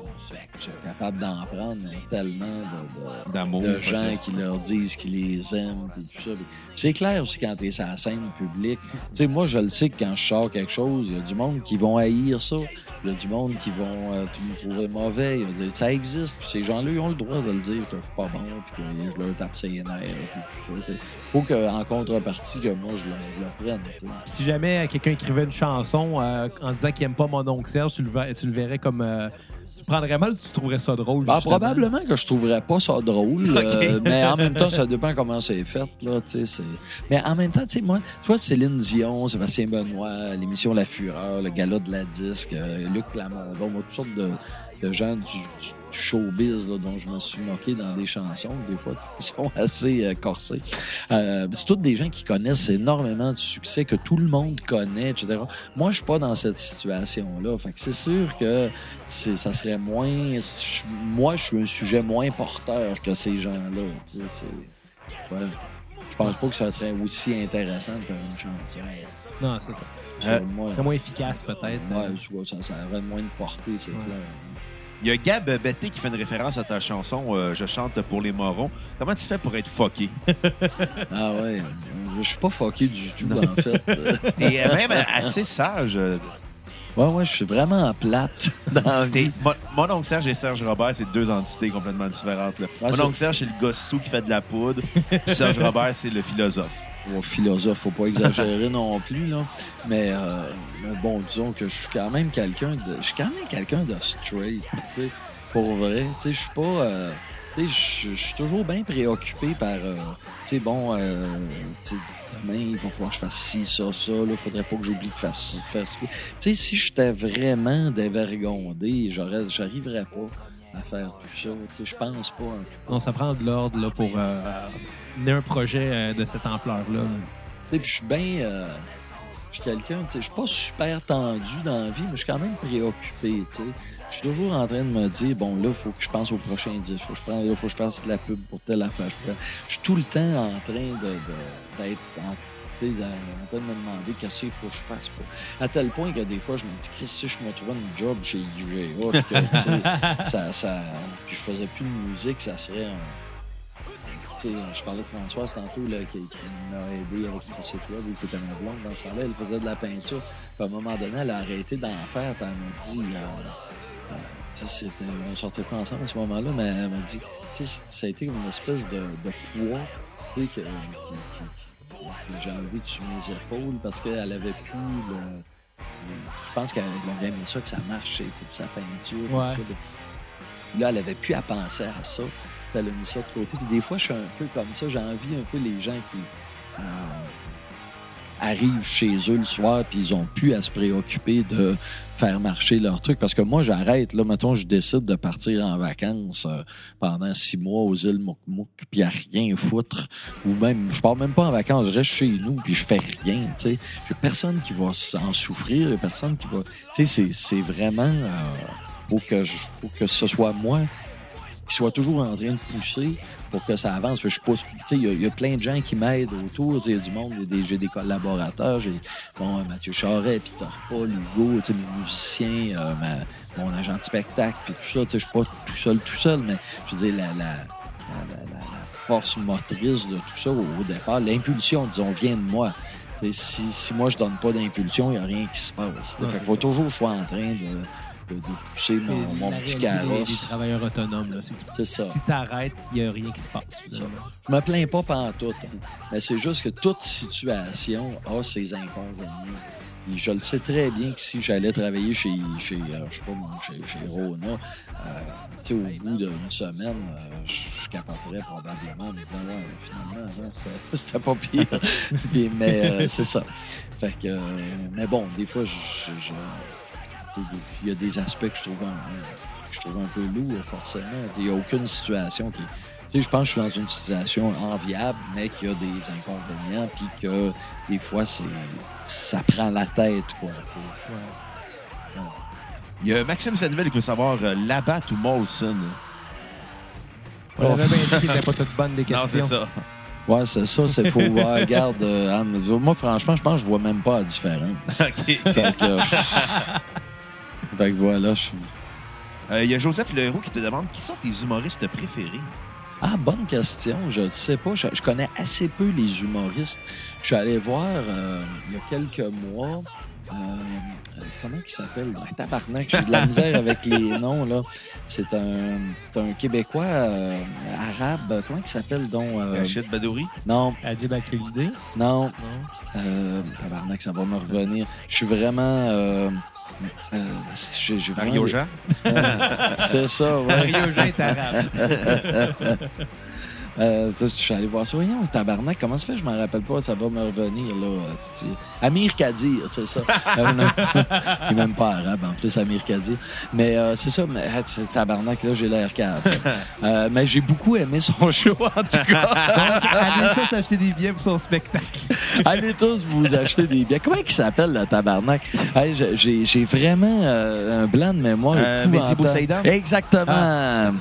c'est capable d'en prendre tellement de- de, D'amour. de gens qui leur disent qu'ils les aiment puis tout ça. Puis c'est clair aussi quand t'es sur la scène publique. Tu sais, moi, je le sais que quand je sors quelque chose, il y a du monde qui vont haïr ça. Il y a du monde qui vont euh, tout me trouver mauvais. Ça existe. Puis ces gens-là, ils ont le droit de le dire que je suis pas bon puis que je leur tape ses nerfs. Puis tout ça, tu sais. Faut qu'en contrepartie, que moi, je le, je le prenne. Si jamais quelqu'un écrivait une chanson euh, en disant qu'il aime pas mon oncle Serge, tu le, ver- tu le verrais comme. euh, tu prendrais mal ou tu trouverais ça drôle? Ben, probablement que je trouverais pas ça drôle, euh, mais en même temps, ça dépend comment c'est fait. Là, mais en même temps, tu sais, moi, tu vois, Céline Dion, Sébastien Benoît, l'émission La Fureur, le gala de la disque, euh, Luc Plamondon, moi, toutes sortes de, de gens du, du showbiz là, dont je me suis moqué dans des chansons, des fois, qui sont assez euh, corsées. Euh, c'est tous des gens qui connaissent énormément de succès, que tout le monde connaît, etc. Moi, je suis pas dans cette situation-là. Fait que c'est sûr que c'est, ça serait moins. je- moi, je suis un sujet moins porteur que ces gens-là. c'est- ouais. Je pense pas que ça serait aussi intéressant de faire une chanson. Non, c'est ça. Euh, Selon moi. C'est moins efficace, peut-être. Ouais, tu vois, ça, ça aurait moins de portée, c'est Ouais. clair. Il y a Gab Betté qui fait une référence à ta chanson euh, Je chante pour les morons. Comment tu fais pour être fucké? Ah ouais, je suis pas fucké du tout, en fait. Et euh, même assez sage. euh, Ouais, ouais, je suis vraiment plate dans la vie. T'es- Mon, mon oncle Serge et Serge Robert, c'est deux entités complètement différentes. là. Mon oncle Serge, c'est le gars sous qui fait de la poudre. Puis Serge Robert, c'est le philosophe. Bon, philosophe, faut pas exagérer non plus, là. Mais, euh, bon, disons que je suis quand même quelqu'un de. Je suis quand même quelqu'un de straight. Pour vrai. Tu sais, je suis pas. euh, tu sais, je- suis toujours bien préoccupé par. euh, tu sais, bon, euh, tu sais, demain, il va falloir que je fasse ci, ça, ça. Là, faudrait pas que j'oublie de faire ci, faire ci. Tu sais, si j'étais vraiment dévergondé, j'arriverais pas à faire tout ça. Je pense pas. Non, ça prend de l'ordre là, pour euh, mener un projet euh, de cette ampleur-là. Puis je suis bien. euh, je suis quelqu'un, je suis pas super tendu dans la vie, mais je suis quand même préoccupé. Je suis toujours en train de me dire, bon, là, il faut que je pense au prochain disque, faut que je prenne, là, faut que je fasse de la pub pour telle affaire. Je suis tout le temps en train de, de- d'être en, tu sais, en train de me demander qu'est-ce qu'il faut que je fasse. À tel point que des fois, je me dis, Chris, si je me trouvais une job chez IGA, que, ça, puis je faisais plus de musique, ça serait un, je parlais de Françoise tantôt là, qui, m'a aidé avec mon site web, qui était ma blonde dans ce temps-là. Elle faisait de la peinture. Puis à un moment donné, elle a arrêté d'en faire. Puis elle m'a dit. euh, euh, on sortait pas ensemble à ce moment-là, mais elle m'a dit. Ça a été une espèce de, poids qui- j'ai enlevé dessus mes épaules parce qu'elle avait plus le. je pense qu'elle avait aimé ça, que ça marchait, toute sa peinture. Ouais. Là, elle avait plus à penser à ça. Elle a mis ça de côté. Puis des fois, je suis un peu comme ça. J'envie un peu les gens qui euh, arrivent chez eux le soir puis ils ont plus à se préoccuper de faire marcher leur truc. Parce que moi, j'arrête. Là, mettons, je décide de partir en vacances euh, pendant six mois aux îles Mouk-Mouk puis à rien foutre. Ou même, je pars même pas en vacances. Je reste chez nous puis je fais rien, tu sais. Personne qui va en souffrir. Personne qui va... Tu sais, c'est- c'est vraiment... euh, que je, que ce soit moi qu'il soit toujours en train de pousser pour que ça avance. Puis je pousse, tu sais, il y a- il y, a plein de gens qui m'aident autour. Tu sais, Il y a du monde, j'ai des collaborateurs. J'ai bon, Mathieu Charret, Peter Paul, Hugo, tu sais, mes musiciens, euh, ma- mon agent de spectacle, puis tout ça. Tu sais, Je suis pas tout seul, tout seul, mais je veux dire, la, la, la- la- la- la force motrice de tout ça au, au départ, l'impulsion, disons, vient de moi. Si, si moi je donne pas d'impulsion, il n'y a rien qui se passe. Il faut toujours que je sois en train de, de- de pousser mon, mon la petit réalité des- Des, carrosse. travailleurs autonomes, là. C'est ça. Si t'arrêtes, il n'y a rien qui se passe. Je me plains pas pantoute. hein. Mais c'est juste que toute situation a ses inconvénients. Puis je le sais très bien que si j'allais travailler chez, chez euh, je sais pas chez, chez Rona, euh, tu sais, au bout d'une semaine, euh, je capoterais probablement en me disant, ouais, finalement, non, c'était- c'était pas pire. Mais euh, c'est ça. Fait que, mais bon, des fois, je- je- je- il y a des aspects que je trouve un, que je trouve un peu lourds, forcément. Il n'y a aucune situation qui. Tu sais, je pense que je suis dans une situation enviable, mais qu'il y a des inconvénients, puis que des fois, c'est ça prend la tête, quoi. tu sais. Il y a Maxime Sanvel qui veut savoir euh, Labatt ou Molson? On avait bien dit qu'il n'était pas toutes bonnes des Non, questions. c'est ça. Ouais, c'est ça, c'est faux. Ouais, regarde, euh, moi, franchement, je pense que je vois même pas la différence. OK. Fait que, euh, fait que voilà, je suis. Euh, Il y a Joseph Leroux qui te demande qui sont tes humoristes préférés? Ah, bonne question. Je ne sais pas. Je, je connais assez peu les humoristes. Je suis allé voir euh, il y a quelques mois. euh, euh, comment il s'appelle? Ah, tabarnak, j'ai de la misère avec les noms, là. C'est un, c'est un Québécois euh, arabe. Comment il s'appelle, donc? euh, Rachid Badouri? non, Adib non. Non. Euh, tabarnak, ça va me revenir. Je suis vraiment... Euh, euh, j'ai vraiment Mario Jean? C'est ça, ouais. Mario Jean est arabe. Euh, je suis allé voir ça. Voyons, tabarnak, comment ça fait? Je m'en rappelle pas, ça va me revenir, là. C'est- Amir Kadir, c'est ça. Euh. Il est même pas arabe, en plus, Amir Kadir. Mais euh, c'est ça, mais ah, tabarnak, là, j'ai l'air cave. Euh, mais j'ai beaucoup aimé son show, en tout cas. Allez tous acheter des billets pour son spectacle. Allez tous vous acheter des billets. Comment il s'appelle, le tabarnak? Hey, j'ai- vraiment euh, un blanc de mémoire. Mehdi Boussaïdan? Exactement.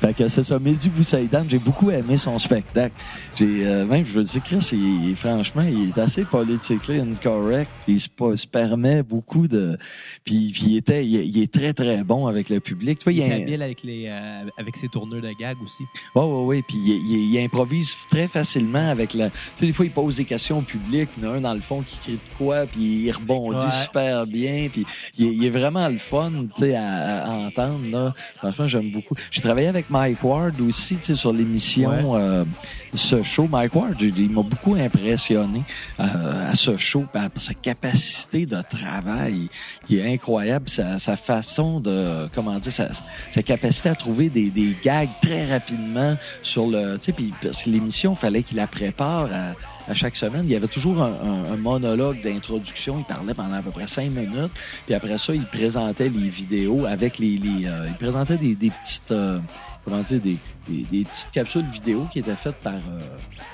Fait que c'est ça, Mehdi Boussaïdan, j'ai beaucoup aimé son spectacle. J'ai euh, même, je veux dire, Chris, il, il- franchement, il est assez politiquement incorrect, il se, pas- se permet beaucoup de... Puis, puis il, était, il, il est très, très bon avec le public. Tu vois, Il il est un- habile avec, les, euh, avec ses tourneurs de gag aussi. oui, oui, oui. Puis il, il- il improvise très facilement avec la. Tu sais, des fois, il pose des questions au public. Il y en a un dans le fond qui crie de quoi, puis il rebondit Ouais. super bien. Puis il, est- il est vraiment le fun, tu sais, à, à entendre. Là. Franchement, j'aime beaucoup. J'ai travaillé avec Mike Ward aussi, tu sais, sur l'émission euh, Ce Show. Mike Ward, il, m'a beaucoup impressionné euh, à ce show par sa capacité de travail qui est incroyable, sa, sa façon de, comment dire, sa, sa capacité à trouver des, des gags très rapidement sur le, tu sais, puis parce que l'émission, il fallait qu'il la prépare à, à chaque semaine. Il y avait toujours un, un- un monologue d'introduction. Il parlait pendant à peu près cinq minutes. Puis après ça, il présentait les vidéos avec les, les euh, il présentait des, des petites, euh, comment dire, des, des, des petites capsules vidéo qui étaient faites par euh,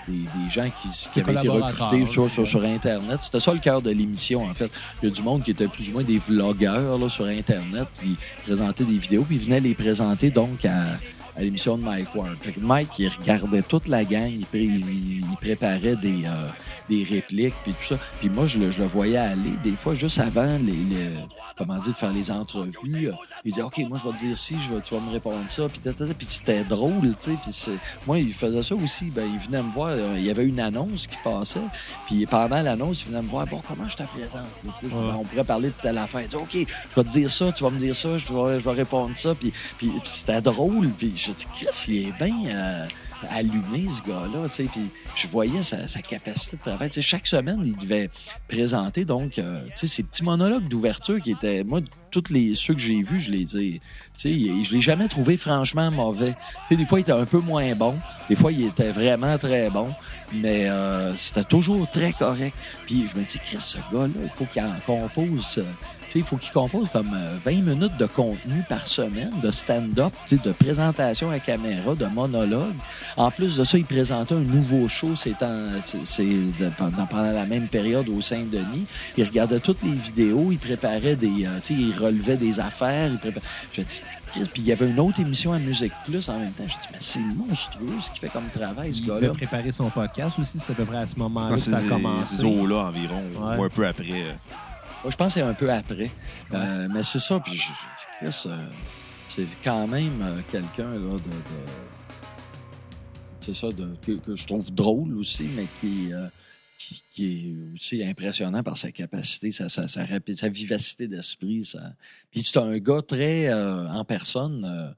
des, des gens qui, avaient été recrutés sur, là. sur, sur Internet. C'était ça le cœur de l'émission, en fait. Il y a du monde qui était plus ou moins des vlogueurs là, sur Internet, puis présentaient des vidéos, puis ils venaient les présenter donc à, à l'émission de Mike Ward. Fait que Mike, il regardait toute la gang, il, pré- il- il préparait des, euh, des répliques, puis tout ça. Puis moi, je le, je le voyais aller, des fois, juste avant les, les- comment dire, de faire les entrevues. euh, Il disait, OK, moi, je vais te dire ci, je vais, tu vas me répondre ça. Puis, puis c'était drôle, tu sais. Moi, il faisait ça aussi. Ben, il venait me voir. euh, Il y avait une annonce qui passait. Puis pendant l'annonce, il venait me voir, bon, comment je te présente? Puis, je Ben, on pourrait parler de telle affaire. Il dit, OK, je vais te dire ça, tu vas me dire ça, je vais, je vais répondre ça. Puis, puis, puis c'était drôle. Puis je dis, Chris, il est bien euh, allumé, ce gars-là. Puis je voyais sa, capacité de travail. Chaque semaine, il devait présenter donc euh, ces petits monologues d'ouverture qui étaient. Moi, tous les ceux que j'ai vus, je les ai. Je l'ai jamais trouvé franchement mauvais. Tu sais, des fois, il était un peu moins bon. Des fois, il était vraiment très bon. Mais euh, c'était toujours très correct. Puis je me dis, Chris, ce gars-là, il faut qu'il en compose. Euh, tu sais, il faut qu'il compose comme euh, 20 minutes de contenu par semaine, de stand-up, de présentation à caméra, de monologue. En plus de ça, il présentait un nouveau show c'est en- c'est- c'est de- pendant, pendant la même période au Saint-Denis. Il regardait toutes les vidéos, il préparait des... euh, tu sais, il relevait des affaires. Il prépa- J'ai dit, Chris, puis il y avait une autre émission à Musique Plus en même temps. J'ai dit, mais c'est monstrueux ce qu'il fait comme travail, ce Il devait gars-là. préparer son podcast aussi. C'était à peu près à ce moment-là que c'est ça a commencé. eaux-là environ, Ouais. ou un peu après. Moi, je pense que c'est un peu après. Euh, mais c'est ça. Puis je, Chris, euh, c'est quand même euh, quelqu'un là, de. de- c'est ça, de, que, que je trouve drôle aussi, mais qui, qui, qui est aussi impressionnant par sa capacité, sa, sa, sa, sa vivacité d'esprit. sa- Puis c'est un gars très en personne.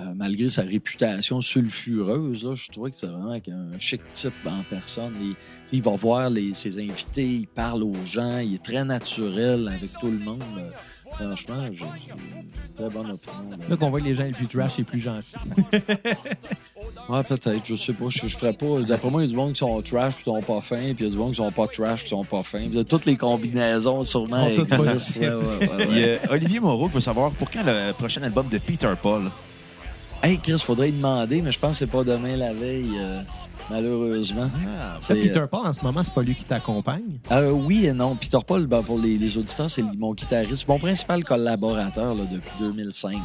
Euh, malgré sa réputation sulfureuse, là, je trouvais que c'est vraiment un chic type en personne. Il, il va voir les, ses invités, il parle aux gens, il est très naturel avec tout le monde. Euh, Franchement, j'ai une très bonne opinion. Là qu'on voit que les gens les plus trash et plus gentils. Ouais, peut-être, je sais pas. Je, je ferais pas. D'après moi, il y a du monde qui sont trash qui sont pas fins, puis il y a du monde qui sont pas trash qui sont pas fins. Puis, toutes les combinaisons, sûrement, existent. Ouais, ouais, ouais, Olivier Moreau veut savoir pour quand le prochain album de Peter Paul? Hey, Chris, faudrait y demander, mais je pense que c'est pas demain la veille, euh, malheureusement. Ça, C'est, Peter Paul, en ce moment, c'est pas lui qui t'accompagne? Euh, oui et non. Peter Paul, ben, pour les, les auditeurs, c'est mon guitariste, mon principal collaborateur là, depuis 2005.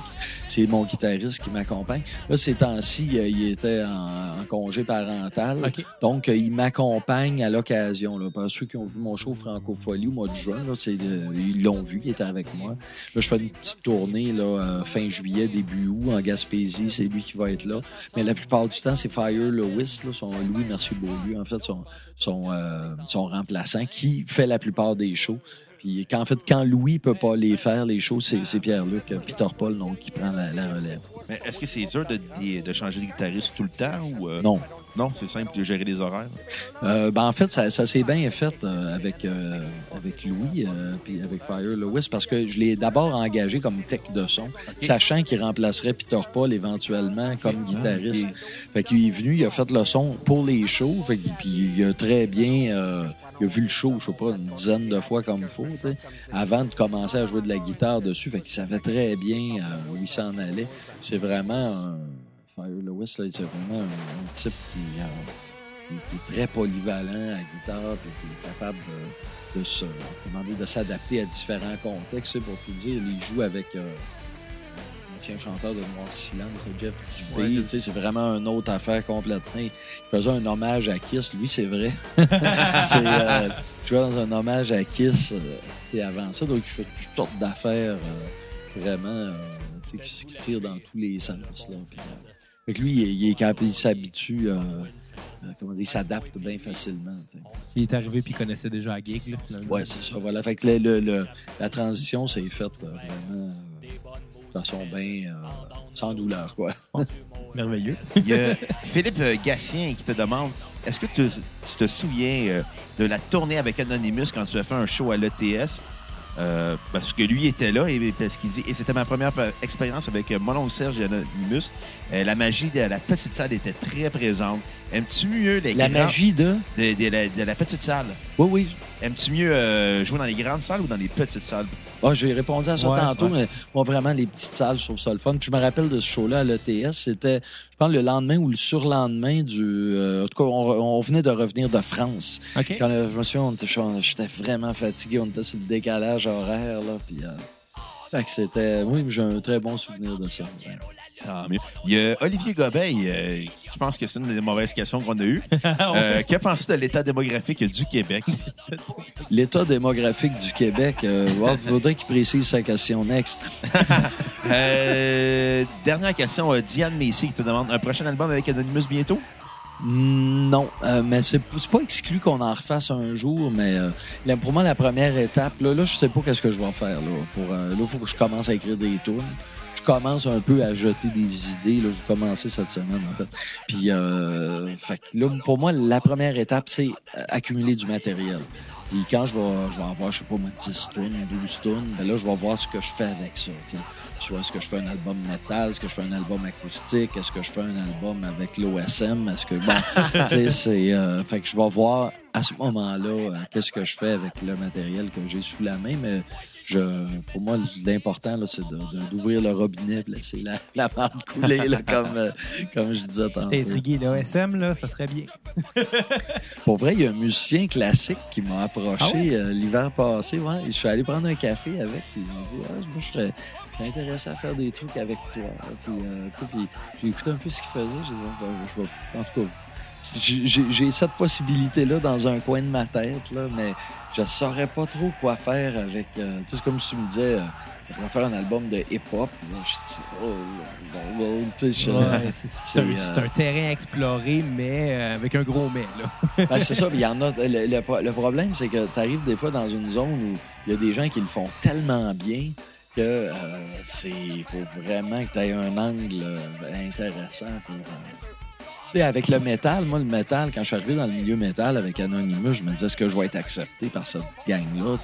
C'est mon guitariste qui m'accompagne. Là, ces temps-ci, euh, il était en, en congé parental. OK. Donc, euh, il m'accompagne à l'occasion. Là. Pour ceux qui ont vu mon show Francofolie au mois de juin, là, euh, ils l'ont vu, il était avec moi. Là, je fais une petite tournée là, euh, fin juillet, début août, en Gaspésie. C'est lui qui va être là. Mais la plupart du temps, c'est Fire Lewis, là, son Louis Mercier Beaulieu, en fait, son, son, euh, son remplaçant, qui fait la plupart des shows. Puis qu'en fait, quand Louis peut pas les faire, les shows, c'est, c'est Pierre-Luc, euh, Peter Paul, donc, qui prend la, la relève. Mais est-ce que c'est dur de, de changer de guitariste tout le temps ou euh, Non. Non, c'est simple de gérer les horaires. Euh, ben, en fait, ça, ça s'est bien fait euh, avec, euh, avec Louis euh, puis avec Fire Lewis parce que je l'ai d'abord engagé comme tech de son, sachant qu'il remplacerait Peter Paul éventuellement comme guitariste. Fait qu'il est venu, il a fait le son pour les shows, fait puis il a très bien... euh, il a vu le show, je sais pas, une dizaine de fois comme il faut, avant de commencer à jouer de la guitare dessus. Fait qu'il savait très bien où il s'en allait. C'est vraiment un... Fire Lewis, là, c'est vraiment un, un type qui... euh, qui, est très polyvalent à la guitare, puis qui est capable de, de se, s'adapter à différents contextes. Tu Pour tout dire, il joue avec euh, un ancien chanteur de Noir Silence, Jeff Dubé. Ouais, tu c'est vraiment une autre affaire complètement. Il faisait un hommage à Kiss. Lui, c'est vrai. c'est, euh, il jouait dans un hommage à Kiss. euh, et avant ça, donc il fait toutes sortes d'affaires euh, vraiment euh, tu qui, qui tirent dans tous les sens. Là, puis, euh, fait que lui, il, est- il est capable, il s'habitue, euh, euh, comment dire, il s'adapte bien facilement. tu sais. Il est arrivé puis il connaissait déjà la gig. Là, finalement. Ouais, c'est ça. Voilà. Fait que le, le- le- la transition s'est faite euh, vraiment euh, de façon bien euh, sans douleur, quoi. Merveilleux. Il y a Philippe euh, Gatien qui te demande est-ce que tu, tu te souviens euh, de la tournée avec Anonymous quand tu as fait un show à l'ETS Euh, parce que lui était là et parce qu'il dit et c'était ma première expérience avec euh, mon oncle Serge et. Euh, la magie de la petite salle était très présente. Aimes-tu mieux les La grands- magie de? de, de la, de la petite salle? Oui, oui. Aimes-tu mieux euh, jouer dans les grandes salles ou dans les petites salles? Ah, j'ai répondu à ça Ouais, tantôt, ouais. mais moi, vraiment, les petites salles, je trouve ça le fun. Puis je me rappelle de ce show-là à l'ETS. C'était, je pense, le lendemain ou le surlendemain du. euh, en tout cas, on, on venait de revenir de France. Quand euh, je me était- j'étais vraiment fatigué. On était sur le décalage horaire, là. Puis. euh, fait que c'était. Oui, j'ai un très bon souvenir de ça. Ouais. Tant mieux. Il y a Olivier Gobeil, euh, je pense que c'est une des mauvaises questions qu'on a eues. Euh, que penses-tu de l'état démographique du Québec? L'état démographique du Québec, euh, il faudrait qu'il précise sa question next. Euh, dernière question, euh, Diane Macy qui te demande un prochain album avec Anonymous bientôt? Mm, Non, euh, mais c'est pas exclu qu'on en refasse un jour, mais euh, là, pour moi, la première étape, là, là je sais pas qu'est-ce que je vais faire. Là, pour, euh, là, il faut que je commence à écrire des tunes. Commence un peu à jeter des idées. Là, j'ai commencé cette semaine, en fait. Puis, euh, fait que là, pour moi, la première étape, c'est euh, accumuler du matériel. Puis quand je vais, je vais avoir, je sais pas, moi, 10 tonnes, 12 tonnes, ben là, je vais voir ce que je fais avec ça. Soit est-ce que je fais un album métal, est-ce que je fais un album acoustique, est-ce que je fais un album avec l'OSM, est-ce que bon, tu sais, c'est, euh, fait que je vais voir à ce moment-là euh, qu'est-ce que je fais avec le matériel que j'ai sous la main, mais je, pour moi, l'important, c'est d'ouvrir le robinet, puis laisser la, la marde couler, là, comme, euh, comme je disais tantôt. T'es intrigué, l'OSM, là, ça serait bien. Pour vrai, il y a un musicien classique qui m'a approché Ah ouais? euh, l'hiver passé. Ouais. Je suis allé prendre un café avec. Il m'a dit ah, Moi, je serais, intéressé à faire des trucs avec toi. Puis, euh, puis j'ai écouté un peu ce qu'il faisait. J'ai dit Ben, je vais, En tout cas, j'ai cette possibilité-là dans un coin de ma tête, là, mais je saurais pas trop quoi faire avec. euh, tu sais, c'est comme si tu me disais. euh, on va faire un album de hip-hop. Oh, bon, bon, tu sais, je- Ouais, c'est un, euh, un terrain à explorer, mais euh, avec un gros mais. Ben, c'est ça, il y en a. Le, le pro- le problème, c'est que tu arrives des fois dans une zone où il y a des gens qui le font tellement bien que euh, c'est. Faut vraiment que tu aies un angle euh, intéressant pour. Avec le métal, moi, le métal, quand je suis arrivé dans le milieu métal avec Anonymous, je me disais, est-ce que je vais être accepté par cette gang-là?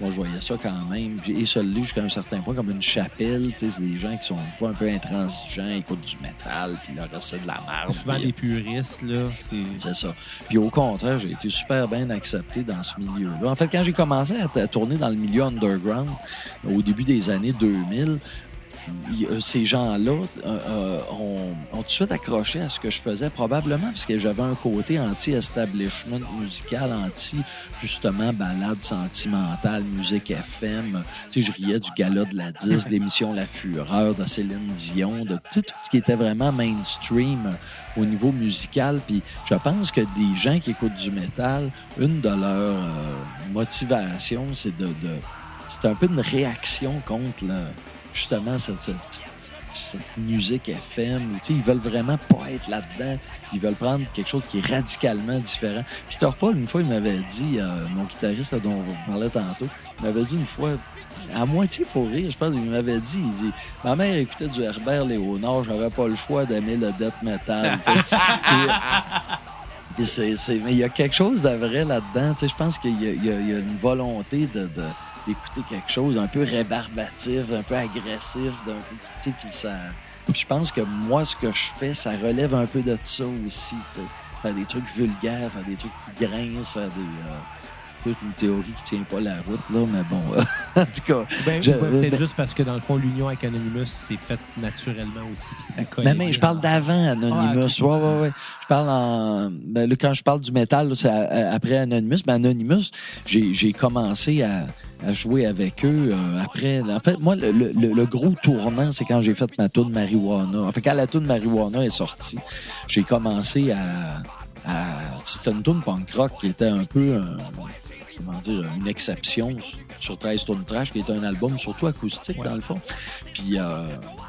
Moi, je voyais ça quand même. Et celui jusqu'à un certain point, comme une chapelle. C'est des gens qui sont fois un peu intransigeants, écoutent du métal, puis le reste, c'est de la merde. Souvent des puristes, là. c'est- ça. Puis au contraire, j'ai été super bien accepté dans ce milieu-là. En fait, quand j'ai commencé à, tourner dans le milieu underground, au début des années 2000, il- euh, ces gens-là euh, euh, ont, ont tout de suite accroché à ce que je faisais, probablement parce que j'avais un côté anti-establishment musical, anti, justement, balade sentimentale, musique FM. Tu sais, je riais du gala de la 10, de l'émission La Fureur, de Céline Dion, de tout ce qui était vraiment mainstream euh, au niveau musical. Puis je pense que des gens qui écoutent du métal, une de leurs euh, motivations, c'est de, de- c'est un peu une réaction contre le- justement cette, cette- cette musique FM. où, tu sais, ils veulent vraiment pas être là-dedans. Ils veulent prendre quelque chose qui est radicalement différent. Peter Paul, une fois, il m'avait dit, euh, mon guitariste dont on parlait tantôt, il m'avait dit une fois, à moitié pour rire, je pense, il m'avait dit, il dit, ma mère écoutait du Herbert Léonard, j'avais pas le choix d'aimer le death metal. mais il y a quelque chose de vrai là-dedans. Je pense qu'il y, a- y y une volonté de, de- d'écouter quelque chose un peu rébarbatif, un peu agressif, d'un peu, tu sais, puis ça. puis je pense que moi, ce que je fais, ça relève un peu de ça aussi. tu sais. Faire des trucs vulgaires, faire des trucs qui grincent, faire des. euh, toute une théorie qui tient pas la route, là, mais bon, en tout cas. Ben, ben, peut-être ben- juste parce que, dans le fond, l'union avec Anonymous, c'est fait naturellement aussi. Mais, mais je parle d'avant Anonymous. Ah, ok. ouais, ouais, ouais. Je parle en. Ben, là, quand je parle du métal, c'est après Anonymous. Ben, Anonymous, j'ai commencé à, à jouer avec eux euh, après. En fait, moi, le, le- le- le gros tournant, c'est quand j'ai fait ma tune Marijuana. En fait, quand la tune Marijuana est sortie, j'ai commencé à. à C'était une tune punk rock qui était un peu. un- comment dire, une exception sur 13 Tonnes Trash, qui est un album surtout acoustique, dans le fond. Puis, euh,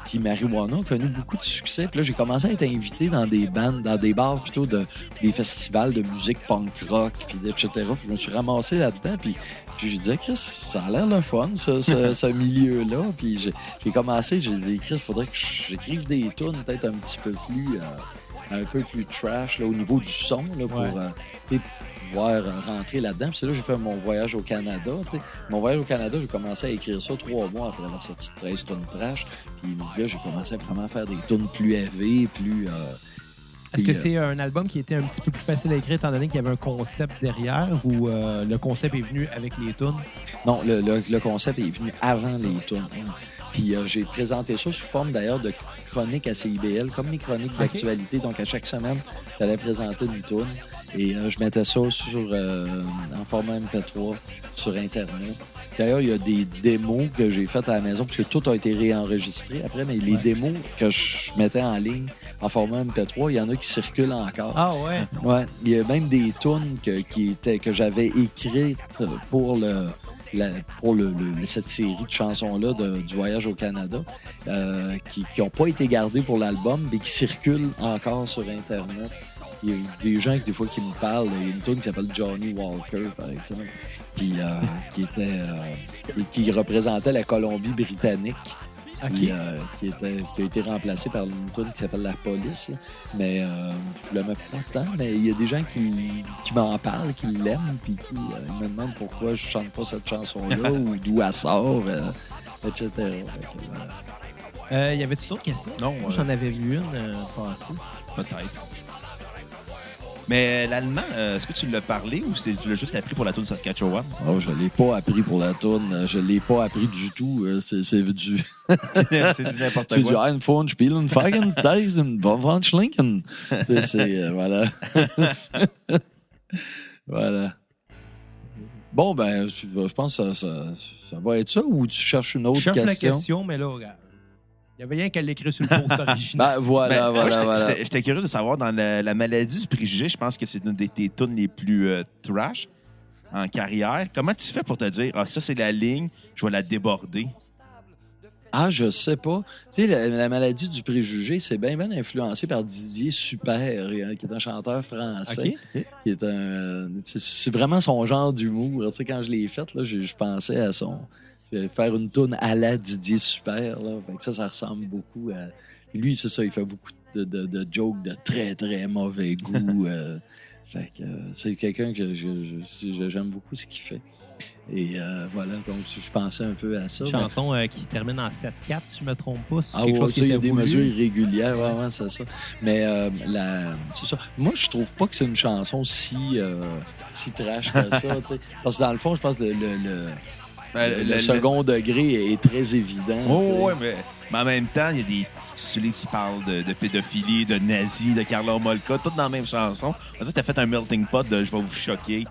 puis Marijuana a connu beaucoup de succès. Puis là, j'ai commencé à être invité dans des bandes, dans des bars plutôt de des festivals de musique punk rock, puis etc. Puis je me suis ramassé là-dedans. Puis, puis je disais, Chris, ça a l'air le fun, ce, ce, ce milieu-là. Puis j'ai commencé, j'ai dit, Chris, faudrait que j'écrive des tunes peut-être un petit peu plus, euh, un peu plus trash là, au niveau du son, là, pour Ouais. euh, pouvoir rentrer là-dedans. Puis c'est là que j'ai fait mon voyage au Canada. Mon voyage au Canada, j'ai commencé à écrire ça trois mois après avoir sorti 13 tonnes trash. Puis là, j'ai commencé à vraiment faire des tunes plus élevées, plus... euh, Est-ce que euh, c'est un album qui était un petit peu plus facile à écrire étant donné qu'il y avait un concept derrière ou euh, le concept est venu avec les tunes? Non, le, le- le concept est venu avant les tunes. Puis euh, j'ai présenté ça sous forme d'ailleurs de chronique à CIBL, comme mes chroniques d'actualité. Donc à chaque semaine, j'allais présenter une tune et euh, je mettais ça sur, euh, en format MP3 sur Internet. D'ailleurs, il y a des démos que j'ai faites à la maison parce que tout a été réenregistré après, mais les démos que je mettais en ligne en format MP3, il y en a qui circulent encore. Ah ouais? Ouais, il y a même des tunes que, qui étaient, que j'avais écrites pour le, la- pour le, le- cette série de chansons-là du voyage au Canada, euh, qui n'ont pas été gardées pour l'album, mais qui circulent encore sur Internet. Il y a des gens qui, des fois qui me parlent. Il y a une tune qui s'appelle Johnny Walker, par exemple, qui, euh, qui était euh, qui représentait la Colombie-Britannique. Qui, euh, qui, était, qui a été remplacé par une tune qui s'appelle La Police. Mais euh, je le mets pas tant. Mais il y a des gens qui, qui m'en parlent, qui l'aiment, puis qui euh, me demandent pourquoi je chante pas cette chanson-là ou d'où elle sort, euh, etc. Euh, Euh, y avait-tu d'autres questions? Non, Moi, euh, j'en avais vu une euh, passée. peut-être. Mais l'allemand, euh, est-ce que tu l'as parlé ou tu l'as juste appris pour la tour de Saskatchewan? Oh, je l'ai pas appris pour la tourne. Je l'ai pas appris du tout. Euh, C'est du, c'est du n'importe c'est du quoi. Einfone spielen, Fagen, Dyson, Bonfranschlinken. C'est, c'est, euh, voilà. voilà. Bon, ben, je pense que ça, ça, ça va être ça ou tu cherches une autre Je cherche la question? question, mais là, regarde. Il n'y avait rien qu'à l'écrire sur le post original. Ben, voilà, Ben, voilà, j'étais- voilà. j'étais- curieux de savoir, dans la, la maladie du préjugé, je pense que c'est une des tes tunes les plus euh, trash en carrière. Comment tu fais pour te dire, ah, ça, c'est la ligne, je vais la déborder? Ah, je sais pas. Tu sais, la, la maladie du préjugé, c'est bien, bien influencé par Didier Super, euh, qui est un chanteur français. OK. qui est un. euh, c'est- vraiment son genre d'humour. Tu sais, quand je l'ai faite, là, je, je pensais à son. Faire une tourne à la Didier Super. Là. Fait que ça, ça ressemble beaucoup à. Lui, c'est ça, il fait beaucoup de, de, de jokes de très, très mauvais goût. euh, fait que euh, c'est quelqu'un que j'aime beaucoup ce qu'il fait. Et euh, voilà, donc je pensais un peu à ça. Une mais- chanson euh, qui termine en 7-4, si je me trompe pas. Ah ouais, ça, il y a des voulu. mesures irrégulières, vraiment, c'est ça. Mais euh, la, c'est ça. Moi, je trouve pas que c'est une chanson si, si trash que ça. Parce que dans le fond, je pense que le, le, le- Ben, le second degré est très évident. Oh, ouais, mais, mais en même temps, il y a des celui qui parlent de, de pédophilie, de nazis, de Carla Molka, tout dans la même chanson. On dirait que t'as fait un melting pot de je vais vous choquer.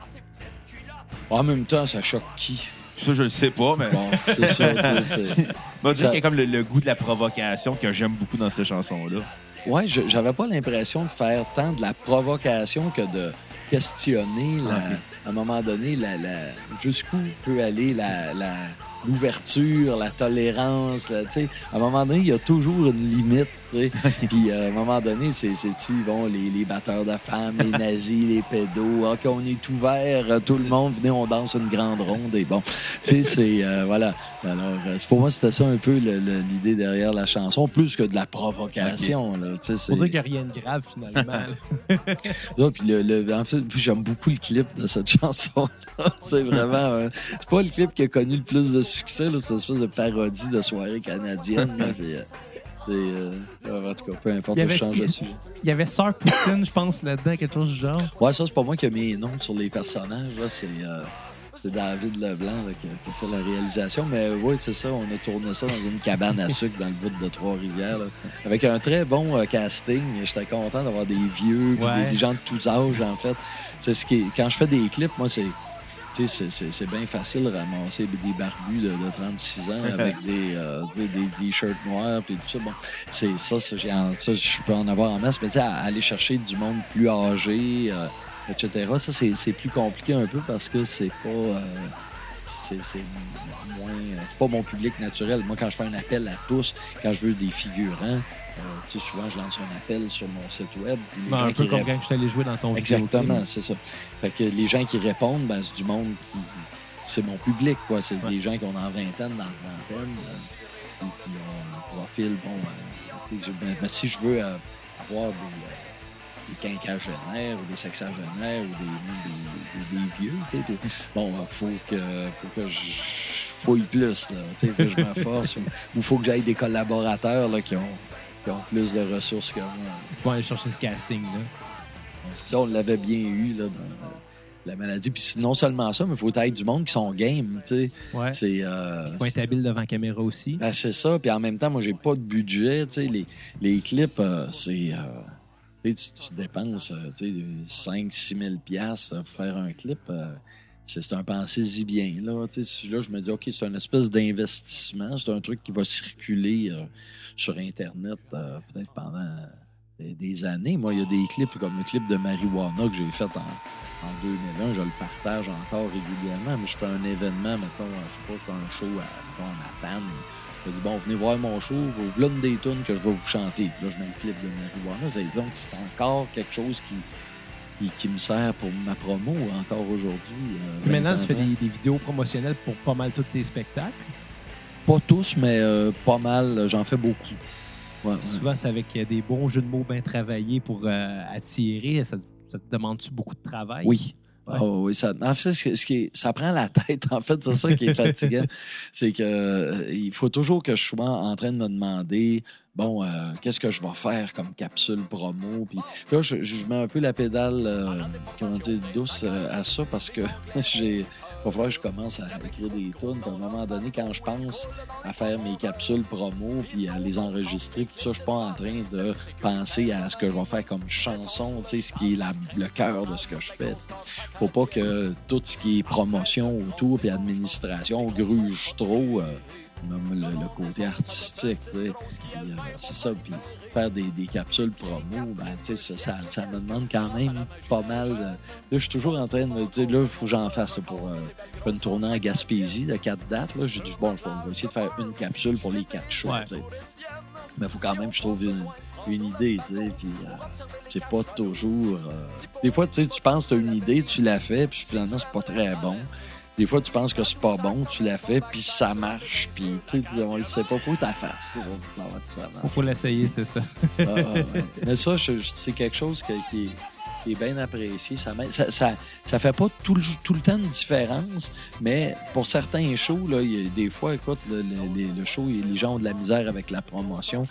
En même temps, ça choque qui? Ça, je le sais pas, mais. Bon, c'est ça. tu sais, c'est- On dirait Ça- qu'il y a comme le, le goût de la provocation que j'aime beaucoup dans cette chanson-là. Ouais, j'avais pas l'impression de faire tant de la provocation que de questionner, la- Ok. à un moment donné, la, la- jusqu'où peut aller la, la- l'ouverture, la tolérance. à un moment donné, il y a toujours une limite. Puis euh, à un moment donné, c'est, c'est-tu, bon, les, les batteurs de femmes, les nazis, les pédos, OK, on est ouvert, euh, tout le monde, venez, on danse une grande ronde. Et bon, tu sais, c'est, euh, voilà. Alors, euh, c'est- pour moi, c'était ça un peu l'idée derrière la chanson, plus que de la provocation. Là, tu sais, c'est- Pour dire qu'il n'y a rien de grave, finalement. là. Là, puis le, le- en fait, j'aime beaucoup le clip de cette chanson. c'est vraiment. euh, c'est pas le clip qui a connu le plus de succès, là, c'est une espèce de parodie de soirée canadienne. là, puis, euh, euh, en tout cas, peu importe, je change de sujet. Il y avait Sœur Poutine, je pense, là-dedans, quelque chose du genre. Ouais, ça, c'est pas moi qui ai mis les noms sur les personnages. Là, c'est. euh, c'est David Leblanc là, qui, a, fait la réalisation. Mais oui, c'est ça, on a tourné ça dans une cabane à sucre dans le bout de Trois-Rivières. Avec un très bon euh, casting. J'étais content d'avoir des vieux, Ouais. des, des gens de tous âges, en fait. C'est ce qui est- quand je fais des clips, moi, c'est. C'est, bien facile de ramasser des barbus de, de 36 ans avec des, euh, des t-shirts noirs puis tout ça. Bon, c'est ça, ça, j'ai en- ça, je peux en avoir en masse, mais tu sais, à- aller chercher du monde plus âgé, euh, etc., ça, c'est, plus compliqué un peu parce que c'est pas... euh, c'est, moins... C'est pas mon public naturel. Moi, quand je fais un appel à tous, quand je veux des figurants, euh, tu sais, souvent, je lance un appel sur mon site web. Ben, un peu comme répondent- quand je suis allé jouer dans ton Exactement, c'est ça. Fait que les gens qui répondent, ben, c'est du monde qui. C'est mon public, quoi. C'est des gens qui ont la vingtaine, dans la trentaine, euh, qui, ont un profil, bon. euh, ben, ben, si je veux euh, avoir des, euh, des quinquagénaires ou des sexagénaires ou des, des, des- des vieux, bon, il faut que, faut que je fouille plus, là. Tu sais, faut que je me force. ou il faut que j'aille des collaborateurs, là, qui ont, qui ont plus de ressources que moi. Pour aller chercher ce casting-là. Ça, on l'avait bien eu là, dans la maladie. Puis non seulement ça, mais il faut être du monde qui sont game. tu sais. Ouais. C'est euh, Faut être habile devant caméra aussi. ben, c'est ça. Puis en même temps, moi, j'ai pas de budget. tu sais. Les, les clips, euh, c'est. euh, tu, tu- dépenses euh, tu sais, 5-6 000 piastres pour faire un clip. C'est un pensez-y bien. Là, là, je me dis, OK, c'est une espèce d'investissement. C'est un truc qui va circuler euh, sur Internet euh, peut-être pendant des, années. Moi, il y a des clips comme le clip de Marijuana que j'ai fait en, en 2001. Je le partage encore régulièrement, mais je fais un événement, mettons, je sais pas, un show à, à Matane. Je dis, bon, venez voir mon show, vous voulez une des tunes que je vais vous chanter. Là, je mets le clip de Marijuana. C'est- Donc, c'est encore quelque chose qui, qui, qui me sert pour ma promo encore aujourd'hui. euh, Maintenant, 20 tu fais des, des vidéos promotionnelles pour pas mal tous tes spectacles? Pas tous, mais euh, pas mal. J'en fais beaucoup. Ouais, ouais. Souvent, c'est avec euh, des bons jeux de mots bien travaillés pour euh, attirer. Ça, ça te demande-tu beaucoup de travail? Oui. Ouais. Ah oui, ça, en fait, ce, qui- est- ça prend la tête, en fait, c'est ça qui est fatigant. c'est que il faut toujours que je sois en train de me demander bon, euh, qu'est-ce que je vais faire comme capsule promo? Puis là, je, je mets un peu la pédale, euh, comment dire, douce euh, à ça parce que j'ai. Il va que je commence à écrire des tunes. À un moment donné, quand je pense à faire mes capsules promo puis à les enregistrer, tout ça, je suis pas en train de penser à ce que je vais faire comme chanson, tu sais, ce qui est le cœur de ce que je fais. Faut pas que tout ce qui est promotion autour puis administration gruge trop. Même le, le côté artistique, tu sais. Euh, c'est ça. Puis faire des, des capsules promo, ben, tu sais, ça, ça, ça me demande quand même pas mal. de- Là, je suis toujours en train de me dire, là, il faut que j'en fasse là, pour euh, je une tournée en Gaspésie de quatre dates. Là, j'ai dit, bon, je vais, je vais essayer de faire une capsule pour les quatre shows, Ouais. tu sais. Mais il faut quand même que je trouve une, une idée, tu sais. Puis euh, c'est pas toujours. euh, Des fois, tu sais, tu penses que tu as une idée, tu la fais, puis finalement, c'est pas très bon. Des fois, tu penses que c'est pas bon, tu la fais, puis ça marche, puis tu sais, on le sait pas, faut que tu la fasses. faut l'essayer, c'est ça. Ah, ouais. Mais ça, c'est quelque chose que- qui, est, qui est bien apprécié. Ça, m'aide- ça, ça, ça fait pas tout le, tout le temps de différence, mais pour certains shows, là, il y a des fois, écoute, le, le- le show, les gens ont de la misère avec la promotion.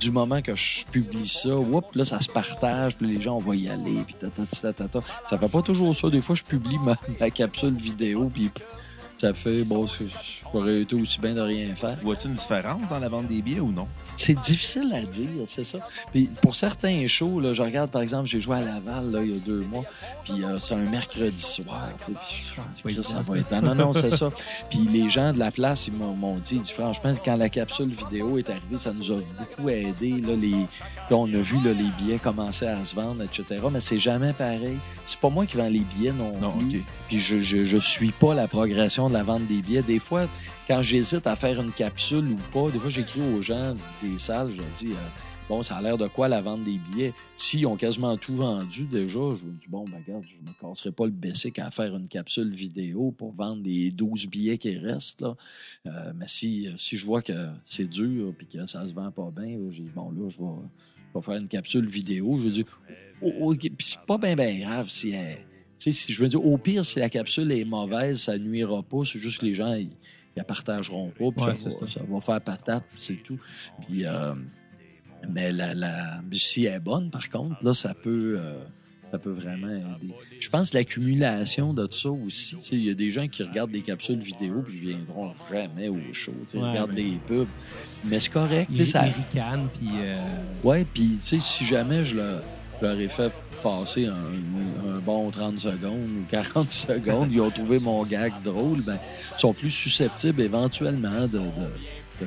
Du moment que je publie ça, whoop, là, ça se partage, puis les gens, on va y aller, puis ta, ta, ta, ta. Ça fait pas toujours ça. Des fois, je publie ma, capsule vidéo, puis ça fait, bon, j'aurais été aussi bien de rien faire. Vois-tu une différence dans la vente des billets ou non? C'est difficile à dire, c'est ça. Puis pour certains shows, là, je regarde, par exemple, j'ai joué à Laval là, il y a deux mois, puis euh, c'est un mercredi soir. Puis, ça va être... Non, non, c'est ça. Puis les gens de la place, ils m'ont dit, disent, franchement, quand la capsule vidéo est arrivée, ça nous a beaucoup aidé. Là, les... on a vu là, les billets commencer à se vendre, etc. Mais c'est jamais pareil. C'est pas moi qui vends les billets non, Non, plus. Puis je, je, je suis pas la progression de la vente des billets. Des fois, quand j'hésite à faire une capsule ou pas, des fois, j'écris aux gens des salles, je leur dis, euh, bon, ça a l'air de quoi la vente des billets? S'ils ont quasiment tout vendu déjà, je me dis, bon, ben, regarde, je me casserai pas le bessic à faire une capsule vidéo pour vendre les 12 billets qui restent, là. Euh, mais si, si je vois que c'est dur puis que ça se vend pas bien, j'ai dit, bon, là, je vais, faire une capsule vidéo. Je dis, oh, oh, OK. puis c'est pas bien, bien grave si si je veux dire, au pire, si la capsule est mauvaise, ça nuira pas. C'est juste que les gens, ils, ils la partageront pas. Puis Ouais, ça, va, ça. ça va faire patate, puis c'est tout. Puis, euh, mais la, la, si elle est bonne, par contre, là, ça peut, euh, ça peut vraiment aider. Je pense que l'accumulation de ça aussi, il y a des gens qui regardent des capsules vidéo puis ils viendront jamais au show. Ils Ouais, regardent ouais. les pubs. Mais c'est correct. tu sais, Il, ça, puis... euh, Ouais, puis tu sais, si jamais je leur, je leur ai fait passer un, bon 30 secondes ou 40 secondes, ils ont trouvé mon gag drôle, ben, ils sont plus susceptibles éventuellement de,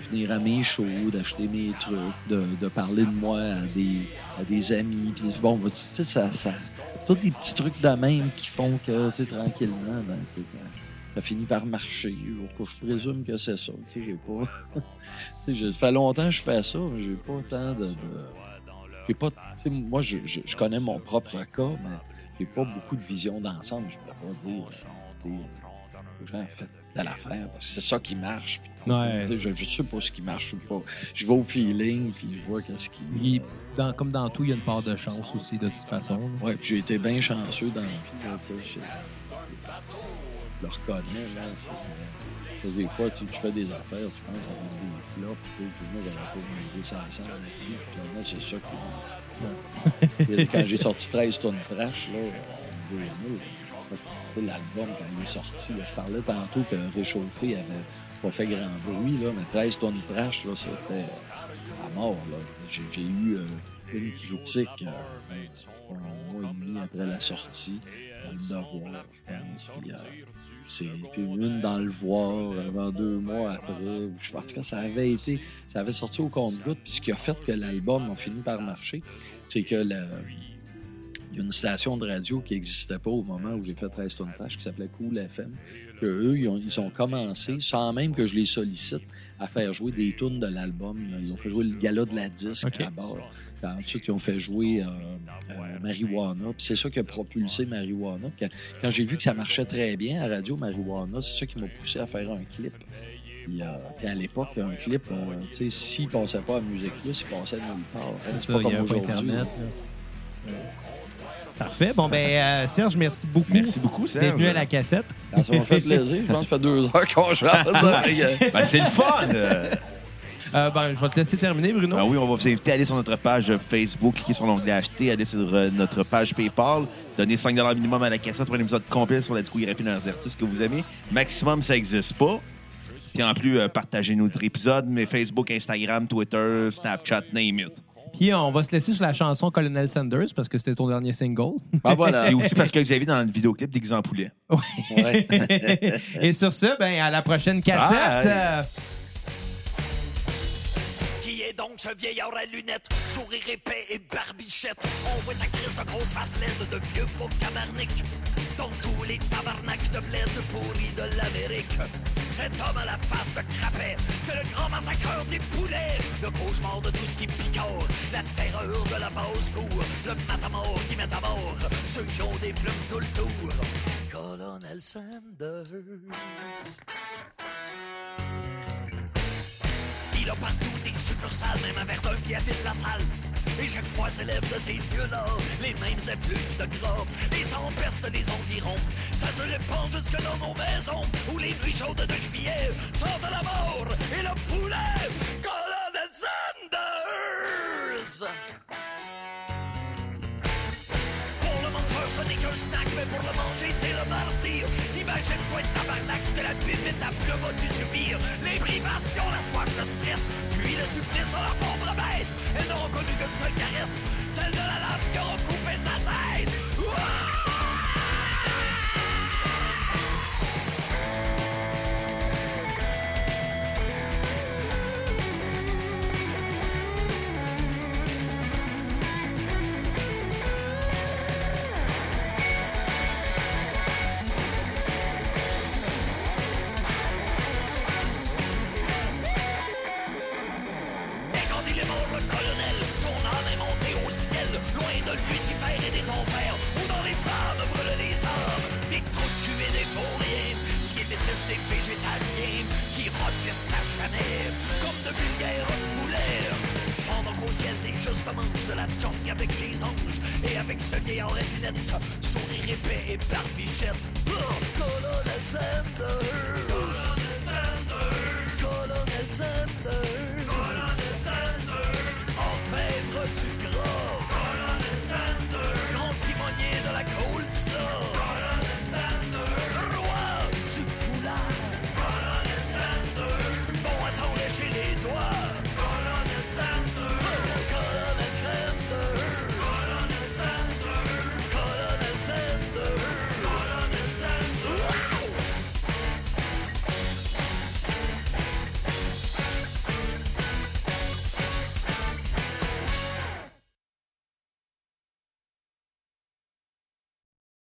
venir à mes shows, d'acheter mes trucs, de, parler de moi à des, amis. Puis bon, tu sais, ça, tous des petits trucs de même qui font que, tranquillement, ben, ça, finit par marcher. Je présume que c'est ça. Tu sais, j'ai pas... Ça fait longtemps que je fais ça, mais j'ai pas tant de... de- j'ai pas, moi, je, je- je connais mon propre cas, mais j'ai pas beaucoup de vision d'ensemble. Je peux pas dire, euh, aux gens, faites telle affaire, parce que c'est ça qui marche. Puis, Ouais. Je, je sais pas ce qui marche ou pas. Je vais au feeling, puis je vois qu'est-ce qui... il- dans- comme dans tout, il y a une part de chance aussi, de toute façon. Ouais, puis j'ai été bien chanceux dans la vie. je, le reconnais. Des fois, tu, tu fais des affaires, tu penses à sais, puis j'avais pas misé ça ensemble. Puis finalement, c'est ça qui. Quand j'ai sorti 13 tonnes de trash, là, en 2000, tu sais, l'album, quand il est sorti, là, je parlais tantôt que Réchauffé avait pas fait grand bruit, là, mais 13 tonnes de trash, là, c'était à mort. là. J'ai j'ai eu euh, une critique euh, un mois et demi après la sortie, dans le devoir, je pense. Puis, euh, puis une dans le voir, avant deux mois après. Je, en tout cas, ça avait été, ça avait sorti au compte-goutte. Puis ce qui a fait que l'album a fini par marcher, c'est que le- il y a une station de radio qui n'existait pas au moment où j'ai fait 13 tonnes trash qui s'appelait Cool FM. Que eux, ils ont, ils ont commencé, sans même que je les sollicite, à faire jouer des tunes de l'album. Ils ont fait jouer le gala de la disque OK. à bord. Puis ensuite, ils ont fait jouer euh, euh, Marijuana. Puis c'est ça qui a propulsé Marijuana. Puis quand j'ai vu que ça marchait très bien à Radio Marijuana, c'est ça qui m'a poussé à faire un clip. Puis, euh, puis à l'époque, un clip, euh, tu sais, s'il passait pas à Musique Plus, il passait nulle part. C'est pas comme aujourd'hui. Parfait. Bon, ben, euh, Serge, merci beaucoup. Merci beaucoup, Serge. Venu à la cassette. Ah, ça m'a fait plaisir. Je pense que ça fait deux heures qu'on jase. Ben, c'est le fun! euh. Ben, je vais te laisser terminer, Bruno. Ah oui, on va vous inviter à aller sur notre page Facebook, cliquer sur l'onglet Acheter, aller sur euh, notre page PayPal, donner 5 minimum à la cassette pour un épisode complet sur la discographie d'un artiste que vous aimez. Maximum, ça n'existe pas. Puis en plus, euh, partagez notre épisode, mais Facebook, Instagram, Twitter, Snapchat, name it. Puis on va se laisser sur la chanson Colonel Sanders parce que c'était ton dernier single. Ah, voilà. Et aussi parce que Xavier, dans le vidéoclip, déguisé en poulet. Ouais. Et sur ce, ben, à la prochaine cassette. Bye. Euh, Qui est donc ce vieillard à lunettes, sourire épais et barbichette? On voit sa crise de grosse face laide de vieux beau cabarnic. Dans tous les tabarnaks de bled pourris de l'Amérique. Cet homme à la face de crapet, c'est le grand massacreur des poulets. Le cauchemar de tout ce qui picore, la terreur de la basse-cour. Le matamor qui met à mort ceux qui ont des plumes tout le tour. Colonel Sanders. Il a partout des succursales, même un verre d'un pied à la salle. Et chaque fois s'élève de ces lieux-là les mêmes effluves de gras. Les empestes les environs, ça se répand jusque dans nos maisons où les nuits chaudes de juillet sortent de la mort et le poulet. Colonel Sanders! Ce n'est qu'un snack, mais pour le manger, c'est le martyr. Imagine-toi être tabarnak, ce que la pipette à plus bas du subir. Les privations, la soif, le stress, puis le supplice à la pauvre bête. Elle n'aura connu qu'une seule caresse, celle de la lame qui aura coupé sa tête.